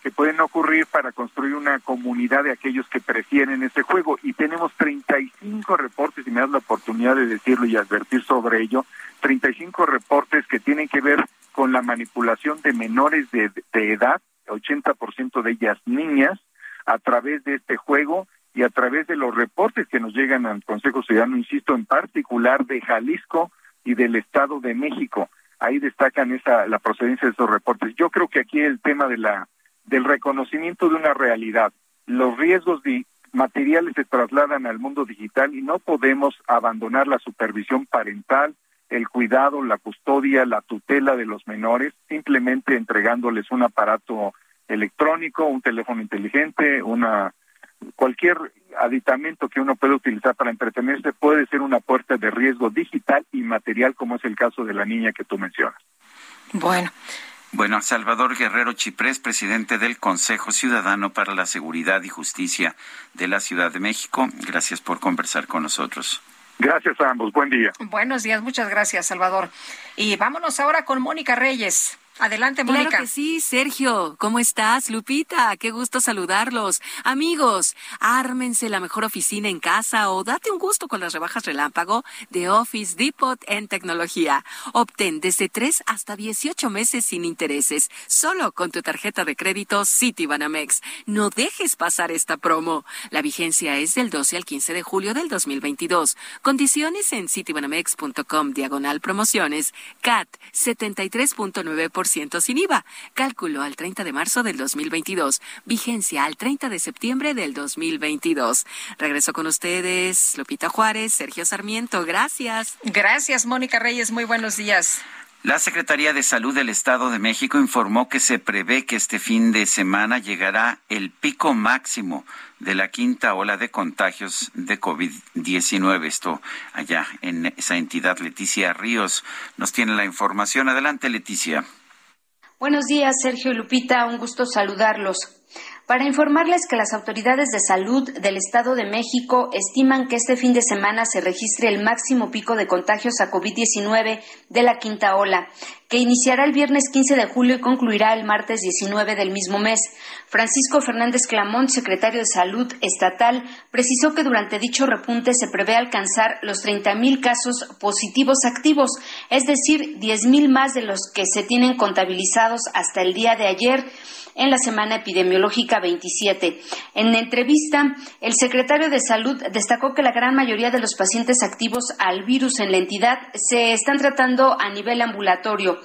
que pueden ocurrir para construir una comunidad de aquellos que prefieren ese juego. Y tenemos 35 reportes, y me das la oportunidad de decirlo y advertir sobre ello, 35 reportes que tienen que ver con la manipulación de menores de, de edad, 80% de ellas niñas, a través de este juego y a través de los reportes que nos llegan al Consejo Ciudadano, insisto, en particular de Jalisco, y del Estado de México. Ahí destacan esa la procedencia de esos reportes. Yo creo que aquí el tema de la del reconocimiento de una realidad. Los riesgos de materiales se trasladan al mundo digital y no podemos abandonar la supervisión parental, el cuidado, la custodia, la tutela de los menores, simplemente entregándoles un aparato electrónico, un teléfono inteligente, una cualquier aditamento que uno pueda utilizar para entretenerse puede ser una puerta de riesgo digital y material, como es el caso de la niña que tú mencionas. Bueno. Bueno, Salvador Guerrero Chiprés, presidente del Consejo Ciudadano para la Seguridad y Justicia de la Ciudad de México. Gracias por conversar con nosotros. Gracias a ambos. Buen día. Buenos días. Muchas gracias, Salvador. Y vámonos ahora con Mónica Reyes. Adelante, Mónica. Claro que sí, Sergio. ¿Cómo estás, Lupita? Qué gusto saludarlos. Amigos, ármense la mejor oficina en casa o date un gusto con las rebajas relámpago de Office Depot en tecnología. Obtén desde 3 hasta 18 meses sin intereses, solo con tu tarjeta de crédito Citibanamex. No dejes pasar esta promo. La vigencia es del 12 al 15 de julio del 2022. Condiciones en citibanamex.com diagonal promociones. CAT 73.9% sin IVA. Cálculo al 30 de marzo del 2022. Vigencia al 30 de septiembre del 2022. Regreso con ustedes, Lupita Juárez, Sergio Sarmiento. Gracias. Gracias, Mónica Reyes. Muy buenos días. La Secretaría de Salud del Estado de México informó que se prevé que este fin de semana llegará el pico máximo de la quinta ola de contagios de COVID-19. Esto allá en esa entidad. Leticia Ríos nos tiene la información. Adelante, Leticia. Buenos días, Sergio y Lupita. Un gusto saludarlos. Para informarles que las autoridades de salud del Estado de México estiman que este fin de semana se registre el máximo pico de contagios a COVID-19 de la quinta ola, que iniciará el viernes 15 de julio y concluirá el martes 19 del mismo mes. Francisco Fernández Clamont, secretario de Salud Estatal, precisó que durante dicho repunte se prevé alcanzar los 30.000 casos positivos activos, es decir, 10.000 más de los que se tienen contabilizados hasta el día de ayer en la semana epidemiológica 27. En entrevista, el secretario de Salud destacó que la gran mayoría de los pacientes activos al virus en la entidad se están tratando a nivel ambulatorio.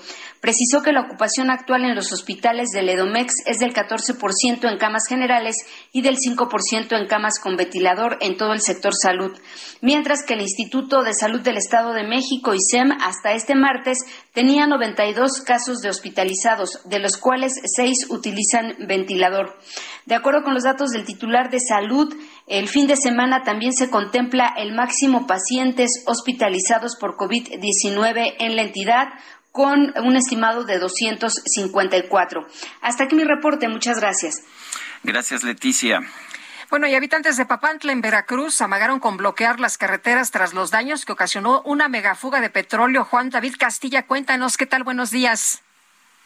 Precisó que la ocupación actual en los hospitales del Edomex es del 14% en camas generales y del 5% en camas con ventilador en todo el sector salud, mientras que el Instituto de Salud del Estado de México, ISEM, hasta este martes tenía 92 casos de hospitalizados, de los cuales 6 utilizan ventilador. De acuerdo con los datos del titular de salud, el fin de semana también se contempla el máximo pacientes hospitalizados por COVID-19 en la entidad, con un estimado de 254. Hasta aquí mi reporte. Muchas gracias. Gracias, Leticia. Bueno, y habitantes de Papantla, en Veracruz, amagaron con bloquear las carreteras tras los daños que ocasionó una megafuga de petróleo. Juan David Castilla, cuéntanos qué tal. Buenos días.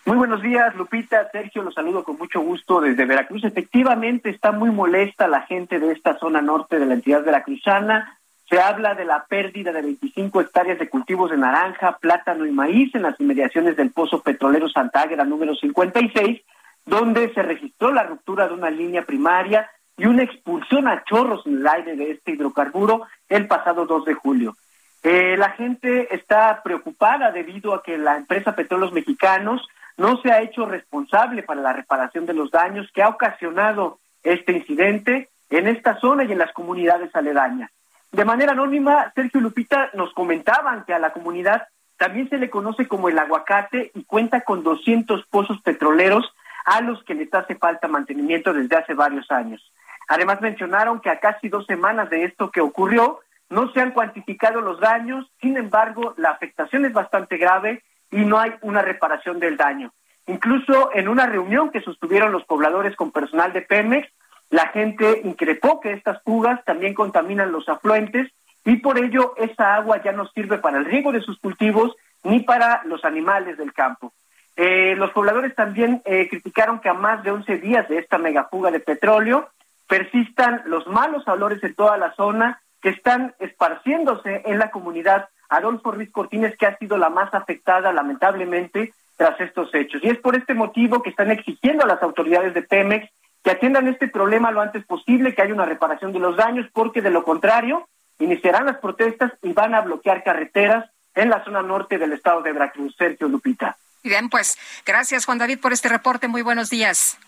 Muy buenos días, Lupita. Sergio, los saludo con mucho gusto desde Veracruz. Efectivamente, está muy molesta la gente de esta zona norte de la entidad veracruzana se habla de la pérdida de 25 hectáreas de cultivos de naranja, plátano y maíz en las inmediaciones del pozo petrolero Santa Águeda número 56, donde se registró la ruptura de una línea primaria y una expulsión a chorros en el aire de este hidrocarburo el pasado 2 de julio. Eh, la gente está preocupada debido a que la empresa Petróleos Mexicanos no se ha hecho responsable para la reparación de los daños que ha ocasionado este incidente en esta zona y en las comunidades aledañas. De manera anónima, Sergio Lupita nos comentaban que a la comunidad también se le conoce como el aguacate y cuenta con 200 pozos petroleros a los que les hace falta mantenimiento desde hace varios años. Además mencionaron que a casi dos semanas de esto que ocurrió, no se han cuantificado los daños, sin embargo, la afectación es bastante grave y no hay una reparación del daño. Incluso en una reunión que sostuvieron los pobladores con personal de Pemex, la gente increpó que estas fugas también contaminan los afluentes y por ello esa agua ya no sirve para el riego de sus cultivos ni para los animales del campo. Eh, los pobladores también eh, criticaron que a más de 11 días de esta megafuga de petróleo persistan los malos olores en toda la zona que están esparciéndose en la comunidad Adolfo Ruiz Cortines, que ha sido la más afectada lamentablemente tras estos hechos. Y es por este motivo que están exigiendo a las autoridades de Pemex que atiendan este problema lo antes posible, que haya una reparación de los daños, porque de lo contrario iniciarán las protestas y van a bloquear carreteras en la zona norte del estado de Veracruz. Sergio Lupita. Bien, pues gracias Juan David por este reporte. Muy buenos días.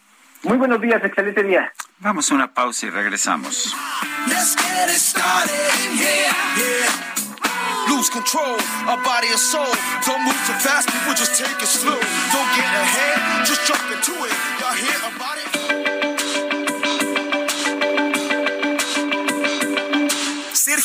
Muy buenos días, excelente día. Vamos a una pausa y regresamos. Lose control, our body and soul. Don't move too fast, people just take it slow. Don't get ahead, just jump into it.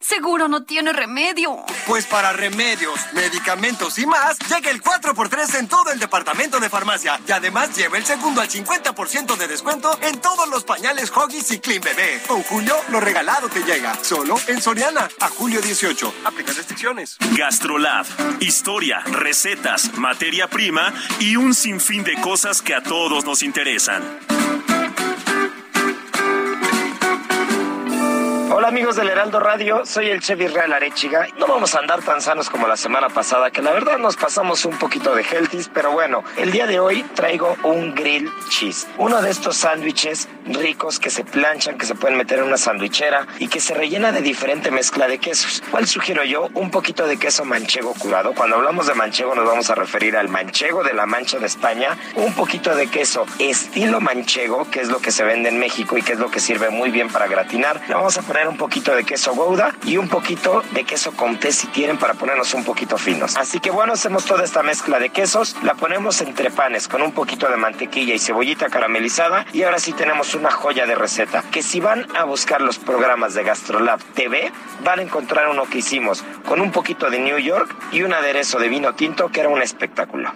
Seguro no tiene remedio. Pues para remedios, medicamentos y más, llega el 4x3 en todo el departamento de farmacia. Y además lleva el segundo al 50% de descuento en todos los pañales Hoggies y Clean Bebé. Con Julio, lo regalado te llega. Solo en Soriana, a julio 18. Aplica restricciones. Gastrolab. Historia, recetas, materia prima y un sinfín de cosas que a todos nos interesan. Hola amigos del Heraldo Radio, soy el Chevy Real Arechiga. No vamos a andar tan sanos como la semana pasada, que la verdad nos pasamos un poquito de healthies, pero bueno, el día de hoy traigo un grill cheese. Uno de estos sándwiches ricos que se planchan, que se pueden meter en una sandwichera y que se rellena de diferente mezcla de quesos. ¿Cuál sugiero yo? Un poquito de queso manchego curado. Cuando hablamos de manchego nos vamos a referir al manchego de la Mancha de España. Un poquito de queso estilo manchego, que es lo que se vende en México y que es lo que sirve muy bien para gratinar. Le vamos a poner un poquito de queso gouda y un poquito de queso comté si quieren para ponernos un poquito finos. Así que bueno, hacemos toda esta mezcla de quesos, la ponemos entre panes con un poquito de mantequilla y cebollita caramelizada y ahora sí tenemos una joya de receta que si van a buscar los programas de GastroLab TV van a encontrar uno que hicimos con un poquito de New York y un aderezo de vino tinto que era un espectáculo.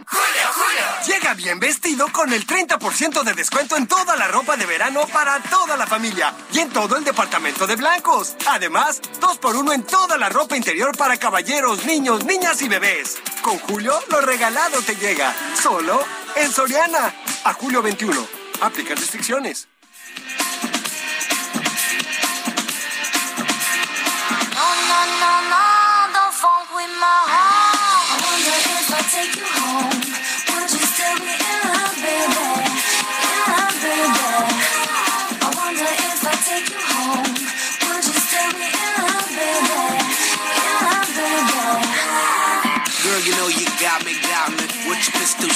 Llega bien vestido con el 30% de descuento en toda la ropa de verano para toda la familia y en todo el departamento de blancos. Además, dos por uno en toda la ropa interior para caballeros, niños, niñas y bebés. Con Julio, lo regalado te llega. Solo en Soriana. A julio 21. Aplica restricciones.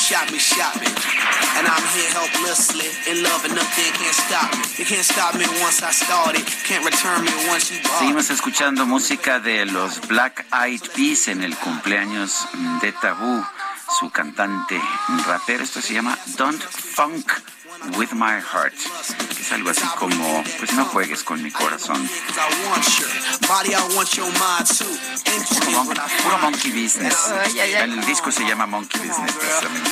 Shot me, shot me. And I'm here helplessly, in love and nothing can't stop me. You can't stop me once I started, can't return me once you bought Seguimos escuchando música de los Black Eyed Peas en el cumpleaños de Tabú, su cantante rapero. Esto se llama Don't Funk With My Heart, que es algo así como, pues no juegues con mi corazón. Puro, monkey business. El disco se llama Monkey Business, precisamente.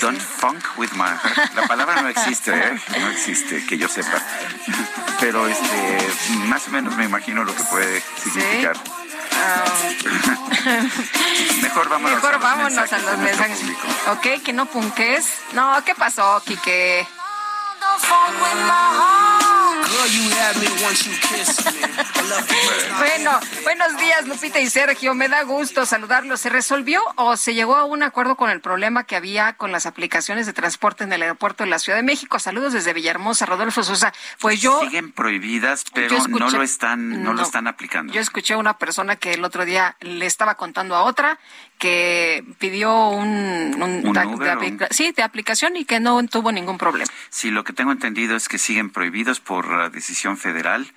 Don't funk with my heart. La palabra no existe, ¿eh? No existe, que yo sepa. Pero este, más o menos me imagino lo que puede significar. Mejor vámonos, Mejor a, los vámonos a los mensajes. Ok, que no punques. No, ¿qué pasó, Quique? Bueno, buenos días, Lupita y Sergio. Me da gusto saludarlos. ¿Se resolvió o se llegó a un acuerdo con el problema que había con las aplicaciones de transporte en el aeropuerto de la Ciudad de México? Saludos desde Villahermosa, Rodolfo Sosa. Pues yo siguen prohibidas, pero no lo están no, lo están aplicando. Yo escuché a una persona que el otro día le estaba contando a otra que pidió un, un, de, sí, de aplicación y que no tuvo ningún problema. Sí, lo que tengo entendido es que siguen prohibidos por decisión federal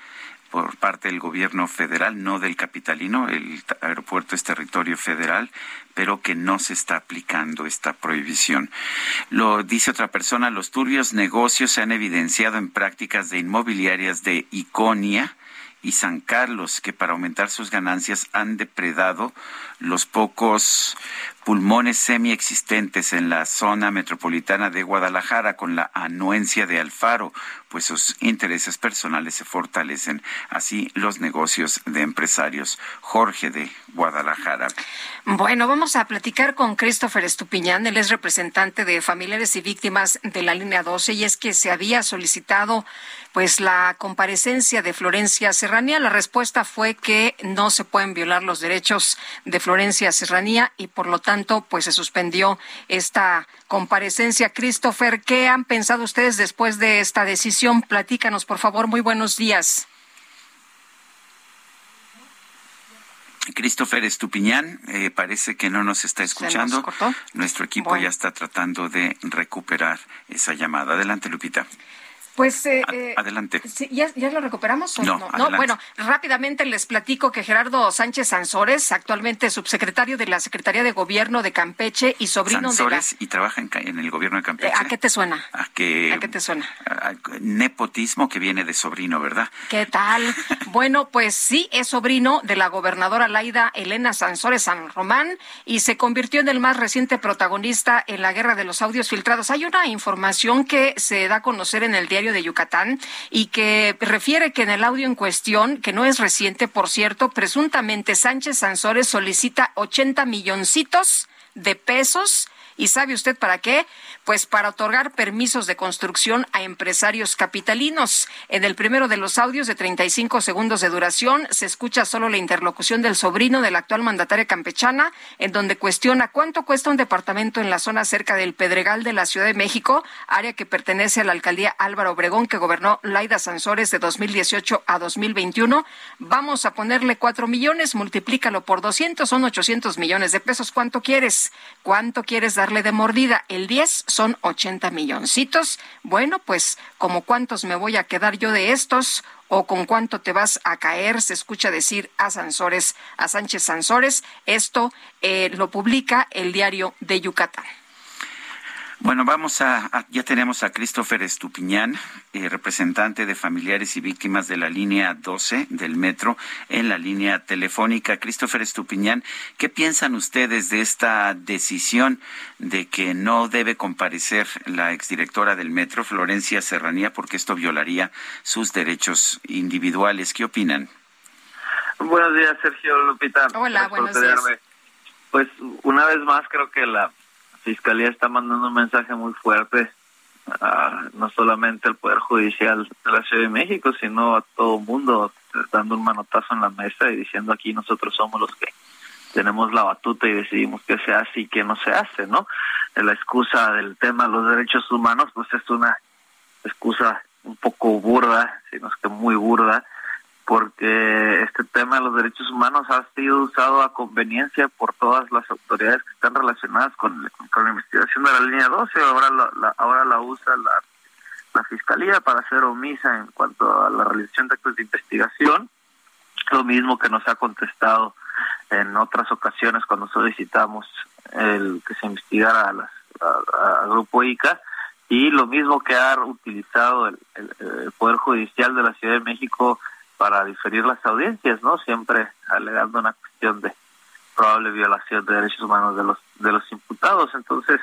por parte del gobierno federal, no del capitalino, el aeropuerto es territorio federal, pero que no se está aplicando esta prohibición. Lo dice otra persona, los turbios negocios se han evidenciado en prácticas de inmobiliarias de Iconia, y San Carlos, que para aumentar sus ganancias han depredado los pocos pulmones semiexistentes en la zona metropolitana de Guadalajara con la anuencia de Alfaro, pues sus intereses personales se fortalecen, así los negocios de empresarios. Jorge de Guadalajara. Bueno, vamos a platicar con Christopher Estupiñán, él es representante de familiares y víctimas de la línea 12 y es que se había solicitado pues la comparecencia de Florencia Serranía. La respuesta fue que no se pueden violar los derechos de Florencia Serranía y por lo tanto pues se suspendió esta comparecencia. Christopher, ¿qué han pensado ustedes después de esta decisión? Platícanos, por favor. Muy buenos días. Christopher Estupiñán eh, parece que no nos está escuchando. Nuestro equipo ya está tratando de recuperar esa llamada. Adelante, Lupita. Pues eh, eh, adelante. ¿ya, ¿Ya lo recuperamos? no, no? bueno, rápidamente les platico que Gerardo Sánchez Sansores, actualmente subsecretario de la Secretaría de Gobierno de Campeche y sobrino de la... y trabaja en, el gobierno de Campeche. ¿A qué te suena? ¿A qué, te suena? nepotismo que viene de sobrino, ¿verdad? ¿Qué tal? bueno, pues sí, es sobrino de la gobernadora Laida Elena Sansores San Román y se convirtió en el más reciente protagonista en la guerra de los audios filtrados. Hay una información que se da a conocer en el diario de Yucatán y que refiere que en el audio en cuestión, que no es reciente, por cierto, presuntamente Sánchez Sansores solicita 80 milloncitos de pesos. ¿Y sabe usted para qué? Pues para otorgar permisos de construcción a empresarios capitalinos. En el primero de los audios de 35 segundos de duración se escucha solo la interlocución del sobrino de la actual mandataria campechana, en donde cuestiona cuánto cuesta un departamento en la zona cerca del Pedregal de la Ciudad de México, área que pertenece a la alcaldía Álvaro Obregón que gobernó Laida Sansores de 2018 a 2021. Vamos a ponerle cuatro millones, multiplícalo por 200, son 800 millones de pesos. ¿Cuánto quieres? ¿Cuánto quieres darle de mordida? El 10 son 80 milloncitos. Bueno, pues como cuántos me voy a quedar yo de estos o con cuánto te vas a caer, se escucha decir a Sansores, a Sánchez Sansores. Esto eh, lo publica el diario de Yucatán. Bueno, vamos a, ya tenemos a Christopher Estupiñán, eh, representante de familiares y víctimas de la línea 12 del metro en la línea telefónica. Christopher Estupiñán, ¿qué piensan ustedes de esta decisión de que no debe comparecer la exdirectora del metro, Florencia Serranía, porque esto violaría sus derechos individuales? ¿Qué opinan? Buenos días, Sergio Lupita. Hola, buenos días. Pues una vez más creo que la Fiscalía está mandando un mensaje muy fuerte no solamente al Poder Judicial de la Ciudad de México, sino a todo el mundo, dando un manotazo en la mesa y diciendo aquí nosotros somos los que tenemos la batuta y decidimos qué se hace y qué no se hace, ¿no? La excusa del tema de los derechos humanos, pues es una excusa un poco burda, sino es que muy burda, porque este tema de los derechos humanos ha sido usado a conveniencia por todas las autoridades que están relacionadas con, la investigación de la línea 12, ahora la, ahora la usa la, la Fiscalía para ser omisa en cuanto a la realización de actos de investigación, lo mismo que nos ha contestado en otras ocasiones cuando solicitamos el que se investigara a las, Grupo ICA, y lo mismo que ha utilizado el Poder Judicial de la Ciudad de México para diferir las audiencias, ¿no? Siempre alegando una cuestión de probable violación de derechos humanos de los de los imputados. Entonces,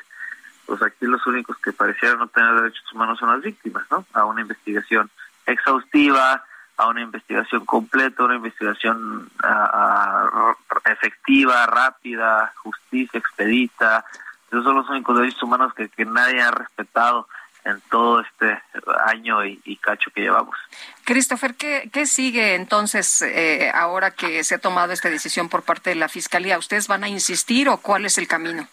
pues aquí los únicos que parecieran no tener derechos humanos son las víctimas, ¿no? A una investigación exhaustiva, a una investigación completa, una investigación efectiva, rápida, justicia expedita. Esos son los únicos derechos humanos que, que nadie ha respetado en todo este año y, cacho que llevamos. Christopher, ¿qué, qué sigue entonces ahora ahora que se ha tomado esta decisión por parte de la Fiscalía? ¿Ustedes van a insistir o cuál es el camino?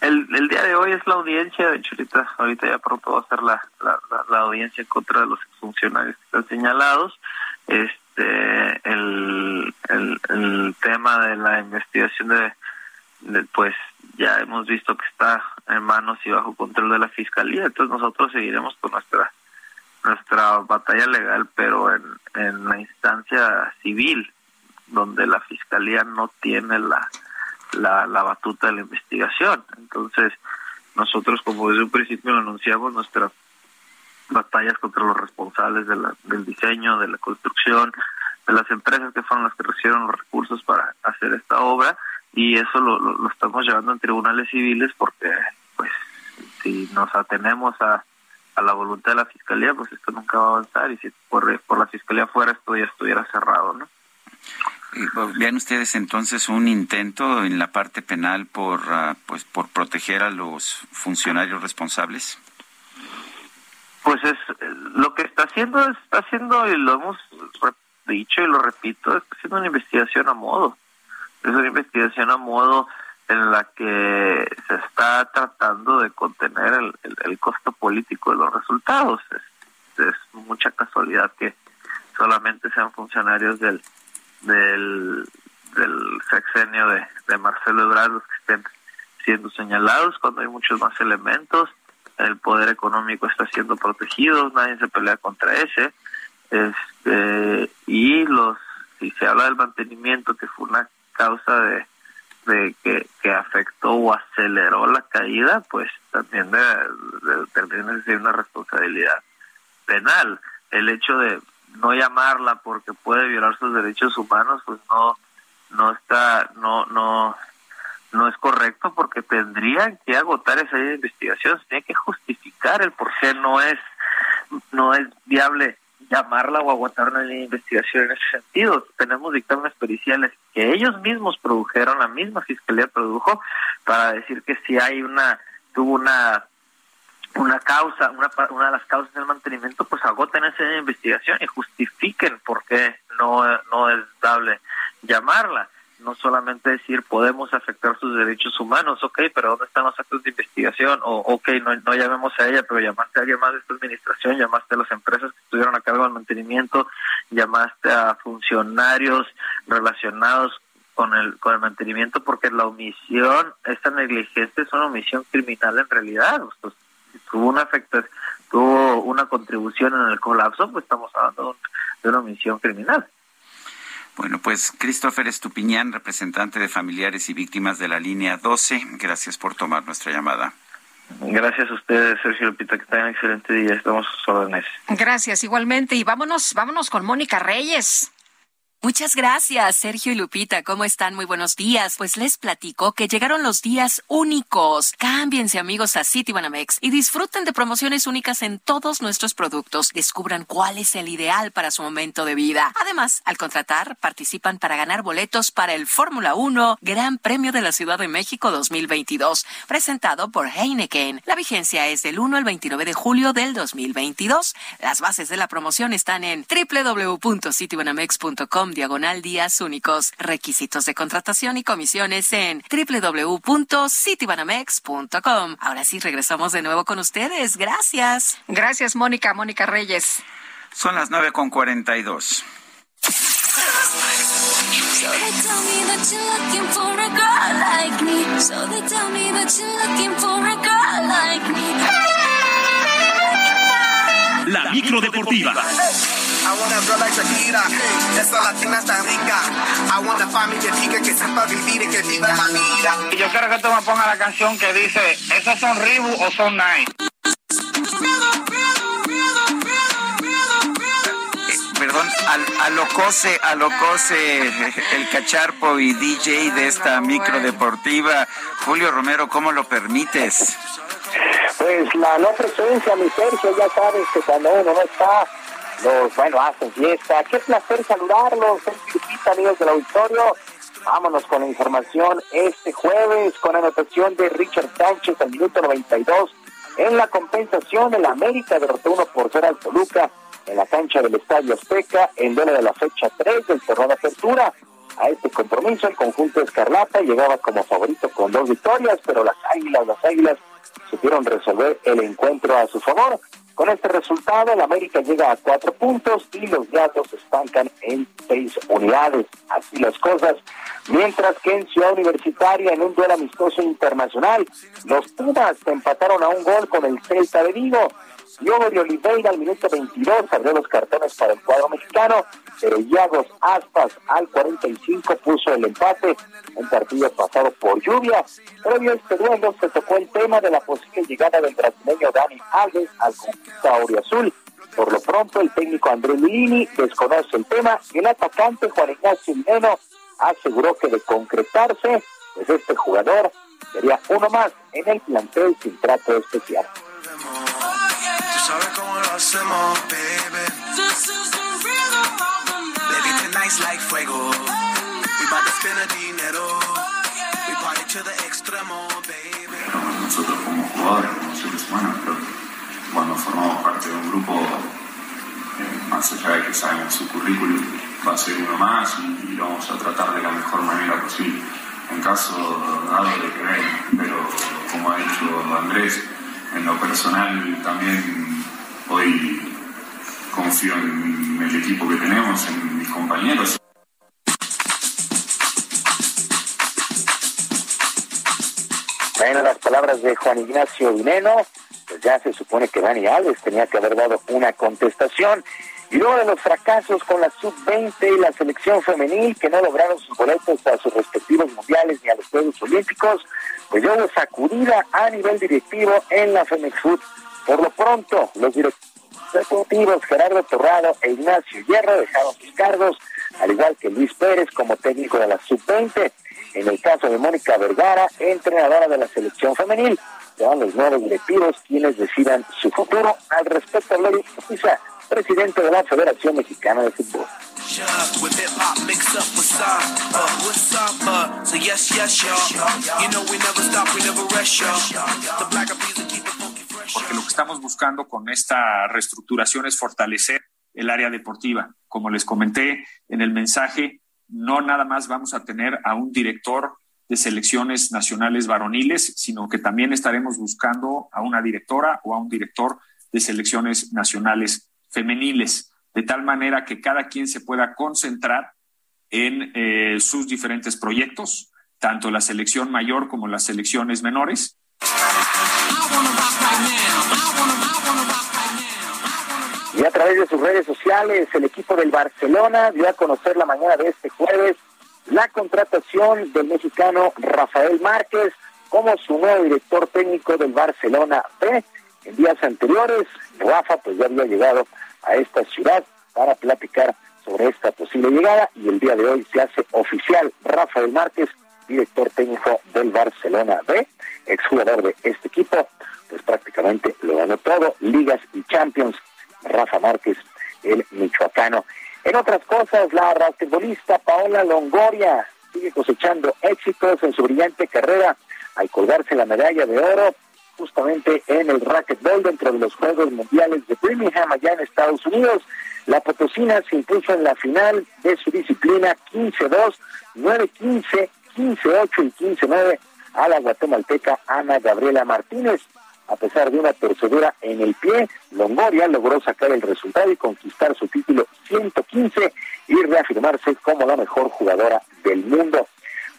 El, el día de hoy es la audiencia, de ahorita, ya pronto va a ser la, la, audiencia contra los funcionarios que están señalados. Este, el, el, el tema de la investigación de pues ya hemos visto que está en manos y bajo control de la fiscalía, entonces nosotros seguiremos con nuestra nuestra batalla legal, pero en, en la instancia civil, donde la fiscalía no tiene la, la, la batuta de la investigación. Entonces, nosotros, como desde un principio anunciamos, nuestras batallas contra los responsables de la, del diseño, de la construcción, de las empresas que fueron las que recibieron los recursos para hacer esta obra, y eso lo, lo, estamos llevando en tribunales civiles porque pues si nos atenemos a, a la voluntad de la fiscalía pues esto nunca va a avanzar y si por, por la fiscalía fuera esto ya estuviera cerrado no Vean ustedes entonces un intento en la parte penal por ah, pues por proteger a los funcionarios responsables. Pues es lo que está haciendo está haciendo y lo hemos dicho y lo repito, está haciendo una investigación a modo. Es una investigación a modo en la que se está tratando de contener el, el, costo político de los resultados. Es, es mucha casualidad que solamente sean funcionarios del del, del sexenio de, de Marcelo Ebrard los que estén siendo señalados cuando hay muchos más elementos el poder económico está siendo protegido nadie se pelea contra ese este y los si se habla del mantenimiento que fue una causa de de que, que afectó o aceleró la caída pues también de, de, de una responsabilidad penal. El hecho de no llamarla porque puede violar sus derechos humanos, pues no no está no no no es correcto porque tendrían que agotar esa investigación, se tiene que justificar el por qué no es no es viable llamarla o agotar una investigación en ese sentido. Tenemos dictámenes periciales que ellos mismos produjeron, la misma fiscalía produjo, para decir que si hay una, tuvo una una causa, una, una de las causas del mantenimiento, pues agoten esa investigación y justifiquen por qué no, no es dable llamarla. No solamente decir podemos afectar sus derechos humanos, ok, pero ¿dónde están los actos de investigación? O, ok, no, no llamemos a ella, pero llamaste a alguien más de esta administración, llamaste a las empresas que estuvieron a cargo del mantenimiento, llamaste a funcionarios relacionados con el con el mantenimiento porque la omisión esta negligencia es una omisión criminal en realidad pues, tuvo una afectación, tuvo una contribución en el colapso, pues estamos hablando de una omisión criminal. Bueno, pues Christopher Estupiñán, representante de familiares y víctimas de la línea 12, gracias por tomar nuestra llamada. Gracias a ustedes, Sergio Lupita, que tengan un excelente día. Estamos a sus órdenes. Gracias, igualmente. Y vámonos, vámonos con Mónica Reyes. Muchas gracias, Sergio y Lupita. ¿Cómo están? Muy buenos días. Pues les platico que llegaron los días únicos. Cámbiense, amigos, a Citibanamex y disfruten de promociones únicas en todos nuestros productos. Descubran cuál es el ideal para su momento de vida. Además, al contratar, participan para ganar boletos para el Fórmula 1 Gran Premio de la Ciudad de México 2022, presentado por Heineken. La vigencia es del 1 al 29 de julio del 2022. Las bases de la promoción están en www.citibanamex.com diagonal días únicos. Requisitos de contratación y comisiones en www.citibanamex.com. Ahora sí, regresamos de nuevo con ustedes. Gracias. Gracias, Mónica, Mónica Reyes. Son las nueve con cuarenta y dos. La micro deportiva. I want a girl like Shakira, esa latina está rica. I want a familia chica que sepa vivir y que viva la vida. Y yo quiero que tú me pongas la canción que dice, ¿esos son Ribu o son Night? perdón, al, alocose, alocose el cacharpo y DJ de esta micro deportiva. Julio Romero, ¿cómo lo permites? Pues la no presencia, mi Sergio, ya sabes que cuando uno no está, los, bueno, hacen fiesta. Qué placer saludarlos, en amigos del auditorio. Vámonos con la información este jueves con anotación de Richard Sánchez al minuto 92. En la compensación, el América derrotó uno por 0 al Toluca en la cancha del Estadio Azteca en duelo de la fecha 3 del torneo de apertura. A este compromiso, el conjunto Escarlata llegaba como favorito con dos victorias, pero las Águilas, las Águilas supieron resolver el encuentro a su favor. Con este resultado, el América llega a cuatro puntos y los Gatos estancan en seis unidades. Así las cosas. Mientras que en Ciudad Universitaria, en un duelo amistoso internacional, los Pumas empataron a un gol con el Celta de Vigo. Diogo de Oliveira al minuto 22 abrió los cartones para el cuadro mexicano, pero Yagos Aspas al 45 puso el empate, un partido pasado por lluvia. Previo a este duelo se tocó el tema de la posible llegada del brasileño Dani Alves al conquista Azul. Por lo pronto, el técnico André Lini desconoce el tema y el atacante Juan Ignacio Mineno aseguró que de concretarse pues este jugador sería uno más en el plantel sin trato especial. Nosotros como jugadores, como seres humanos, creo que cuando formamos parte de un grupo, eh, más allá de que sabemos su currículum, va a ser uno más y, lo vamos a tratar de la mejor manera posible. En caso dado de que pero como ha dicho Andrés, en lo personal también hoy confío en el equipo que tenemos, en mis compañeros. Bueno, las palabras de Juan Ignacio Dineno, pues ya se supone que Dani Alves tenía que haber dado una contestación. Y luego de los fracasos con la sub-20 y la selección femenil que no lograron sus boletos a sus respectivos mundiales ni a los Juegos Olímpicos, pues ya hubo sacudida a nivel directivo en la Femex Food. Por lo pronto, los directivos Gerardo Torrado e Ignacio Hierro dejaron sus cargos, al igual que Luis Pérez como técnico de la sub-20. En el caso de Mónica Vergara, entrenadora de la selección femenil, serán los nuevos directivos quienes decidan su futuro. Al respecto, Lori Pisa, presidente de la Federación Mexicana de Fútbol. Porque lo que estamos buscando con esta reestructuración es fortalecer el área deportiva. Como les comenté en el mensaje, no nada más vamos a tener a un director de selecciones nacionales varoniles, sino que también estaremos buscando a una directora o a un director de selecciones nacionales femeniles, de tal manera que cada quien se pueda concentrar en eh, sus diferentes proyectos, tanto la selección mayor como las selecciones menores. Y a través de sus redes sociales, el equipo del Barcelona dio a conocer la mañana de este jueves la contratación del mexicano Rafael Márquez como su nuevo director técnico del Barcelona B. En días anteriores, Rafa pues ya había llegado a esta ciudad para platicar sobre esta posible llegada y el día de hoy se hace oficial Rafael Márquez, director técnico del Barcelona B, exjugador de este equipo, pues prácticamente lo ganó todo, ligas y champions, Rafa Márquez, el michoacano. En otras cosas, la basquetbolista Paola Longoria sigue cosechando éxitos en su brillante carrera al colgarse la medalla de oro justamente en el racquetball dentro de los Juegos Mundiales de Birmingham allá en Estados Unidos. La Potosina se impuso en la final de su disciplina 15-2, 9-15, 15-8 y 15-9 a la guatemalteca Ana Gabriela Martínez. A pesar de una torcedura en el pie, Longoria logró sacar el resultado y conquistar su título 115 y reafirmarse como la mejor jugadora del mundo.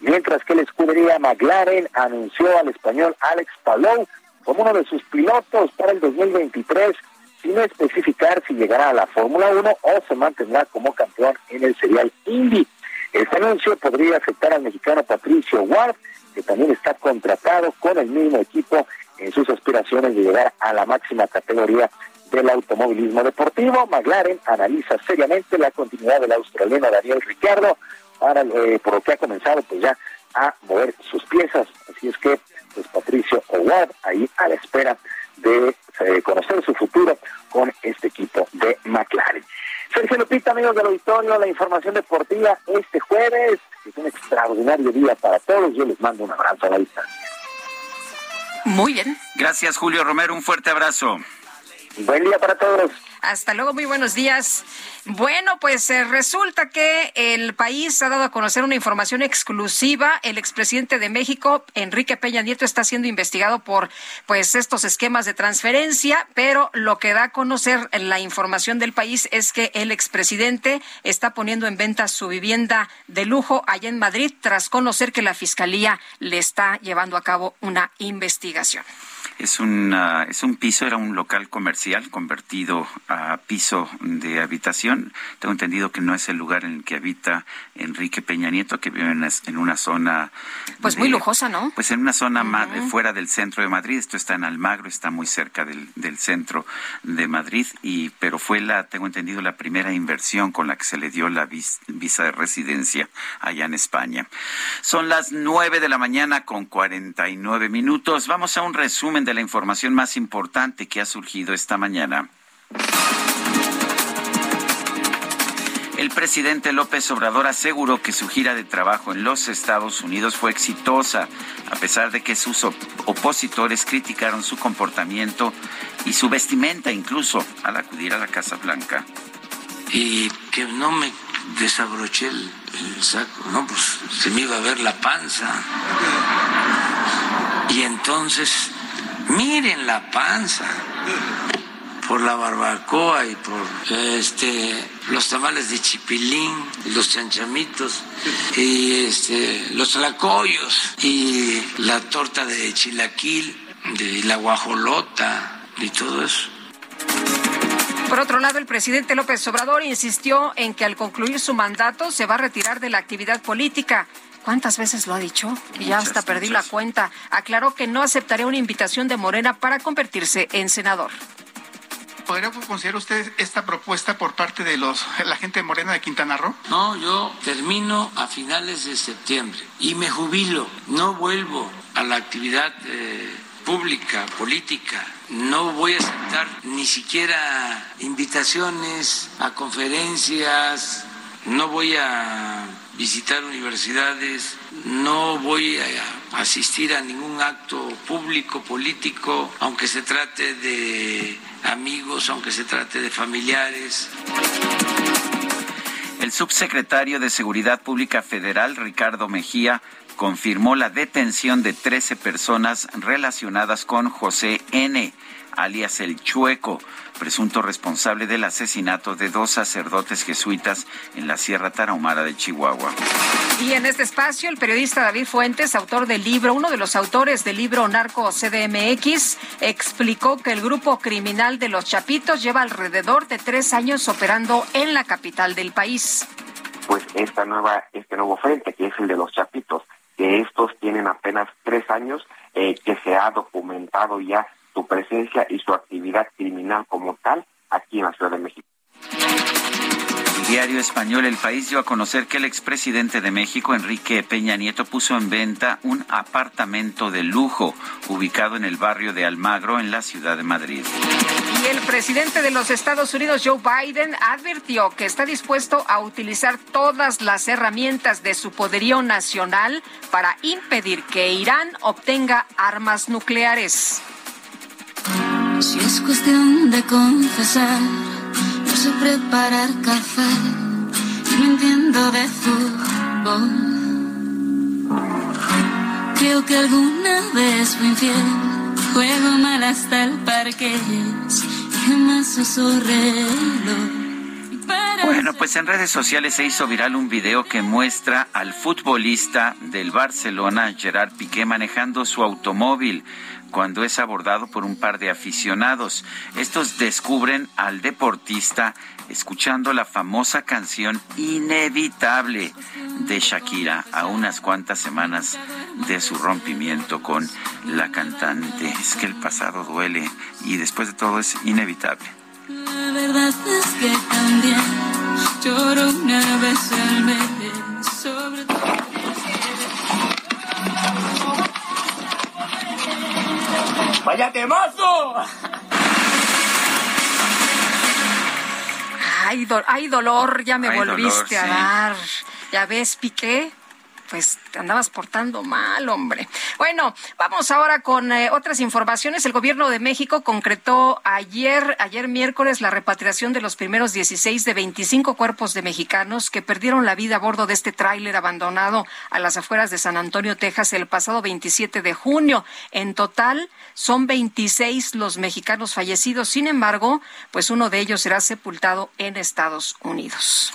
Mientras que la escudería McLaren anunció al español Alex Palou como uno de sus pilotos para el 2023, sin especificar si llegará a la Fórmula 1 o se mantendrá como campeón en el serial Indy. Este anuncio podría afectar al mexicano Patricio Ward, que también está contratado con el mismo equipo en sus aspiraciones de llegar a la máxima categoría del automovilismo deportivo. McLaren analiza seriamente la continuidad del australiano Daniel Ricciardo, para, eh, por lo que ha comenzado pues ya a mover sus piezas. Así es que, pues Patricio Howard ahí a la espera de eh, conocer su futuro con este equipo de McLaren. Sergio Lupita, amigos del auditorio, la información deportiva este jueves. Es un extraordinario día para todos. Yo les mando un abrazo a la distancia. Muy bien. Gracias, Julio Romero. Un fuerte abrazo. Buen día para todos. Hasta luego, muy buenos días. Bueno, pues eh, resulta que el país ha dado a conocer una información exclusiva. El expresidente de México, Enrique Peña Nieto, está siendo investigado por pues estos esquemas de transferencia, pero lo que da a conocer la información del país es que el expresidente está poniendo en venta su vivienda de lujo allá en Madrid tras conocer que la fiscalía le está llevando a cabo una investigación. Es, una, es un piso, era un local comercial convertido a piso de habitación. Tengo entendido que no es el lugar en el que habita Enrique Peña Nieto, que vive en una, zona... Pues muy lujosa, ¿no? Pues en una zona fuera del centro de Madrid. Esto está en Almagro, está muy cerca del, del centro de Madrid, y pero fue la, tengo entendido, la primera inversión con la que se le dio la visa de residencia allá en España. Son las nueve de la mañana con cuarenta y nueve minutos. Vamos a un resumen de la información más importante que ha surgido esta mañana. El presidente López Obrador aseguró que su gira de trabajo en los Estados Unidos fue exitosa, a pesar de que sus opositores criticaron su comportamiento y su vestimenta incluso al acudir a la Casa Blanca. Y que no me desabroché el, saco, no, pues se me iba a ver la panza. Y entonces, miren la panza por la barbacoa y por este los tamales de chipilín, los chanchamitos y este los tlacoyos y la torta de chilaquil, de la guajolota y todo eso. Por otro lado, el presidente López Obrador insistió en que al concluir su mandato se va a retirar de la actividad política. ¿Cuántas veces lo ha dicho? Y ya hasta perdí la cuenta. Aclaró que no aceptaría una invitación de Morena para convertirse en senador. ¿Podría considerar usted esta propuesta por parte de los la gente de Morena de Quintana Roo? No, yo termino a finales de septiembre y me jubilo. No vuelvo a la actividad eh, pública, política no voy a aceptar ni siquiera invitaciones a conferencias, no voy a visitar universidades, no voy a asistir a ningún acto público, político, aunque se trate de amigos, aunque se trate de familiares. El subsecretario de Seguridad Pública Federal, Ricardo Mejía, confirmó la detención de 13 personas relacionadas con José N., alias el Chueco, presunto responsable del asesinato de dos sacerdotes jesuitas en la Sierra Tarahumara de Chihuahua. Y en este espacio, el periodista David Fuentes, autor del libro, uno de los autores del libro Narco CDMX, explicó que el grupo criminal de los Chapitos lleva alrededor de tres años operando en la capital del país. Pues esta nueva, este nuevo frente, que es el de los Chapitos, que estos tienen apenas tres años, eh, que se ha documentado ya su presencia y su actividad criminal como tal aquí en la Ciudad de México. El diario español El País dio a conocer que el expresidente de México, Enrique Peña Nieto, puso en venta un apartamento de lujo ubicado en el barrio de Almagro, en la ciudad de Madrid. Y el presidente de los Estados Unidos, Joe Biden, advirtió que está dispuesto a utilizar todas las herramientas de su poderío nacional para impedir que Irán obtenga armas nucleares. Si es cuestión de confesar sé preparar café y no entiendo de fútbol. Creo que alguna vez fui infiel, juego mal hasta el parque y jamás uso reloj. Bueno, pues en redes sociales se hizo viral un video que muestra al futbolista del Barcelona, Gerard Piqué, manejando su automóvil cuando es abordado por un par de aficionados. Estos descubren al deportista escuchando la famosa canción Inevitable de Shakira a unas cuantas semanas de su rompimiento con la cantante. Es que el pasado duele y después de todo es inevitable. La verdad es que también lloro una vez al mes sobre ¡Vaya temazo! Ay, ay dolor, ya me volviste a dar. Ya ves, Piqué, pues te andabas portando mal, hombre. Bueno, vamos ahora con eh, otras informaciones. El gobierno de México concretó ayer, ayer miércoles, la repatriación de los primeros 16 de 25 cuerpos de mexicanos que perdieron la vida a bordo de este tráiler abandonado a las afueras de San Antonio, Texas, el pasado 27 de junio. En total, son 26 los mexicanos fallecidos. Sin embargo, pues uno de ellos será sepultado en Estados Unidos.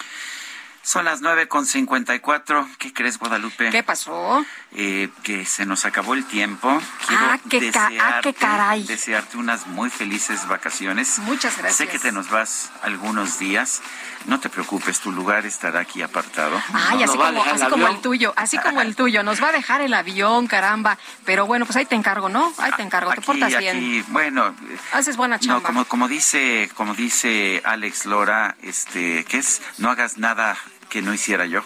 Son las nueve con cincuenta y cuatro. ¿Qué crees, Guadalupe? ¿Qué pasó? Eh, que se nos acabó el tiempo. Quiero ah, qué, ah, qué caray. desearte unas muy felices vacaciones. Muchas gracias. Sé que te nos vas algunos días. No te preocupes, tu lugar estará aquí apartado. Ay, así, como, así como, el tuyo, así como el tuyo. Nos va a dejar el avión, caramba. Pero bueno, pues ahí te encargo, ¿no? Ahí te encargo, te portas bien. Bueno. Haces buena chamba. No, como, como dice, como dice Alex Lora, este, ¿qué es? No hagas nada que no hiciera yo.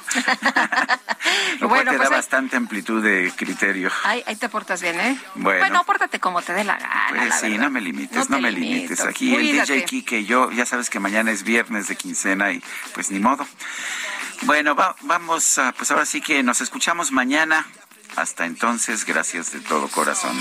Lo bueno, te da pues bastante amplitud de criterio. Ahí, ahí, te portas bien, ¿eh? Bueno, bueno pórtate como te dé la gana. Pues sí, no me limites, no, me limites. Aquí el DJ que yo, ya sabes que mañana es viernes de quincena y pues ni modo. Bueno, vamos, a, pues ahora sí que nos escuchamos mañana. Hasta entonces, gracias de todo corazón.